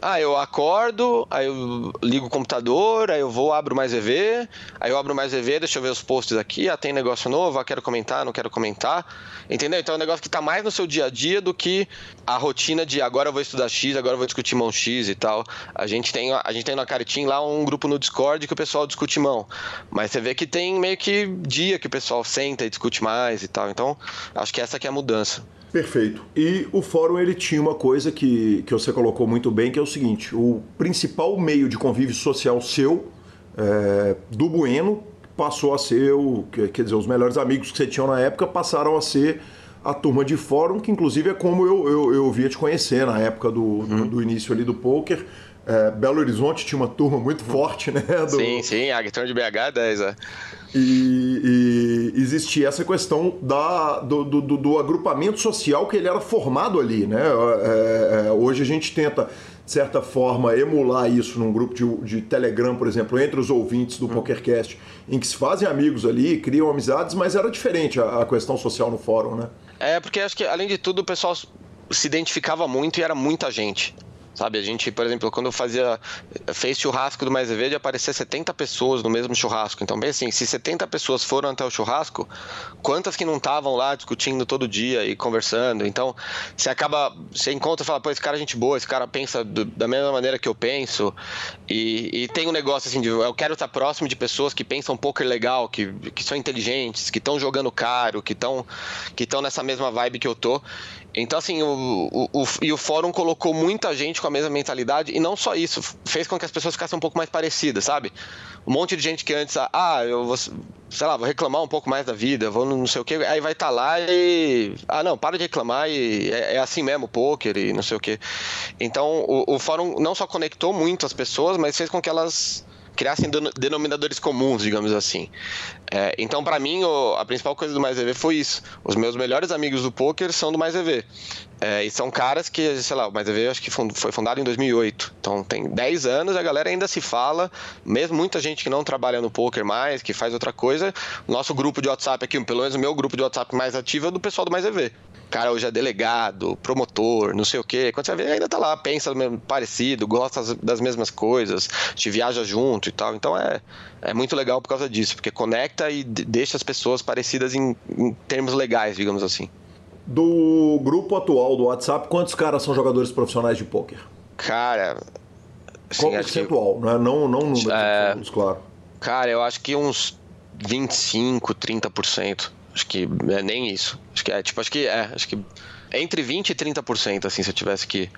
ah, eu acordo, aí eu ligo o computador, aí eu vou, abro mais EV, aí eu abro mais EV, deixa eu ver os posts aqui, ah, tem negócio novo, ah, quero comentar, não quero comentar. Entendeu? Então é um negócio que está mais no seu dia a dia do que a rotina de agora eu vou estudar X, agora eu vou discutir mão X e tal. A gente tem, a gente tem na Caritim lá um grupo no Discord que o pessoal discute mão. Mas você vê que tem meio que dia que o pessoal senta e discute mais e tal. Então, acho que essa que é a mudança. Perfeito. E o fórum ele tinha uma coisa que, que você colocou muito bem, que é o seguinte: o principal meio de convívio social seu, é, do Bueno, passou a ser o. Quer dizer, os melhores amigos que você tinha na época passaram a ser a turma de fórum, que inclusive é como eu, eu, eu via te conhecer na época do, uhum. do, do, início ali do poker. É, Belo Horizonte tinha uma turma muito forte, né? Do... Sim, sim, a de BH 10, é. E, existia essa questão da, do, do, do, agrupamento social que ele era formado ali, né? É, é, hoje a gente tenta, de certa forma, emular isso num grupo de, de Telegram, por exemplo, entre os ouvintes do hum. PokerCast, em que se fazem amigos ali, criam amizades, mas era diferente a, a questão social no fórum, né? É, porque acho que, além de tudo, o pessoal se identificava muito e era muita gente. Sabe, a gente, por exemplo, quando fazia fez churrasco do Mais Verde, aparecia 70 pessoas no mesmo churrasco. Então, bem assim, se 70 pessoas foram até o churrasco, quantas que não estavam lá discutindo todo dia e conversando? Então, você acaba, você encontra e fala, pô, esse cara é gente boa, esse cara pensa do, da mesma maneira que eu penso. E, e, tem um negócio assim de eu quero estar próximo de pessoas que pensam um pouco legal, que, que são inteligentes, que estão jogando caro, que estão que nessa mesma vibe que eu tô. Então, assim, o, o, o, e o fórum colocou muita gente com a mesma mentalidade, e não só isso, fez com que as pessoas ficassem um pouco mais parecidas, sabe? Um monte de gente que antes, ah, eu vou, sei lá, vou reclamar um pouco mais da vida, vou não sei o que, aí vai estar tá lá e. Ah, não, para de reclamar e é, é assim mesmo, poker e não sei o que. Então, o, o fórum não só conectou muito as pessoas, mas fez com que elas criassem denominadores comuns, digamos assim. É, então, para mim, o, a principal coisa do Mais EV foi isso. Os meus melhores amigos do poker são do Mais EV. É, e são caras que, sei lá, o Mais EV acho que foi fundado em 2008. Então, tem 10 anos, a galera ainda se fala, mesmo muita gente que não trabalha no poker mais, que faz outra coisa. Nosso grupo de WhatsApp aqui, pelo menos o meu grupo de WhatsApp mais ativo é do pessoal do Mais EV cara hoje é delegado, promotor, não sei o quê. Quando você vê, ainda tá lá, pensa parecido, gosta das mesmas coisas, te viaja junto e tal. Então é, é muito legal por causa disso, porque conecta e deixa as pessoas parecidas em, em termos legais, digamos assim. Do grupo atual do WhatsApp, quantos caras são jogadores profissionais de pôquer? Assim, Qual percentual? Que... Não, é, não, não número, é... claro. Cara, eu acho que uns 25, 30%. Acho que é nem isso. Acho que é, tipo, acho que é, acho que entre 20 e 30%, assim, se eu tivesse que,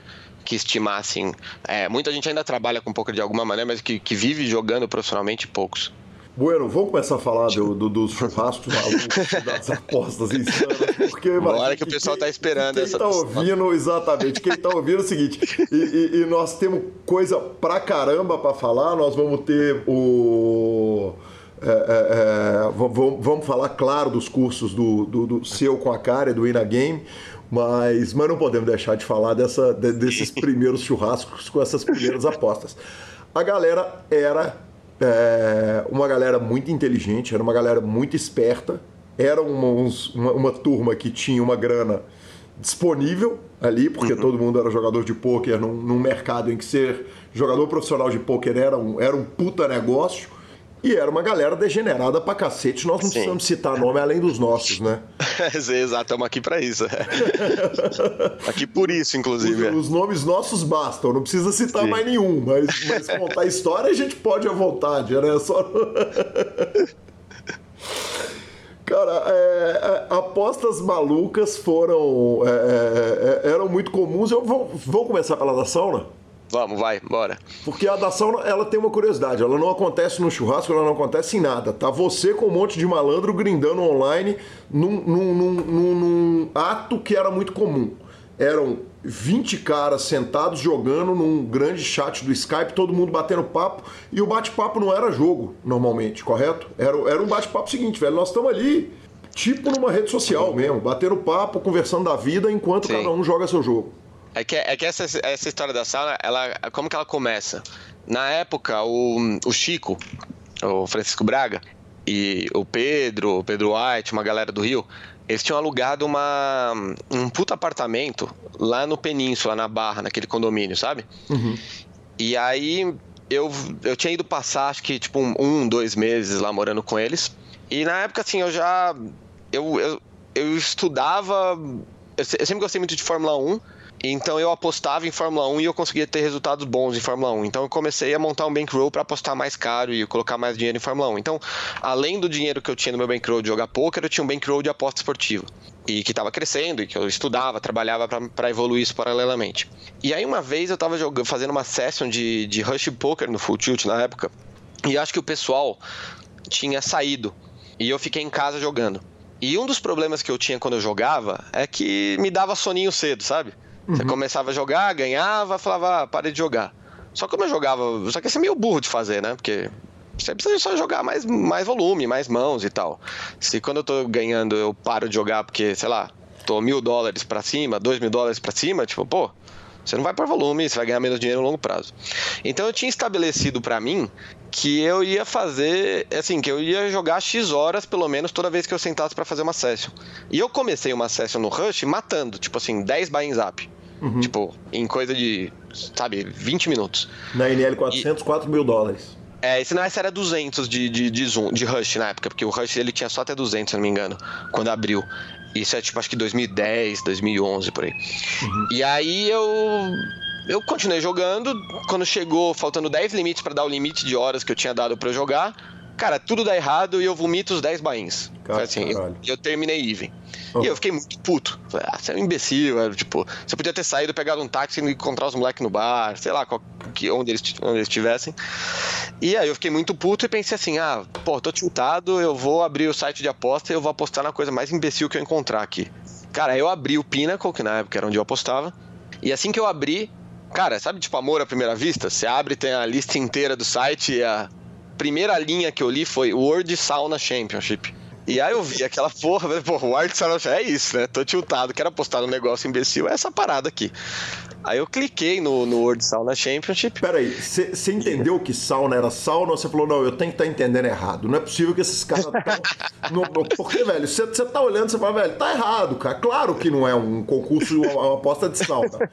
que estimar, assim. É, muita gente ainda trabalha com poker de alguma maneira, mas que, que vive jogando profissionalmente, poucos. Bueno, vamos começar a falar do, do, dos churrascos malucos, das apostas insanas, porque... Agora que o pessoal está esperando quem essa... Quem está ouvindo, exatamente, quem está ouvindo é o seguinte, e, e, e, nós temos coisa pra caramba para falar, nós vamos ter o... É, é, é vamos falar, claro, dos cursos do, do, do seu com a cara, do Ina Game, mas, mas não podemos deixar de falar dessa, desses primeiros churrascos com essas primeiras apostas. A galera era é, uma galera muito inteligente, era uma galera muito esperta, era uma, uns, uma, uma, turma que tinha uma grana disponível ali, porque uhum. todo mundo era jogador de pôquer num, num, mercado em que ser jogador profissional de pôquer era um, era um puta negócio. E era uma galera degenerada pra cacete. Nós não Sim. precisamos citar nome além dos nossos, né? *laughs* Exato, estamos aqui para isso. *laughs* aqui por isso, inclusive. Os, os, nomes nossos bastam, não precisa citar Sim. mais nenhum, mas, mas contar a história a gente pode à vontade, né? Só. *laughs* Cara, é, é, apostas malucas foram. É, é, é, eram muito comuns. Eu vou, vou começar pela da sauna? Vamos, vai, bora. Porque a dação, ela tem uma curiosidade, ela não acontece no churrasco, ela não acontece em nada. Tá você com um monte de malandro grindando online num, num, num, num ato que era muito comum. Eram 20 caras sentados jogando num grande chat do Skype, todo mundo batendo papo, e o bate-papo não era jogo, normalmente, correto? Era, era um bate-papo seguinte, velho, nós estamos ali, tipo numa rede social mesmo, batendo papo, conversando da vida, enquanto Sim. cada um joga seu jogo. É que, é que essa, essa história da sauna, ela, como que ela começa? Na época, o, o Chico, o Francisco Braga, e o Pedro, o Pedro White, uma galera do Rio, eles tinham alugado uma, um puta apartamento lá no Península, na Barra, naquele condomínio, sabe? Uhum. E aí eu, eu tinha ido passar, acho que tipo um, um, dois meses lá morando com eles. E na época, assim, eu já. Eu, eu, eu estudava. Eu, eu sempre gostei muito de Fórmula 1. Então eu apostava em Fórmula 1 e eu conseguia ter resultados bons em Fórmula 1. Então eu comecei a montar um bankroll para apostar mais caro e colocar mais dinheiro em Fórmula 1. Então, além do dinheiro que eu tinha no meu bankroll de jogar poker, eu tinha um bankroll de aposta esportiva. E que estava crescendo, e que eu estudava, trabalhava para evoluir isso paralelamente. E aí uma vez eu estava fazendo uma session de, de Rush Poker no Full Tilt na época, e acho que o pessoal tinha saído. E eu fiquei em casa jogando. E um dos problemas que eu tinha quando eu jogava é que me dava soninho cedo, sabe? Você uhum. começava a jogar, ganhava, falava, ah, parei de jogar. Só que como eu jogava. Só que ia ser meio burro de fazer, né? Porque você precisa só jogar mais, mais volume, mais mãos e tal. Se quando eu tô ganhando eu paro de jogar porque, sei lá, tô mil dólares para cima, dois mil dólares para cima, tipo, pô, você não vai por volume, você vai ganhar menos dinheiro no longo prazo. Então eu tinha estabelecido para mim que eu ia fazer, assim, que eu ia jogar X horas pelo menos toda vez que eu sentasse para fazer uma session. E eu comecei uma session no Rush matando, tipo assim, 10 buy-ins up. Uhum. Tipo, em coisa de, sabe, 20 minutos. Na NL400, e... 4 mil dólares. É, esse não esse era 200 de, de, de Zoom, de Rush na época, porque o Rush ele tinha só até 200, se não me engano, quando abriu. Isso é tipo, acho que 2010, 2011, por aí. Uhum. E aí eu eu continuei jogando. Quando chegou, faltando 10 limites para dar o limite de horas que eu tinha dado para jogar, cara, tudo dá errado e eu vomito os 10 bains. assim, eu, eu, terminei even. Oh. E eu fiquei muito puto. Falei, ah, você é um imbecil. Era, tipo, você podia ter saído, pegado um táxi e encontrar os moleques no bar, sei lá, qual, que, onde, eles, onde eles estivessem. E aí eu fiquei muito puto e pensei assim: ah, pô, tô tiltado, eu vou abrir o site de aposta e eu vou apostar na coisa mais imbecil que eu encontrar aqui. Cara, eu abri o Pinnacle, que na época era onde eu apostava. E assim que eu abri, cara, sabe tipo amor à primeira vista? Você abre tem a lista inteira do site e a primeira linha que eu li foi World Sauna Championship. E aí eu vi aquela porra, falei, porra, o Art é isso, né? Tô tiltado, quero apostar no negócio imbecil, é essa parada aqui. Aí eu cliquei no, no World Sauna Championship. Peraí, você entendeu que sauna era sauna ou você falou, não, eu tenho que estar tá entendendo errado? Não é possível que esses caras. *laughs* Porque, velho, você tá olhando, você fala, velho, tá errado, cara. Claro que não é um concurso, uma, uma aposta de sauna.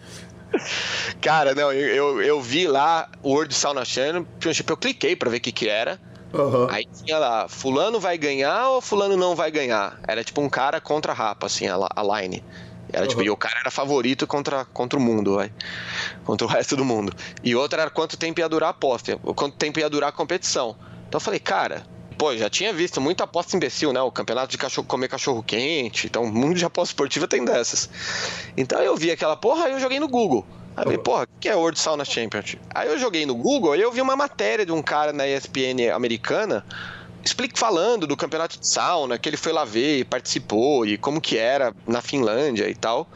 Cara, não, eu, eu, eu, vi lá o World Sauna Championship, eu cliquei pra ver o que que era. Uhum. Aí tinha lá, fulano vai ganhar ou fulano não vai ganhar? Era tipo um cara contra a rapa, assim, a, a line. Era uhum. tipo, e o cara era favorito contra, contra o mundo, vai. Contra o resto do mundo. E outra era quanto tempo ia durar a aposta, quanto tempo ia durar a competição. Então eu falei, cara, pô, já tinha visto muita aposta imbecil, né? O campeonato de cachorro, comer cachorro quente. Então, o mundo de aposta esportiva tem dessas. Então eu vi aquela porra e eu joguei no Google. Aí eu falei, porra, o que é World Sauna Championship? Aí eu joguei no Google e eu vi uma matéria de um cara na ESPN americana explique falando do campeonato de sauna, que ele foi lá ver e participou e como que era na Finlândia e tal.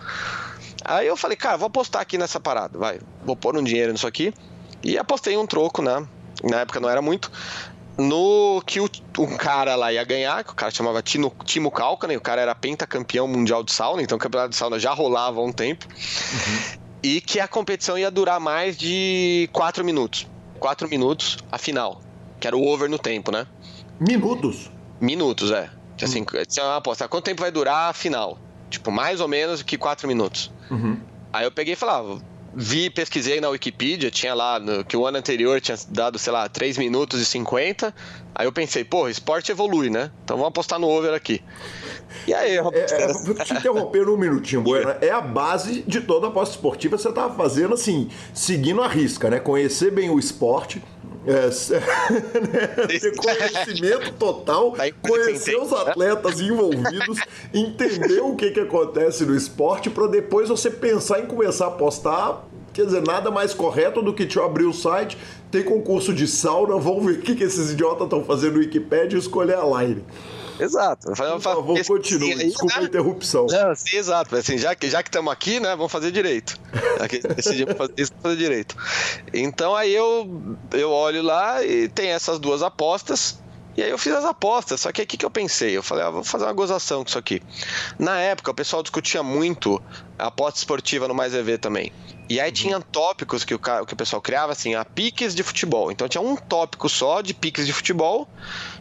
Aí eu falei, cara, vou apostar aqui nessa parada, vai, vou pôr um dinheiro nisso aqui. E apostei um troco, né? Na época não era muito. No que o, um cara lá ia ganhar, que o cara chamava Tino, Timo Kalkanen, o cara era pentacampeão mundial de sauna, então o campeonato de sauna já rolava há um tempo. Uhum e que a competição ia durar mais de 4 minutos. 4 minutos a final, que era o over no tempo, né? Minutos? Minutos, é. Assim, tinha uma aposta, quanto tempo vai durar a final? Tipo, mais ou menos que 4 minutos. Uhum. Aí eu peguei e falava, ah, vi, pesquisei na Wikipedia, tinha lá no, que o ano anterior tinha dado, sei lá, 3 minutos e 50. Aí eu pensei, pô, esporte evolui, né? Então vamos apostar no over aqui. E aí, é, é, vou te interromper um minutinho, Bueno. É a base de toda aposta esportiva. Você estava fazendo assim, seguindo a risca, né? Conhecer bem o esporte. É, *laughs* ter conhecimento total, conhecer os atletas envolvidos, entender o que, que acontece no esporte, para depois você pensar em começar a apostar. Quer dizer, nada mais correto do que te abrir o site, tem concurso de sauna, vamos ver o que, que esses idiotas estão fazendo no Wikipedia e escolher a line. Exato. Por favor, continue. Desculpa a né? interrupção. Não, sim, exato. Assim, já que já estamos aqui, né, vamos fazer direito. decidimos fazer isso, fazer direito. Então aí eu, eu olho lá e tem essas duas apostas. E aí eu fiz as apostas, só que o que, eu pensei? Eu falei, ah, vou fazer uma gozação com isso aqui. Na época, o pessoal discutia muito a aposta esportiva no Mais EV também. E aí uhum. tinha tópicos que o, que o pessoal criava, assim, a piques de futebol. Então tinha um tópico só de piques de futebol.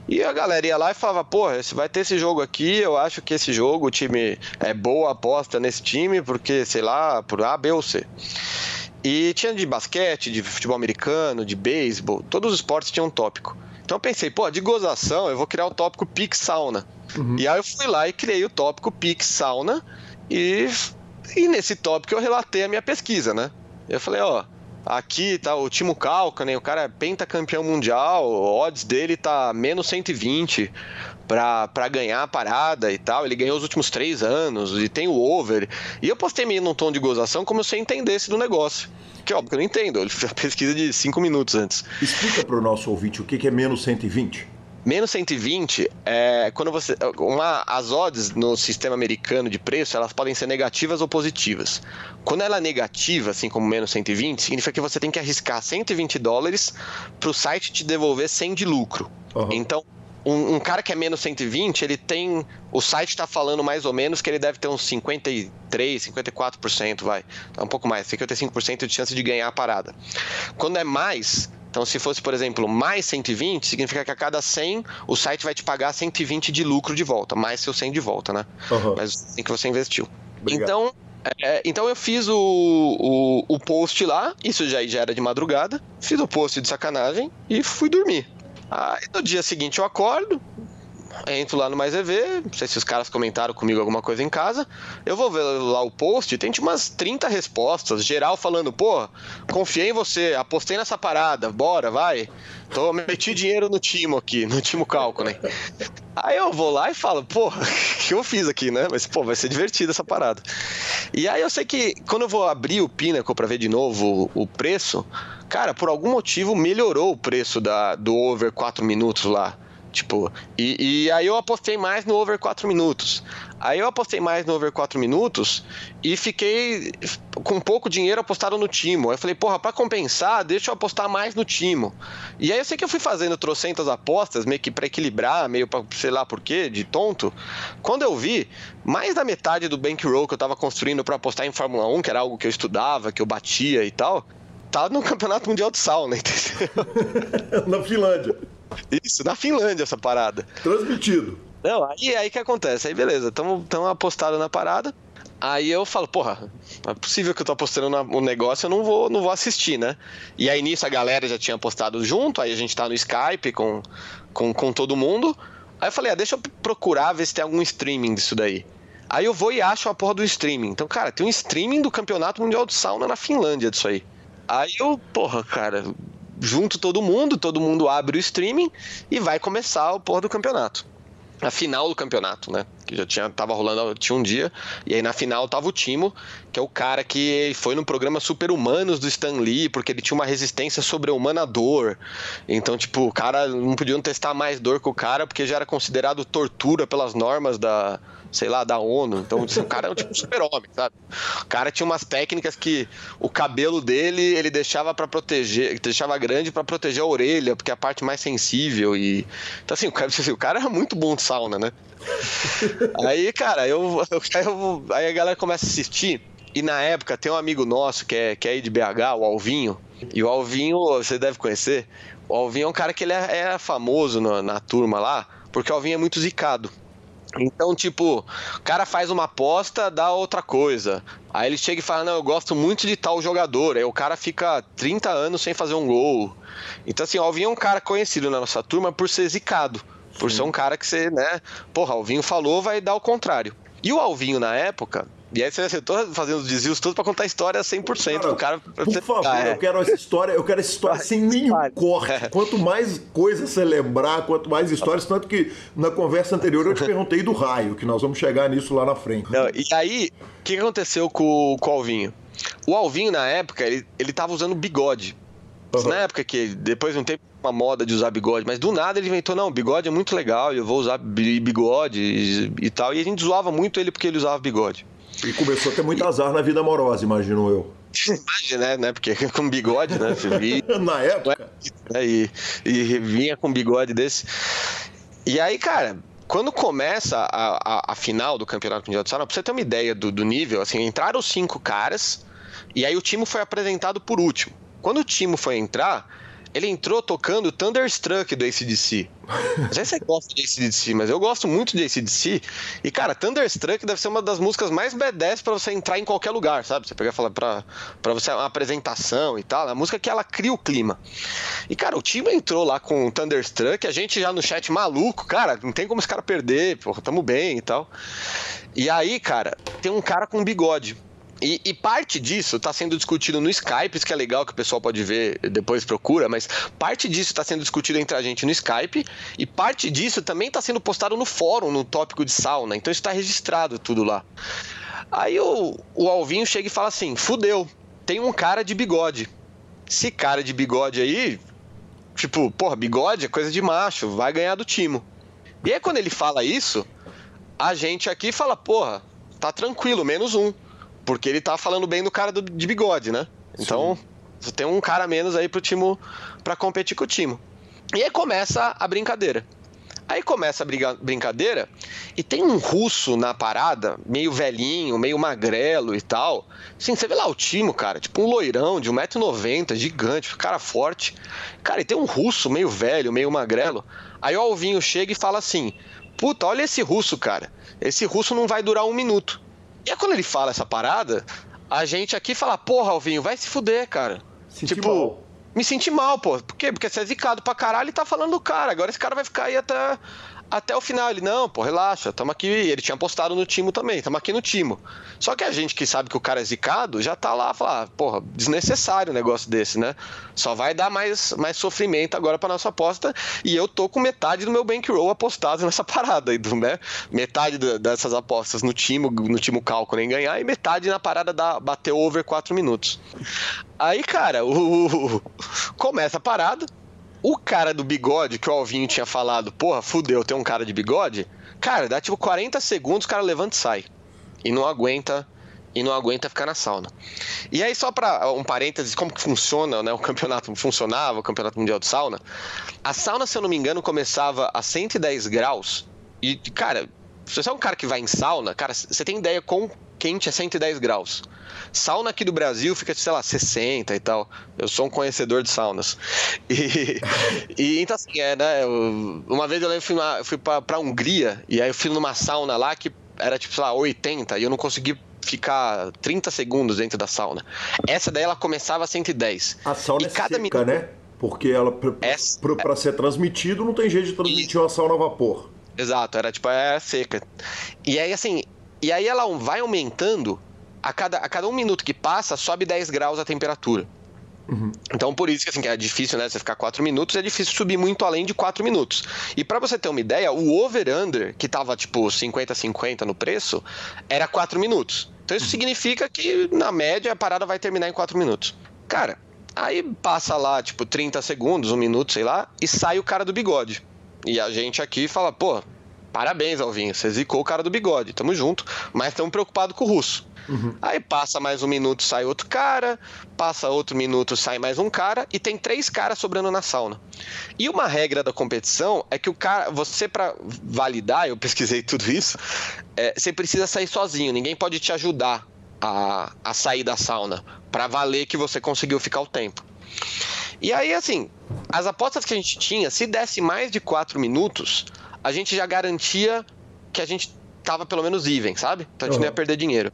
E a galera ia lá e falava, porra, se vai ter esse jogo aqui, eu acho que esse jogo, o time é boa aposta nesse time, porque, sei lá, por A, B ou C. E tinha de basquete, de futebol americano, de beisebol, todos os esportes tinham um tópico. Então eu pensei, pô, de gozação, eu vou criar o tópico Pix Sauna. Uhum. E aí eu fui lá e criei o tópico Pix Sauna e e nesse tópico eu relatei a minha pesquisa, né? Eu falei, ó, aqui tá o Timo Kalkanen, o cara é pentacampeão mundial, o odds dele tá menos 120 pra, pra ganhar a parada e tal. Ele ganhou os últimos três anos e tem o over. E eu postei meio num tom de gozação como se eu entendesse do negócio. Que óbvio que eu não entendo, ele fez a *laughs* pesquisa de cinco minutos antes. Explica pro nosso ouvinte o que é menos 120. Menos 120 é quando você. Uma, as odds no sistema americano de preço, elas podem ser negativas ou positivas. Quando ela é negativa, assim como menos 120, significa que você tem que arriscar 120 dólares para o site te devolver 100 de lucro. Uhum. Então, um, um, cara que é menos 120, ele tem. O site está falando mais ou menos que ele deve ter uns 53, 54%, vai. É um pouco mais, 55% de chance de ganhar a parada. Quando é mais, então, se fosse, por exemplo, mais 120, significa que a cada 100 o site vai te pagar 120 de lucro de volta, mais seu 100 de volta, né? Uhum. Mas em que você investiu. Obrigado. Então, é, então eu fiz o, o, o, post lá, isso já, já era de madrugada, fiz o post de sacanagem e fui dormir. Aí no dia seguinte eu acordo, entro lá no Mais EV, não sei se os caras comentaram comigo alguma coisa em casa. Eu vou ver lá o post, tem tipo umas 30 respostas, geral falando, pô, confiei em você, apostei nessa parada, bora, vai. Tô, meti dinheiro no Timo aqui, no Timo Cálculo, né? Aí eu vou lá e falo, pô, *laughs* o que eu fiz aqui, né? Mas, pô, vai ser divertido essa parada. E aí eu sei que quando eu vou abrir o Pinnacle pra ver de novo o preço, cara, por algum motivo melhorou o preço da, do over 4 minutos lá. Tipo, e, e, aí eu apostei mais no over 4 minutos. Aí eu apostei mais no over 4 minutos e fiquei com pouco dinheiro apostado no Timo. Aí eu falei, porra, pra compensar, deixa eu apostar mais no Timo. E aí eu sei que eu fui fazendo trocentas apostas, meio que pra equilibrar, meio pra sei lá por quê, de tonto. Quando eu vi, mais da metade do bankroll que eu tava construindo para apostar em Fórmula 1, que era algo que eu estudava, que eu batia e tal, tá no Campeonato Mundial de Sauna, *laughs* entendeu? Na Finlândia. Isso, na Finlândia essa parada. Transmitido. Não, aí aí que acontece. Aí beleza, estamos apostados na parada. Aí eu falo, porra, é possível que eu tô apostando no negócio, eu não vou, não vou assistir, né? E aí nisso a galera já tinha apostado junto, aí a gente tá no Skype com, com, com todo mundo. Aí eu falei, ah, deixa eu procurar ver se tem algum streaming disso daí. Aí eu vou e acho a porra do streaming. Então, cara, tem um streaming do Campeonato Mundial de Sauna na Finlândia disso aí. Aí eu, porra, cara, junto todo mundo, todo mundo abre o streaming e vai começar o porra do campeonato. A final do campeonato, né? Que já tinha, tava rolando, tinha um dia, e aí na final tava o Timo, que é o cara que foi no programa Super Humanos do Stan Lee, porque ele tinha uma resistência sobre-humana dor. Então, tipo, o cara não podiam testar mais dor com o cara, porque já era considerado tortura pelas normas da, sei lá, da ONU. Então, assim, o cara é um tipo super-homem, sabe? O cara tinha umas técnicas que o cabelo dele ele deixava para proteger, deixava grande para proteger a orelha, porque é a parte mais sensível. e Então, assim, o cara, assim, *laughs* o cara era muito bom de sauna, né? Aí, cara, eu, *laughs* eu, aí a galera começa a assistir. E na época tem um amigo nosso que é, que é aí de BH, o Alvinho. E o Alvinho, você deve conhecer. O Alvinho é um cara que ele é, é famoso na, na turma lá, porque o Alvinho é muito zicado. Então, tipo, o cara faz uma aposta, dá outra coisa. Aí ele chega e fala: Não, eu gosto muito de tal jogador. Aí o cara fica 30 anos sem fazer um gol. Então, assim, o Alvinho é um cara conhecido na nossa turma por ser zicado. Por Sim. ser um cara que você, né? Porra, Alvinho falou, vai dar o contrário. E o Alvinho, na época, e aí você acertou fazendo os desvios todos para contar a história 100%. Cara, o cara, por favor, ah, é. eu quero essa história, eu quero essa história sem nenhum corte. É. Quanto mais coisa você lembrar, quanto mais histórias, tanto que na conversa anterior eu te perguntei do raio, que nós vamos chegar nisso lá na frente. Não, e aí, o que aconteceu com, com o Alvinho? O Alvinho, na época, ele, ele tava usando bigode. Uhum. Na época que, depois de um tempo, uma moda de usar bigode, mas do nada ele inventou, não, bigode é muito legal, eu vou usar bigode e, e tal. E a gente zoava muito ele porque ele usava bigode. E começou a ter muito azar na vida amorosa, imagino eu. Imagina, né? Porque *laughs* com bigode, né? *laughs* na época. *laughs* É, e, e vinha com bigode desse. E aí, cara, quando começa a, a, a, final do Campeonato Mundial de Sauna, pra você ter uma ideia do, do nível, assim, entraram cinco caras, e aí o time foi apresentado por último. Quando o time foi entrar, ele entrou tocando Thunderstruck do ACDC. Não sei se você gosta de ACDC, mas eu gosto muito de ACDC. E, cara, Thunderstruck deve ser uma das músicas mais badass pra você entrar em qualquer lugar, sabe? Você pegar e falar pra, pra você uma apresentação e tal. A música que ela cria o clima. E, cara, o time entrou lá com Thunderstruck, a gente já no chat maluco, cara, não tem como esse cara perder, porra, tamo bem e tal. E aí, cara, tem um cara com bigode. E, e, parte disso está sendo discutido no Skype, isso que é legal que o pessoal pode ver, depois procura, mas parte disso está sendo discutido entre a gente no Skype e parte disso também está sendo postado no fórum, no tópico de sauna. Então está registrado tudo lá. Aí o, o Alvinho chega e fala assim: fudeu, tem um cara de bigode. Esse cara de bigode aí Tipo, porra, bigode é coisa de macho, vai ganhar do Timo. E aí quando ele fala isso, a gente aqui fala, porra, tá tranquilo, menos um. Porque ele tá falando bem do cara do, de bigode, né? Então, você tem um cara menos aí pro Timo para competir com o Timo. E aí começa a brincadeira. Aí começa a briga, brincadeira e tem um russo na parada, meio velhinho, meio magrelo e tal. Sim, você vê lá o Timo, cara, tipo um loirão de 1,90m, gigante, cara forte. Cara, e tem um russo meio velho, meio magrelo. Aí o Alvinho chega e fala assim: Puta, olha esse russo, cara. Esse russo não vai durar um minuto. E aí quando ele fala essa parada, a gente aqui fala: Porra, Alvinho, vai se fuder, cara. Senti tipo. Mal me senti mal, pô. Por quê? Porque você é zicado pra caralho e tá falando do cara. Agora esse cara vai ficar aí até, até o final. Ele, não, pô, relaxa, tamo aqui. Ele tinha postado no Timo também, tamo aqui no Timo. Só que a gente que sabe que o cara é zicado já tá lá falar, ah, porra, desnecessário um negócio desse, né? Só vai dar mais, mais sofrimento agora pra nossa aposta. E eu tô com metade do meu bankroll apostado nessa *laughs* parada aí, né? Metade dessas apostas no Timo, no Timo Cálculo em ganhar e metade na parada da bater over 4 minutos. Aí, cara, o, começa a parada. O cara do bigode, que o Alvinho tinha falado, porra, fudeu, tem um cara de bigode. Cara, dá tipo 40 segundos, o cara levanta e sai. E não aguenta e não aguenta ficar na sauna. E aí, só para um parênteses, como que funciona, né? O campeonato *laughs* funcionava, o campeonato mundial de sauna. A sauna, se eu não me engano, começava a 110 graus. E, cara, se você é um cara que vai em sauna, cara, você tem ideia quão quente é 110 graus. Sauna aqui do Brasil fica, sei lá, 60 e tal. Eu sou um conhecedor de saunas. E, *laughs* e então, assim, é, né? Eu, uma vez eu lembro, fui, uma, fui pra, pra Hungria e aí eu fui numa sauna lá que era, tipo, sei lá, 80 e eu não consegui ficar 30 segundos dentro da sauna. Essa daí ela começava a 110. A sauna e é cada seca, minuto... né? Porque ela, para ser transmitido, não tem jeito de transmitir e... uma sauna a vapor. Exato, era tipo, é seca. E aí, assim, e aí ela vai aumentando a cada, a cada um minuto que passa, sobe 10 graus a temperatura. Uhum. Então, por isso que, assim, que é difícil, né? Você ficar 4 minutos, é difícil subir muito além de 4 minutos. E para você ter uma ideia, o over-under, que tava tipo 50-50 no preço, era 4 minutos. Então, isso uhum. significa que, na média, a parada vai terminar em 4 minutos. Cara, aí passa lá, tipo, 30 segundos, um minuto, sei lá, e sai o cara do bigode. E a gente aqui fala, pô, parabéns, Alvinho, você zicou o cara do bigode, tamo junto, mas estamos preocupados com o russo. Uhum. Aí passa mais um minuto, sai outro cara, passa outro minuto, sai mais um cara, e tem três caras sobrando na sauna. E uma regra da competição é que o cara, você para validar, eu pesquisei tudo isso, é, você precisa sair sozinho, ninguém pode te ajudar a, a sair da sauna, para valer que você conseguiu ficar o tempo. E aí, assim, as apostas que a gente tinha, se desse mais de quatro minutos, a gente já garantia que a gente tava pelo menos even, sabe? Então a gente uhum. não ia perder dinheiro.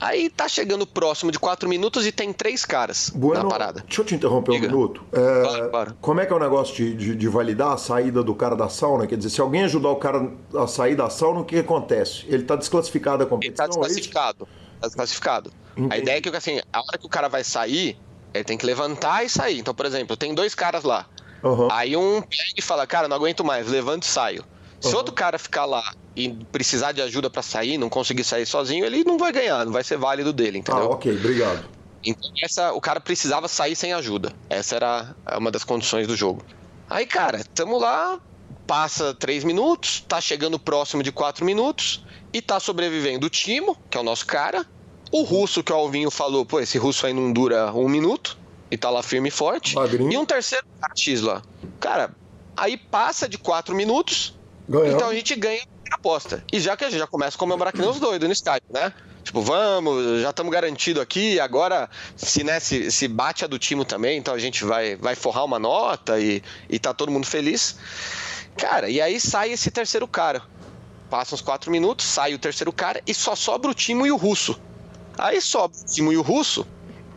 Aí tá chegando próximo de 4 minutos e tem três caras bueno, na parada. Deixa eu te interromper Diga. um minuto. É, claro, claro. Como é que é o negócio de, de, de, validar a saída do cara da sauna? Quer dizer, se alguém ajudar o cara a sair da sauna, o que, acontece? Ele tá desclassificado da competição? Ele tá é desclassificado. Tá desclassificado. Entendi. A ideia é que, assim, a hora que o cara vai sair, ele tem que levantar e sair. Então, por exemplo, tem dois caras lá. Uhum. Aí um pega e fala, cara, não aguento mais, levanto e saio. Se uhum. outro cara ficar lá e precisar de ajuda para sair, não conseguir sair sozinho, ele não vai ganhar, não vai ser válido dele, entendeu? Ah, ok, obrigado. Então, essa, o cara precisava sair sem ajuda. Essa era uma das condições do jogo. Aí, cara, tamo lá, passa três minutos, tá chegando próximo de quatro minutos e tá sobrevivendo o Timo, que é o nosso cara. O russo que o Alvinho falou, pô, esse russo aí não dura um minuto e tá lá firme e forte. Magrinho. E um terceiro X lá. Cara, aí passa de quatro minutos, Ganhou. Então a gente ganha a aposta. E já que a gente já começa a comemorar que nem os doidos no Skype, né? Tipo, vamos, já estamos garantido aqui. Agora, se, né, se, se bate a do time também, então a gente vai, vai forrar uma nota e, e tá todo mundo feliz. Cara, e aí sai esse terceiro cara. Passam uns quatro minutos, sai o terceiro cara e só sobra o Timo e o Russo. Aí sobra o Timo e o Russo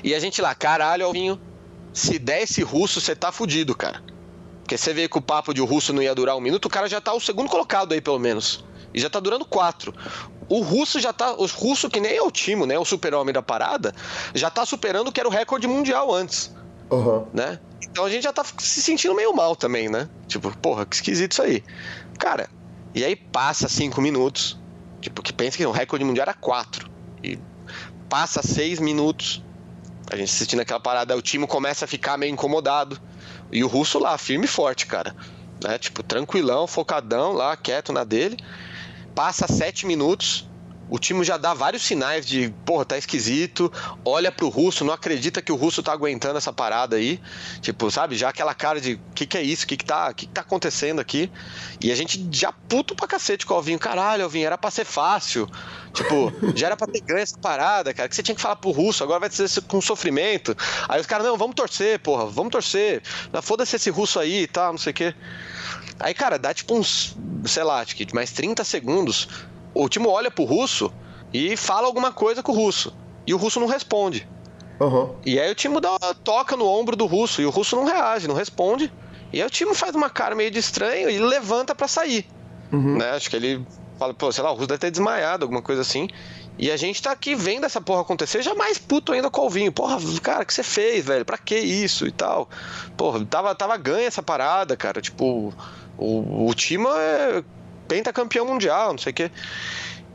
e a gente lá, caralho, Alvinho, se der esse Russo, você tá fudido, cara. Porque você vê que o papo de o russo não ia durar um minuto, o cara já tá o segundo colocado aí, pelo menos. E já tá durando quatro. O russo já tá. O russo, que nem é o Timo, né? O super-homem da parada, já tá superando o que era o recorde mundial antes. Uhum. Né? Então a gente já tá se sentindo meio mal também, né? Tipo, porra, que esquisito isso aí. Cara, e aí passa cinco minutos. Tipo, que pensa que o recorde mundial era quatro. E passa seis minutos. A gente assistindo aquela parada, o time começa a ficar meio incomodado E o russo lá, firme e forte, cara. Né? Tipo, tranquilão, focadão lá, quieto na dele. Passa sete minutos, o time já dá vários sinais de, porra, tá esquisito. Olha pro russo, não acredita que o russo tá aguentando essa parada aí. Tipo, sabe? Já aquela cara de, o que, que é isso? O que, que, tá, que, que tá acontecendo aqui? E a gente já puto pra cacete com o Alvinho. Caralho, Alvinho, era pra ser fácil. Tipo, já era pra ter ganho essa parada, cara. Que você tinha que falar pro russo, agora vai ser com sofrimento. Aí os caras, não, vamos torcer, porra, vamos torcer. Foda-se esse russo aí e tal, não sei o quê. Aí, cara, dá tipo uns, sei lá, mais 30 segundos o Timo olha pro russo e fala alguma coisa com o russo. E o russo não responde. Uhum. E aí o Timo dá toca no ombro do russo e o russo não reage, não responde. E aí o Timo faz uma cara meio de estranho e levanta para sair. Uhum. Né? Acho que ele fala, pô, sei lá, o russo deve ter desmaiado, alguma coisa assim. E a gente tá aqui vendo essa porra acontecer, já mais puto ainda com o Alvinho. Porra, cara, o que você fez, velho? Pra que isso e tal? Porra, tava, tava ganha essa parada, cara. Tipo, o, o Timo é pentacampeão mundial, não sei o quê.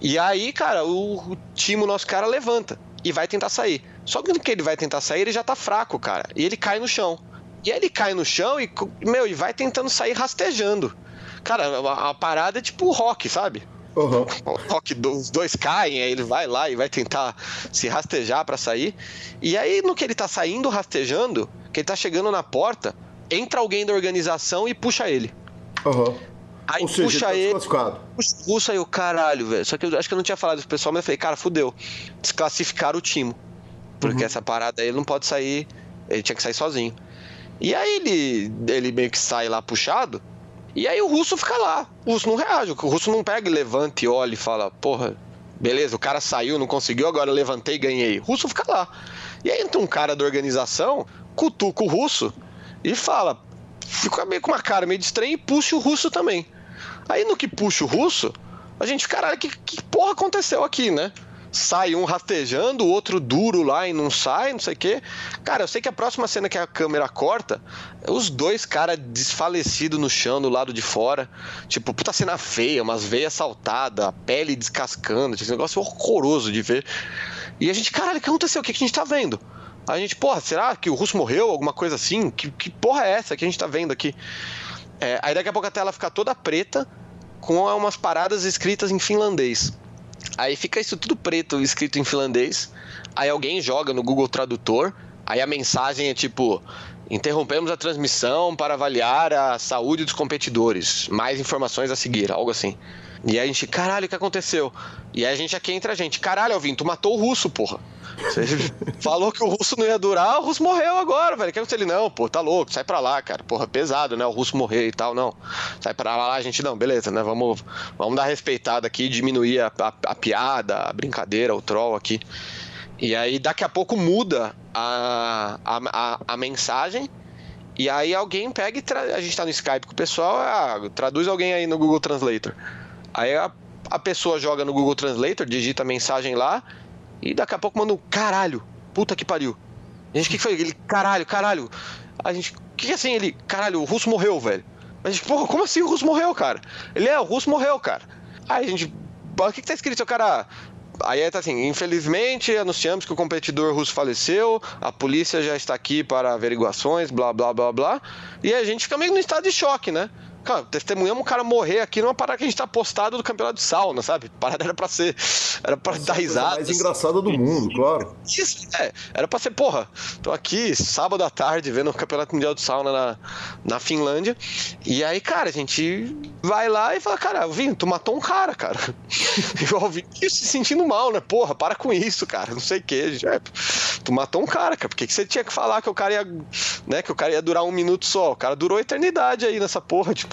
E aí, cara, o, o time, o nosso cara, levanta e vai tentar sair. Só que no que ele vai tentar sair, ele já tá fraco, cara. E ele cai no chão. E aí ele cai no chão e, meu, e vai tentando sair rastejando. Cara, a, a parada é tipo rock, sabe? Uhum. O rock, os dois caem, aí ele vai lá e vai tentar se rastejar para sair. E aí, no que ele tá saindo rastejando, que ele tá chegando na porta, entra alguém da organização e puxa ele. Uhum. Aí Ou seja, puxa tá ele. Puxa o russo aí, o caralho, velho. Só que eu acho que eu não tinha falado isso pro pessoal, mas eu falei, cara, fudeu. Desclassificaram o time. Porque uhum. essa parada aí ele não pode sair. Ele tinha que sair sozinho. E aí ele, ele meio que sai lá puxado. E aí o russo fica lá. O russo não reage. O russo não pega e levanta e olha e fala, porra, beleza, o cara saiu, não conseguiu, agora eu levantei e ganhei. O russo fica lá. E aí entra um cara da organização, cutuca o russo e fala, fica meio com uma cara meio de estranho e puxa o russo também. Aí no que puxa o russo, a gente, caralho, que, que porra aconteceu aqui, né? Sai um rastejando, o outro duro lá e não sai, não sei o quê. Cara, eu sei que a próxima cena que a câmera corta, os dois caras desfalecidos no chão do lado de fora. Tipo, puta cena feia, umas veias saltadas, a pele descascando, esse negócio horroroso de ver. E a gente, caralho, o que aconteceu? O que a gente tá vendo? A gente, porra, será que o russo morreu? Alguma coisa assim? Que, que porra é essa que a gente tá vendo aqui? É, aí daqui a pouco a tela fica toda preta, com umas paradas escritas em finlandês. Aí fica isso tudo preto, escrito em finlandês. Aí alguém joga no Google Tradutor. Aí a mensagem é tipo: interrompemos a transmissão para avaliar a saúde dos competidores. Mais informações a seguir, algo assim. E aí a gente, caralho, o que aconteceu? E aí a gente aqui entra a gente, caralho, Alvin, tu matou o russo, porra. *laughs* Você falou que o russo não ia durar, o russo morreu agora, velho. Que aconteceu? Ele, não, pô, tá louco, sai pra lá, cara. Porra, pesado, né? O russo morrer e tal, não. Sai pra lá, a gente, não, beleza, né? Vamos, vamos dar respeitada aqui, diminuir a, a, a piada, a brincadeira, o troll aqui. E aí daqui a pouco muda a, a, a, a mensagem. E aí alguém pega e tra... a gente tá no Skype com o pessoal, ah, traduz alguém aí no Google Translator. Aí a, a pessoa joga no Google Translator, digita a mensagem lá, e daqui a pouco manda um caralho, puta que pariu. A gente, o que, foi? Ele, caralho, caralho. A gente, que, que é assim? Ele, caralho, o russo morreu, velho. A gente, porra, como assim o russo morreu, cara? Ele, é, o russo morreu, cara. Aí a gente, o que, que tá escrito, seu cara? Aí tá assim, infelizmente anunciamos que o competidor russo faleceu, a polícia já está aqui para averiguações, blá blá blá blá. E a gente fica meio no estado de choque, né? Cara, testemunhamos um cara morrer aqui numa parada que a gente tá postado do campeonato de sauna, sabe? Parada era pra ser. Era pra Essa dar risada. mais engraçada do mundo, claro. Isso, é. Era pra ser, porra, tô aqui sábado à tarde vendo o campeonato mundial de sauna na, na Finlândia. E aí, cara, a gente vai lá e fala, cara, Vinho, tu matou um cara, cara. E o Alvin se sentindo mal, né? Porra, para com isso, cara. Não sei o que. É, tu matou um cara, cara. Por que, que você tinha que falar que o cara ia. Né, que o cara ia durar um minuto só? O cara durou eternidade aí nessa porra, tipo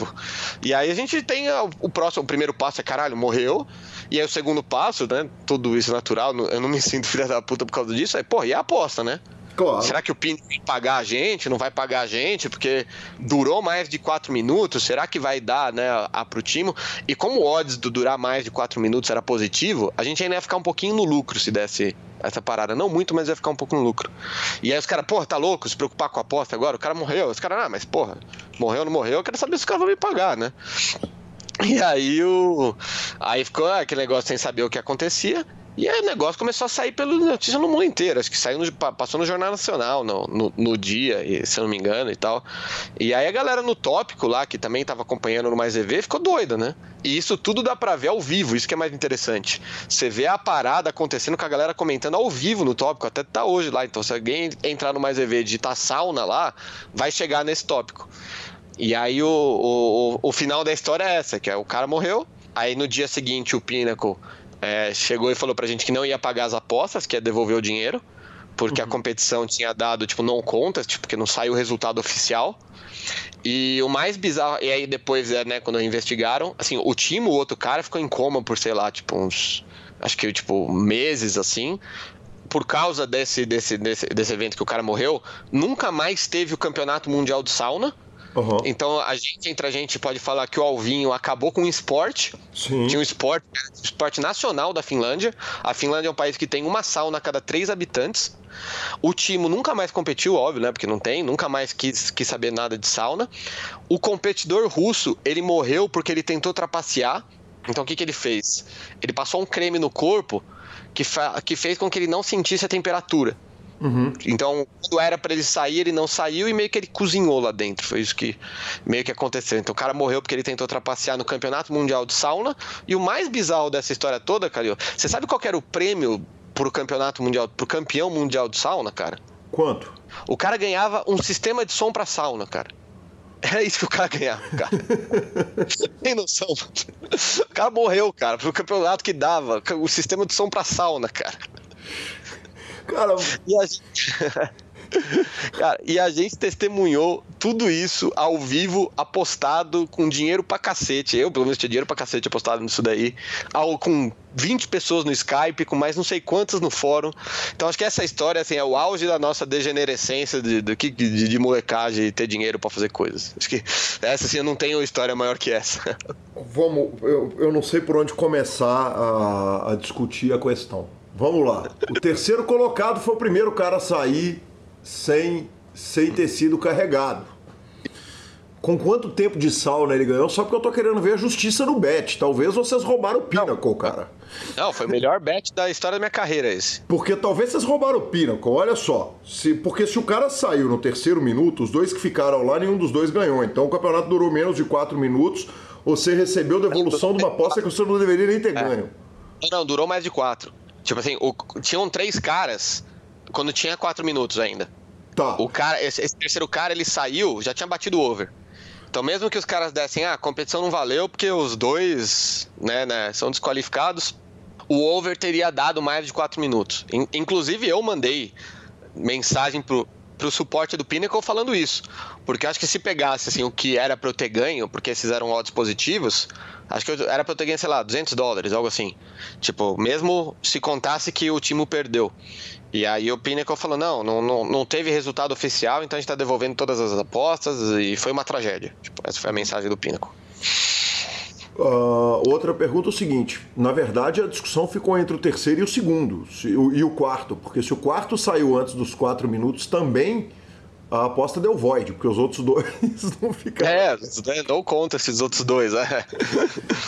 E aí a gente tem o próximo, o primeiro passo é caralho, morreu. E aí o segundo passo, né? Tudo isso natural, eu não me sinto filha da puta por causa disso. É, pô, e a aposta, né? Claro. Será que o Pini vai pagar a gente? Não vai pagar a gente? Porque durou mais de 4 minutos. Será que vai dar, né, a, pro time? E como o odds do durar mais de 4 minutos era positivo, a gente ainda ia ficar um pouquinho no lucro se desse essa parada. Não muito, mas ia ficar um pouco no lucro. E aí os caras, porra, tá louco? Se preocupar com a aposta agora? O cara morreu. Os caras, ah, mas porra, morreu ou não morreu? Eu quero saber se os caras vão me pagar, né? E aí o. Aí ficou aquele negócio sem saber o que acontecia. E aí o negócio começou a sair pela notícia no mundo inteiro. Acho que saiu no, passou no Jornal Nacional no, no, no, dia, se eu não me engano e tal. E aí a galera no tópico lá, que também estava acompanhando no Mais EV, ficou doida, né? E isso tudo dá pra ver ao vivo, isso que é mais interessante. Você vê a parada acontecendo com a galera comentando ao vivo no tópico, até tá hoje lá. Então, se alguém entrar no Mais EV e digitar sauna lá, vai chegar nesse tópico. E aí o, o, o, final da história é essa, que é o cara morreu, aí no dia seguinte o Pinnacle é, chegou e falou pra gente que não ia pagar as apostas, que ia devolver o dinheiro, porque uhum. a competição tinha dado, tipo, não contas, tipo, porque não saiu o resultado oficial. E o mais bizarro, e aí depois, é, né, quando investigaram, assim, o time, o outro cara, ficou em coma por, sei lá, tipo, uns. Acho que, tipo, meses assim. Por causa desse, desse, desse, desse evento que o cara morreu, nunca mais teve o campeonato mundial de sauna Uhum. Então a gente, entre a gente, pode falar que o Alvinho acabou com o esporte. Sim. Tinha um esporte, esporte nacional da Finlândia. A Finlândia é um país que tem uma sauna a cada três habitantes. O Timo nunca mais competiu, óbvio, né? Porque não tem, nunca mais quis, quis saber nada de sauna. O competidor russo, ele morreu porque ele tentou trapacear. Então o que, que ele fez? Ele passou um creme no corpo que, que fez com que ele não sentisse a temperatura. Uhum. Então, quando era para ele sair, ele não saiu e meio que ele cozinhou lá dentro. Foi isso que meio que aconteceu. Então, o cara morreu porque ele tentou trapacear no Campeonato Mundial de Sauna. E o mais bizarro dessa história toda, Calil, você sabe qual era o prêmio pro Campeonato Mundial, pro campeão mundial de sauna, cara? Quanto? O cara ganhava um sistema de som para sauna, cara. Era isso que o cara ganhava, cara. *laughs* Tem noção? O cara morreu, cara, pro campeonato que dava o sistema de som para sauna, cara. Cara, e a gente... *laughs* Cara, e a gente testemunhou tudo isso ao vivo, apostado, com dinheiro pra cacete. Eu, pelo menos, tinha dinheiro pra cacete apostado nisso daí. Ao, com 20 pessoas no Skype, com mais não sei quantas no fórum. Então, acho que essa história assim, é o auge da nossa degenerescência de, de, de, de molecagem e ter dinheiro para fazer coisas. Acho que essa, assim, eu não tenho história maior que essa. *laughs* Vamos, eu, eu não sei por onde começar a, a discutir a questão. Vamos lá. O terceiro colocado foi o primeiro cara a sair sem, sem ter sido carregado. Com quanto tempo de sauna ele ganhou? Só porque eu tô querendo ver a justiça no bet. Talvez vocês roubaram o Pinnacle, cara. Não, foi o melhor bet da história da minha carreira esse. Porque talvez vocês roubaram o Pinnacle, olha só. Se, porque se o cara saiu no terceiro minuto, os dois que ficaram lá, nenhum dos dois ganhou. Então o campeonato durou menos de quatro minutos. Você recebeu devolução de uma aposta que você não deveria nem ter é. ganho. Não, durou mais de quatro. Tipo assim, o, tinham três caras quando tinha quatro minutos ainda. Tá. O cara, esse, esse, terceiro cara, ele saiu, já tinha batido o over. Então, mesmo que os caras dessem, ah, a competição não valeu porque os dois, né, né, são desqualificados, o over teria dado mais de quatro minutos. Inclusive, eu mandei mensagem pro, pro suporte do Pinnacle falando isso. Porque acho que se pegasse assim, o que era para eu ter ganho, porque esses eram odds positivos, acho que era para eu ter ganho, sei lá, 200 dólares, algo assim. Tipo, mesmo se contasse que o time perdeu. E aí o Pinnacle falou: não, não, não, não teve resultado oficial, então a gente está devolvendo todas as apostas e foi uma tragédia. Tipo, essa foi a mensagem do Pinnacle. Uh, outra pergunta é o seguinte: na verdade, a discussão ficou entre o terceiro e o segundo, se, o, e o quarto, porque se o quarto saiu antes dos quatro minutos, também a aposta deu void, porque os outros dois *laughs* não ficaram. É, não conta esses outros dois, é.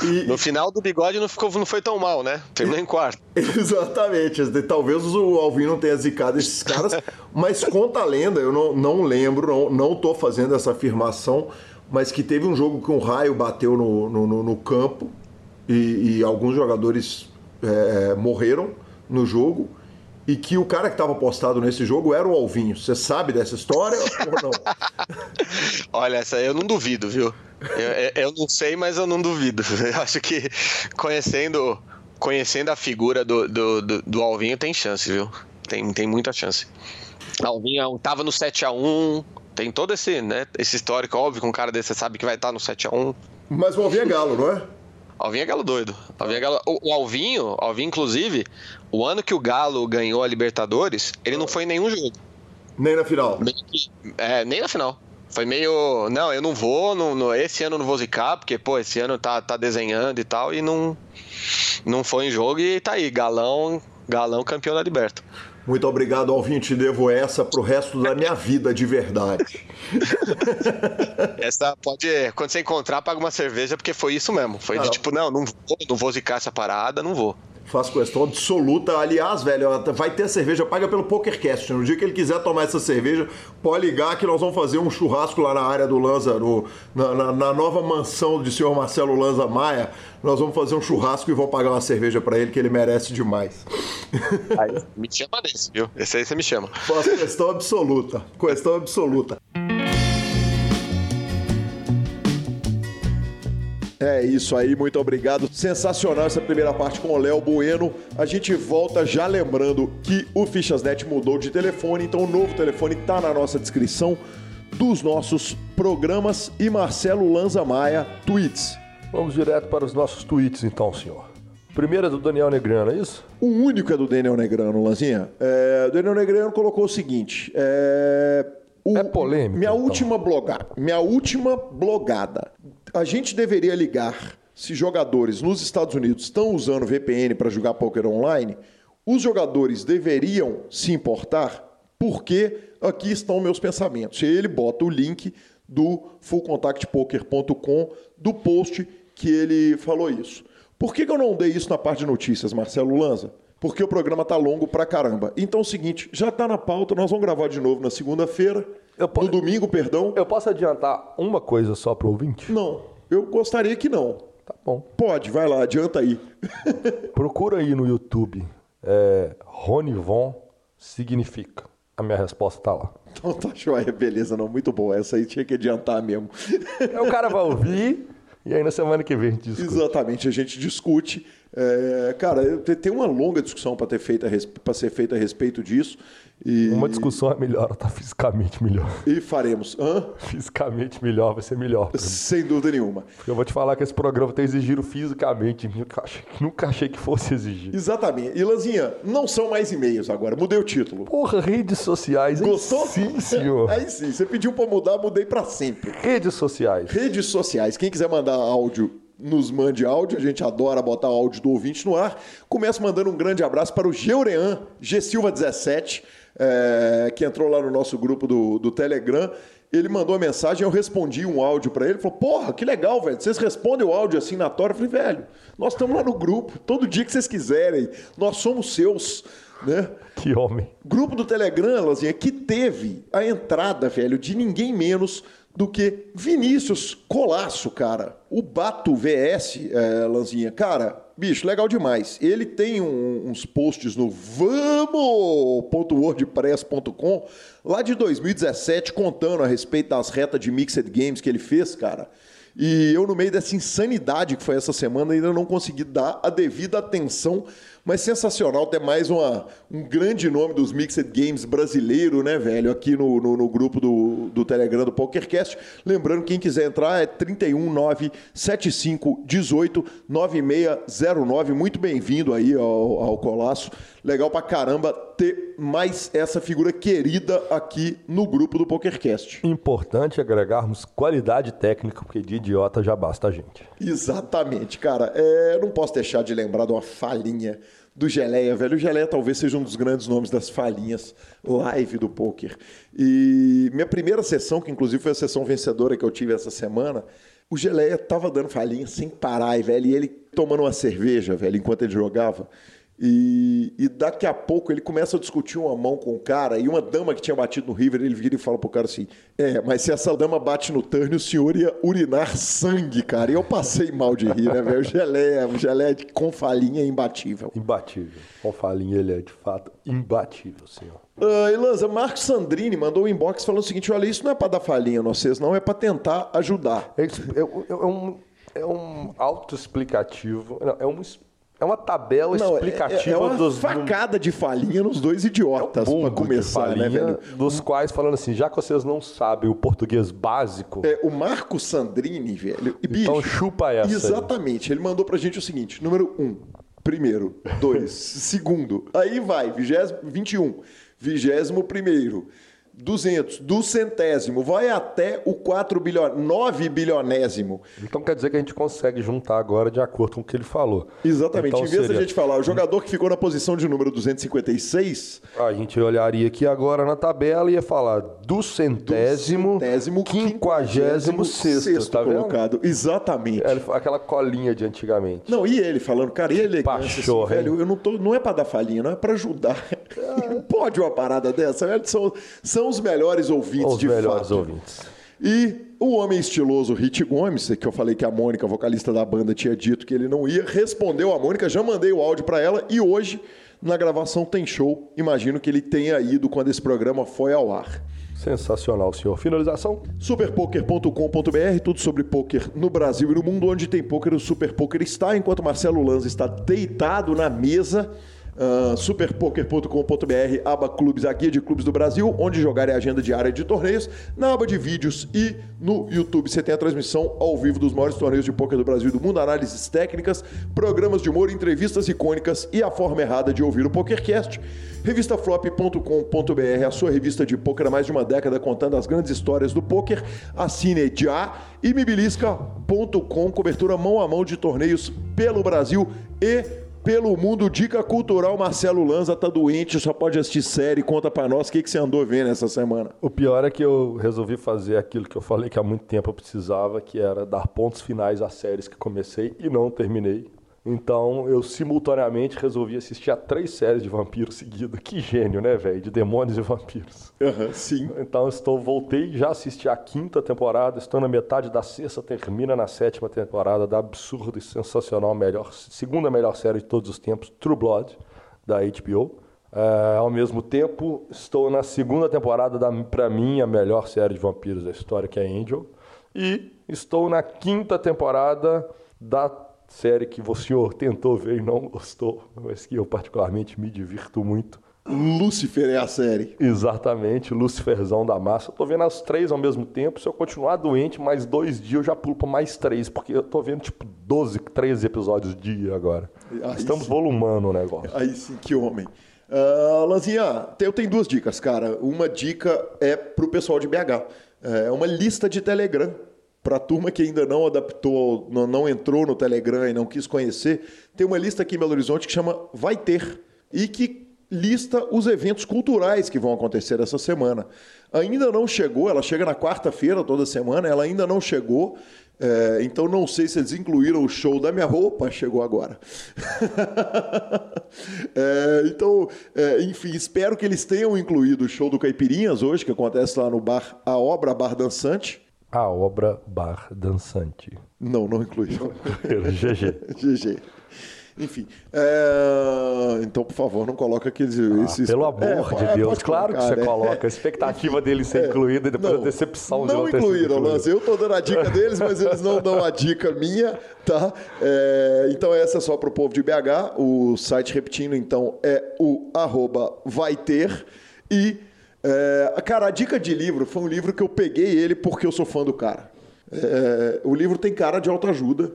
E... *laughs* No final do bigode não, ficou, não foi tão mal, né? Terminou em quarto. *laughs* Exatamente. Talvez o Alvin não tenha zicado esses caras, mas conta a lenda, eu não, não lembro, não, não tô fazendo essa afirmação mas que teve um jogo que um raio bateu no, no, no campo e, e, alguns jogadores é, morreram no jogo e que o cara que estava postado nesse jogo era o Alvinho. Você sabe dessa história ou não? *laughs* Olha, essa eu não duvido, viu? Eu, eu, não sei, mas eu não duvido. *laughs* Eu acho que conhecendo, conhecendo a figura do, do, do, do Alvinho tem chance, viu? Tem, tem muita chance. Alvinho tava no 7 a 1 tem todo esse, né, esse histórico, óbvio, que um cara desse você sabe que vai estar no 7x1. Mas o Alvinho é galo, não é? Alvinho é galo doido. Alvinho é galo... O, o Alvinho, Alvinho, inclusive, o ano que o Galo ganhou a Libertadores, ele não foi em nenhum jogo. Nem na final? É, nem na final. Foi meio. Não, eu não vou, não, não, esse ano eu não vou zicar, porque, pô, esse ano tá, tá desenhando e tal, e não, não foi em jogo e tá aí, galão, galão campeão da Liberta. Muito obrigado, Alvin. Te devo essa pro resto da minha vida de verdade. *laughs* essa pode. Quando você encontrar, paga uma cerveja, porque foi isso mesmo. Foi de tipo, não, não vou, não vou zicar essa parada, não vou. Faço questão absoluta. Aliás, velho, vai ter cerveja paga pelo PokerCast. No dia que ele quiser tomar essa cerveja, pode ligar que nós vamos fazer um churrasco lá na área do Lanza, no, na, na, na, nova mansão de senhor Marcelo Lanza Maia. Nós vamos fazer um churrasco e vamos pagar uma cerveja para ele, que ele merece demais. Aí, me chama desse, viu? Esse aí você me chama. Faço questão absoluta. Questão absoluta. É isso aí, muito obrigado. Sensacional essa primeira parte com o Léo Bueno. A gente volta já lembrando que o Fichasnet mudou de telefone, então o novo telefone está na nossa descrição dos nossos programas e Marcelo Lanza Maia, tweets. Vamos direto para os nossos tweets então, senhor. Primeiro é do Daniel Negrano, é isso? O único é do Daniel Negrano, Lanzinha. É, o Daniel Negrano colocou o seguinte: é, o, é polêmico. Minha então. última blogada. Minha última blogada a gente deveria ligar se jogadores nos Estados Unidos estão usando VPN para jogar poker online, os jogadores deveriam se importar, porque aqui estão meus pensamentos. E ele bota o link do fullcontactpoker.com do post que ele falou isso. Por que, que eu não dei isso na parte de notícias, Marcelo Lanza? Porque o programa tá longo pra caramba. Então é o seguinte, já tá na pauta, nós vamos gravar de novo na segunda-feira. No domingo, perdão. Eu posso adiantar uma coisa só pro ouvinte? Não. Eu gostaria que não. Tá bom. Pode, vai lá, adianta aí. *laughs* Procura aí no YouTube. É, Ronivon significa. A minha resposta tá lá. Então tá joia, beleza, não. Muito bom. Essa aí tinha que adiantar mesmo. o cara vai ouvir e aí na semana que vem a gente discute. Exatamente, a gente discute. É, cara, tem uma longa discussão para ser feita a respeito disso. E... Uma discussão é melhor, tá fisicamente melhor. E faremos. Hã? Fisicamente melhor, vai ser melhor. Sem dúvida nenhuma. Eu vou te falar que esse programa tem exigido fisicamente. Nunca achei, nunca achei que fosse exigir. Exatamente. E Lanzinha, não são mais e-mails agora, mudei o título. Porra, redes sociais. Gostou? Sim, senhor. *laughs* Aí sim, você pediu para mudar, mudei para sempre. Redes sociais. Redes sociais. Quem quiser mandar áudio nos mande áudio, a gente adora botar o áudio do ouvinte no ar. Começo mandando um grande abraço para o Geurean, G Silva 17 é, que entrou lá no nosso grupo do, do Telegram. Ele mandou a mensagem, eu respondi um áudio para ele. Falou: Porra, que legal, velho. Vocês respondem o áudio assim na tora. Eu falei: Velho, nós estamos lá no grupo, todo dia que vocês quiserem. Nós somos seus. Né? Que homem. Grupo do Telegram, Lazinha, que teve a entrada, velho, de ninguém menos do que Vinícius Colasso, cara. O Bato VS, é, Lanzinha, cara, bicho, legal demais. Ele tem um, uns posts no vamos.wordpress.com lá de 2017 contando a respeito das retas de Mixed Games que ele fez, cara. E eu, no meio dessa insanidade que foi essa semana, ainda não consegui dar a devida atenção mas sensacional ter mais uma, um grande nome dos Mixed Games brasileiro, né, velho, aqui no, no, no grupo do, do Telegram do PokerCast. Lembrando, quem quiser entrar é 31975189609. Muito bem-vindo aí ao, ao Colasso. Legal pra caramba ter mais essa figura querida aqui no grupo do PokerCast. Importante agregarmos qualidade técnica, porque de idiota já basta a gente. Exatamente, cara. É, não posso deixar de lembrar de uma falhinha do Geleia, velho. O Geleia talvez seja um dos grandes nomes das falhinhas live do poker. E minha primeira sessão, que inclusive foi a sessão vencedora que eu tive essa semana, o Geleia tava dando falhinha sem parar, velho. E ele tomando uma cerveja, velho, enquanto ele jogava. E, e, daqui a pouco ele começa a discutir uma mão com o cara e uma dama que tinha batido no River, ele vira e fala pro cara assim: É, mas se essa dama bate no turn, o senhor ia urinar sangue, cara. E eu passei mal de rir, né, velho? O gelé, o gelé com falinha é imbatível. Imbatível. Com falinha ele é de fato imbatível, senhor. Uh, Elanza, Marcos Sandrini mandou um inbox falando o seguinte: olha, isso não é para dar falinha, vocês, não, é para tentar ajudar. É, é, é um, é um autoexplicativo, é um é uma tabela não, explicativa é, é uma dos. facada de falinha nos dois idiotas, é um para começar, né, velho? Dos quais falando assim, já que vocês não sabem o português básico. É, o Marco Sandrini, velho. E, bicho, então chupa essa. Exatamente. Aí. Ele mandou pra gente o seguinte: número um, primeiro, dois, *laughs* segundo. Aí vai, vigésimo, 21, vigésimo primeiro. 200, do centésimo, vai até o 4 bilhão, 9 bilionésimo. Então quer dizer que a gente consegue juntar agora de acordo com o que ele falou. Exatamente. Então, em vez seria... da gente falar o jogador que ficou na posição de número 256, a gente olharia aqui agora na tabela e ia falar do centésimo, do centésimo quinquagésimo sexto, sexto tá colocado. Vendo? Exatamente. É, aquela colinha de antigamente. Não, e ele falando, cara, e ele Pachorra, assim, velho, eu não tô, não é para dar falinha, não é para ajudar. É. *laughs* Pode uma parada dessa, velho, são, são os melhores ouvintes os de melhores fato. ouvintes. E o homem estiloso Rit Gomes, que eu falei que a Mônica, vocalista da banda, tinha dito que ele não ia, respondeu a Mônica, já mandei o áudio para ela e hoje na gravação tem show. Imagino que ele tenha ido quando esse programa foi ao ar. Sensacional, senhor. Finalização? Superpoker.com.br, tudo sobre poker no Brasil e no mundo. Onde tem poker, o Super Poker está, enquanto Marcelo Lanza está deitado na mesa Uh, superpoker.com.br, aba clubes, a guia de clubes do Brasil, onde jogar é a agenda diária de torneios, na aba de vídeos e no YouTube você tem a transmissão ao vivo dos maiores torneios de poker do Brasil e do mundo, análises técnicas, programas de humor, entrevistas icônicas e a forma errada de ouvir o PokerCast. Revistaflop.com.br, a sua revista de poker há mais de uma década contando as grandes histórias do poker. Assine já. E mibilisca.com, cobertura mão a mão de torneios pelo Brasil e pelo mundo. Dica cultural, Marcelo Lanza tá doente, só pode assistir série. Conta para nós o que, que você andou vendo essa semana. O pior é que eu resolvi fazer aquilo que eu falei que há muito tempo eu precisava, que era dar pontos finais às séries que comecei e não terminei. Então eu simultaneamente resolvi assistir a três séries de vampiros seguidas. Que gênio, né, velho? De demônios e vampiros. Uhum, sim. Então estou, voltei, já assisti a quinta temporada, estou na metade da sexta, termina na sétima temporada da absurda e sensacional melhor, segunda melhor série de todos os tempos, True Blood, da HBO. É, ao mesmo tempo, estou na segunda temporada da, para mim, a melhor série de vampiros da história, que é Angel. E estou na quinta temporada da série que o senhor tentou ver e não gostou, mas que eu particularmente me divirto muito. Lúcifer é a série. Exatamente, Luciferzão da massa. Eu tô vendo as três ao mesmo tempo. Se eu continuar doente, mais dois dias eu já pulo para mais três, porque eu tô vendo tipo 12, 13 episódios dia agora. Aí Estamos sim. volumando o negócio. Aí sim, que homem. Uh, Lanzinha, eu tenho duas dicas, cara. Uma dica é pro pessoal de BH. É uma lista de Telegram para a turma que ainda não adaptou, não, não, entrou no Telegram e não quis conhecer, tem uma lista aqui em Belo Horizonte que chama Vai Ter e que lista os eventos culturais que vão acontecer essa semana. Ainda não chegou, ela chega na quarta-feira toda semana, ela ainda não chegou, é, então não sei se eles incluíram o show da minha roupa, chegou agora. é, *laughs* então, é, enfim, espero que eles tenham incluído o show do Caipirinhas hoje, que acontece lá no bar A Obra Bar Dançante. A obra Bar Dançante. Não, não incluiu. GG. GG. *laughs* Enfim, é... então, por favor, não coloca aqueles. Ah, esses... Pelo amor é, de Deus, claro colocar, que você né? coloca. A expectativa dele ser é, incluída e depois não, a decepção de não incluíram, Lance. Eu estou dando a dica *laughs* deles, mas eles não dão a dica minha, tá? É, então, essa é só para o povo de BH. O site, repetindo, então, é o arroba vai ter e é, cara, a dica de livro foi um livro que eu peguei ele porque eu sou fã do cara. É, o livro tem cara de autoajuda,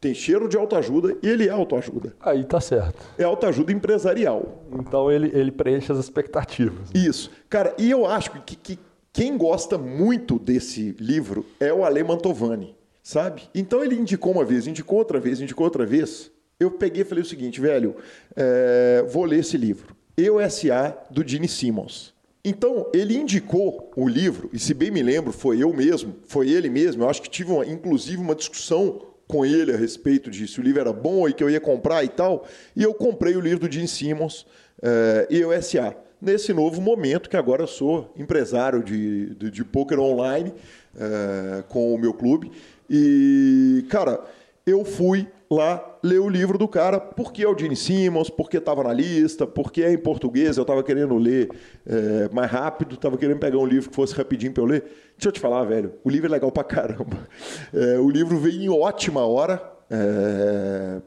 tem cheiro de autoajuda e ele é autoajuda. Aí tá certo. É autoajuda empresarial. Então ele, ele preenche as expectativas. Isso. Cara, e eu acho que, que quem gosta muito desse livro é o Ale Mantovani, sabe? Então ele indicou uma vez, indicou outra vez, indicou outra vez. Eu peguei e falei o seguinte, velho, é, vou ler esse livro. Eu S.A. do Gene Simmons. Então, ele indicou o livro, e se bem me lembro, foi eu mesmo, foi ele mesmo. Eu acho que tive, uma, inclusive, uma discussão com ele a respeito se o livro era bom e que eu ia comprar e tal. E eu comprei o livro do Jim Simmons, eh, EUSA, nesse novo momento que agora sou empresário de, de, de poker online uh, com o meu clube. E, cara, eu fui lá ler o livro do cara, porque é o Gene Simmons, porque estava na lista, porque é em português, eu estava querendo ler é, mais rápido, estava querendo pegar um livro que fosse rapidinho para eu ler. Deixa eu te falar, velho, o livro é legal pra caramba. É, o livro veio em ótima hora é,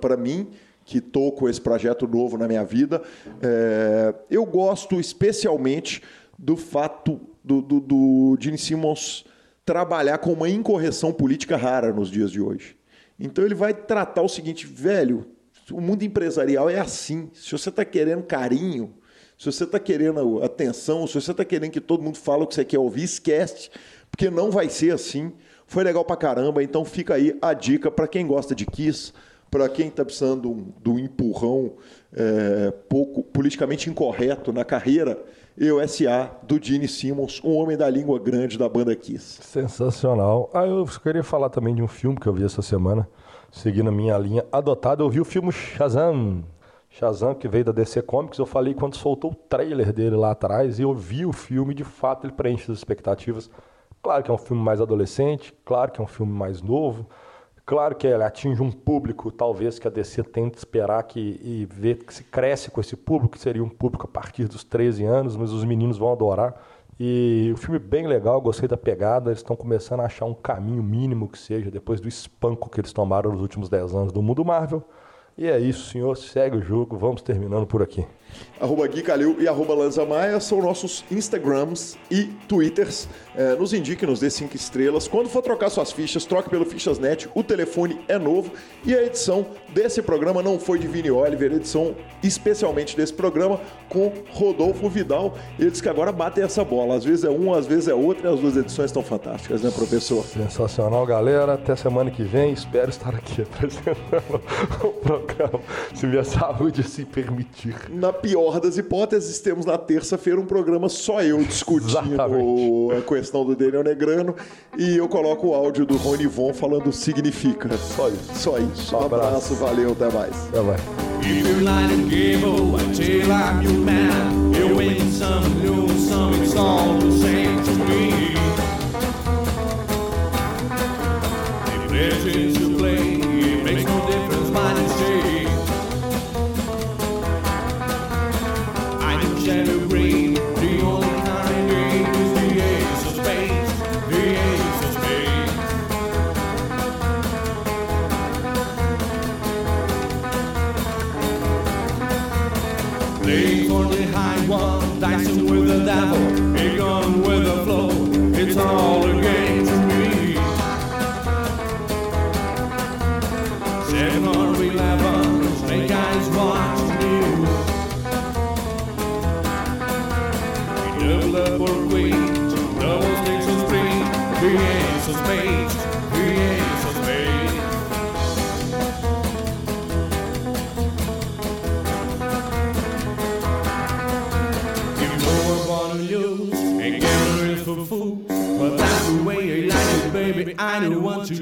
para mim, que estou com esse projeto novo na minha vida. É, eu gosto especialmente do fato do, do, do Gene Simmons trabalhar com uma incorreção política rara nos dias de hoje. Então ele vai tratar o seguinte, velho, o mundo empresarial é assim. Se você está querendo carinho, Se você está querendo atenção, se você está querendo que todo mundo fale o que você quer ouvir, esquece, porque não vai ser assim. Foi legal pra caramba, então fica aí a dica para quem gosta de Kiss, para quem está precisando do empurrão é, pouco politicamente incorreto na carreira, eu S.A. do Gene Simmons, um homem da língua grande da banda Kiss. Sensacional. Ah, eu queria falar também de um filme que eu vi essa semana, seguindo a minha linha adotada. Eu vi o filme Shazam. Shazam, que veio da DC Comics, eu falei quando soltou o trailer dele lá atrás e eu vi o filme, de fato ele preenche as expectativas. Claro que é um filme mais adolescente, claro que é um filme mais novo, claro que ele atinge um público, talvez, que a DC tente esperar que, e ver que se cresce com esse público, que seria um público a partir dos 13 anos, mas os meninos vão adorar. E o filme bem legal, gostei da pegada, eles estão começando a achar um caminho mínimo que seja, depois do espanco que eles tomaram nos últimos 10 anos do mundo Marvel. E é isso, senhor. Segue o jogo. Vamos terminando por aqui. Arroba Gui Calil e arroba Lanza Maia são nossos Instagrams e Twitters. É, nos indique, nos dê cinco estrelas. Quando for trocar suas fichas, troque pelo Fichasnet. O telefone é novo. E a edição desse programa não foi de Vini Oliver, edição especialmente desse programa com Rodolfo Vidal. Ele disse que agora bate essa bola. Às vezes é um, às vezes é outro, e as duas edições estão fantásticas, né, professor? Sensacional, galera. Até semana que vem. Espero estar aqui *laughs* apresentando o programa, se minha saúde se permitir. Na pior das hipóteses, temos na terça-feira um programa só eu discutindo a questão do Daniel Negrano e eu coloco o áudio do Rony Von falando significa. Só isso. Só isso. Um abraço, abraço valeu, até mais. Até mais. If down. It gone with the flow. It's all. To live forever.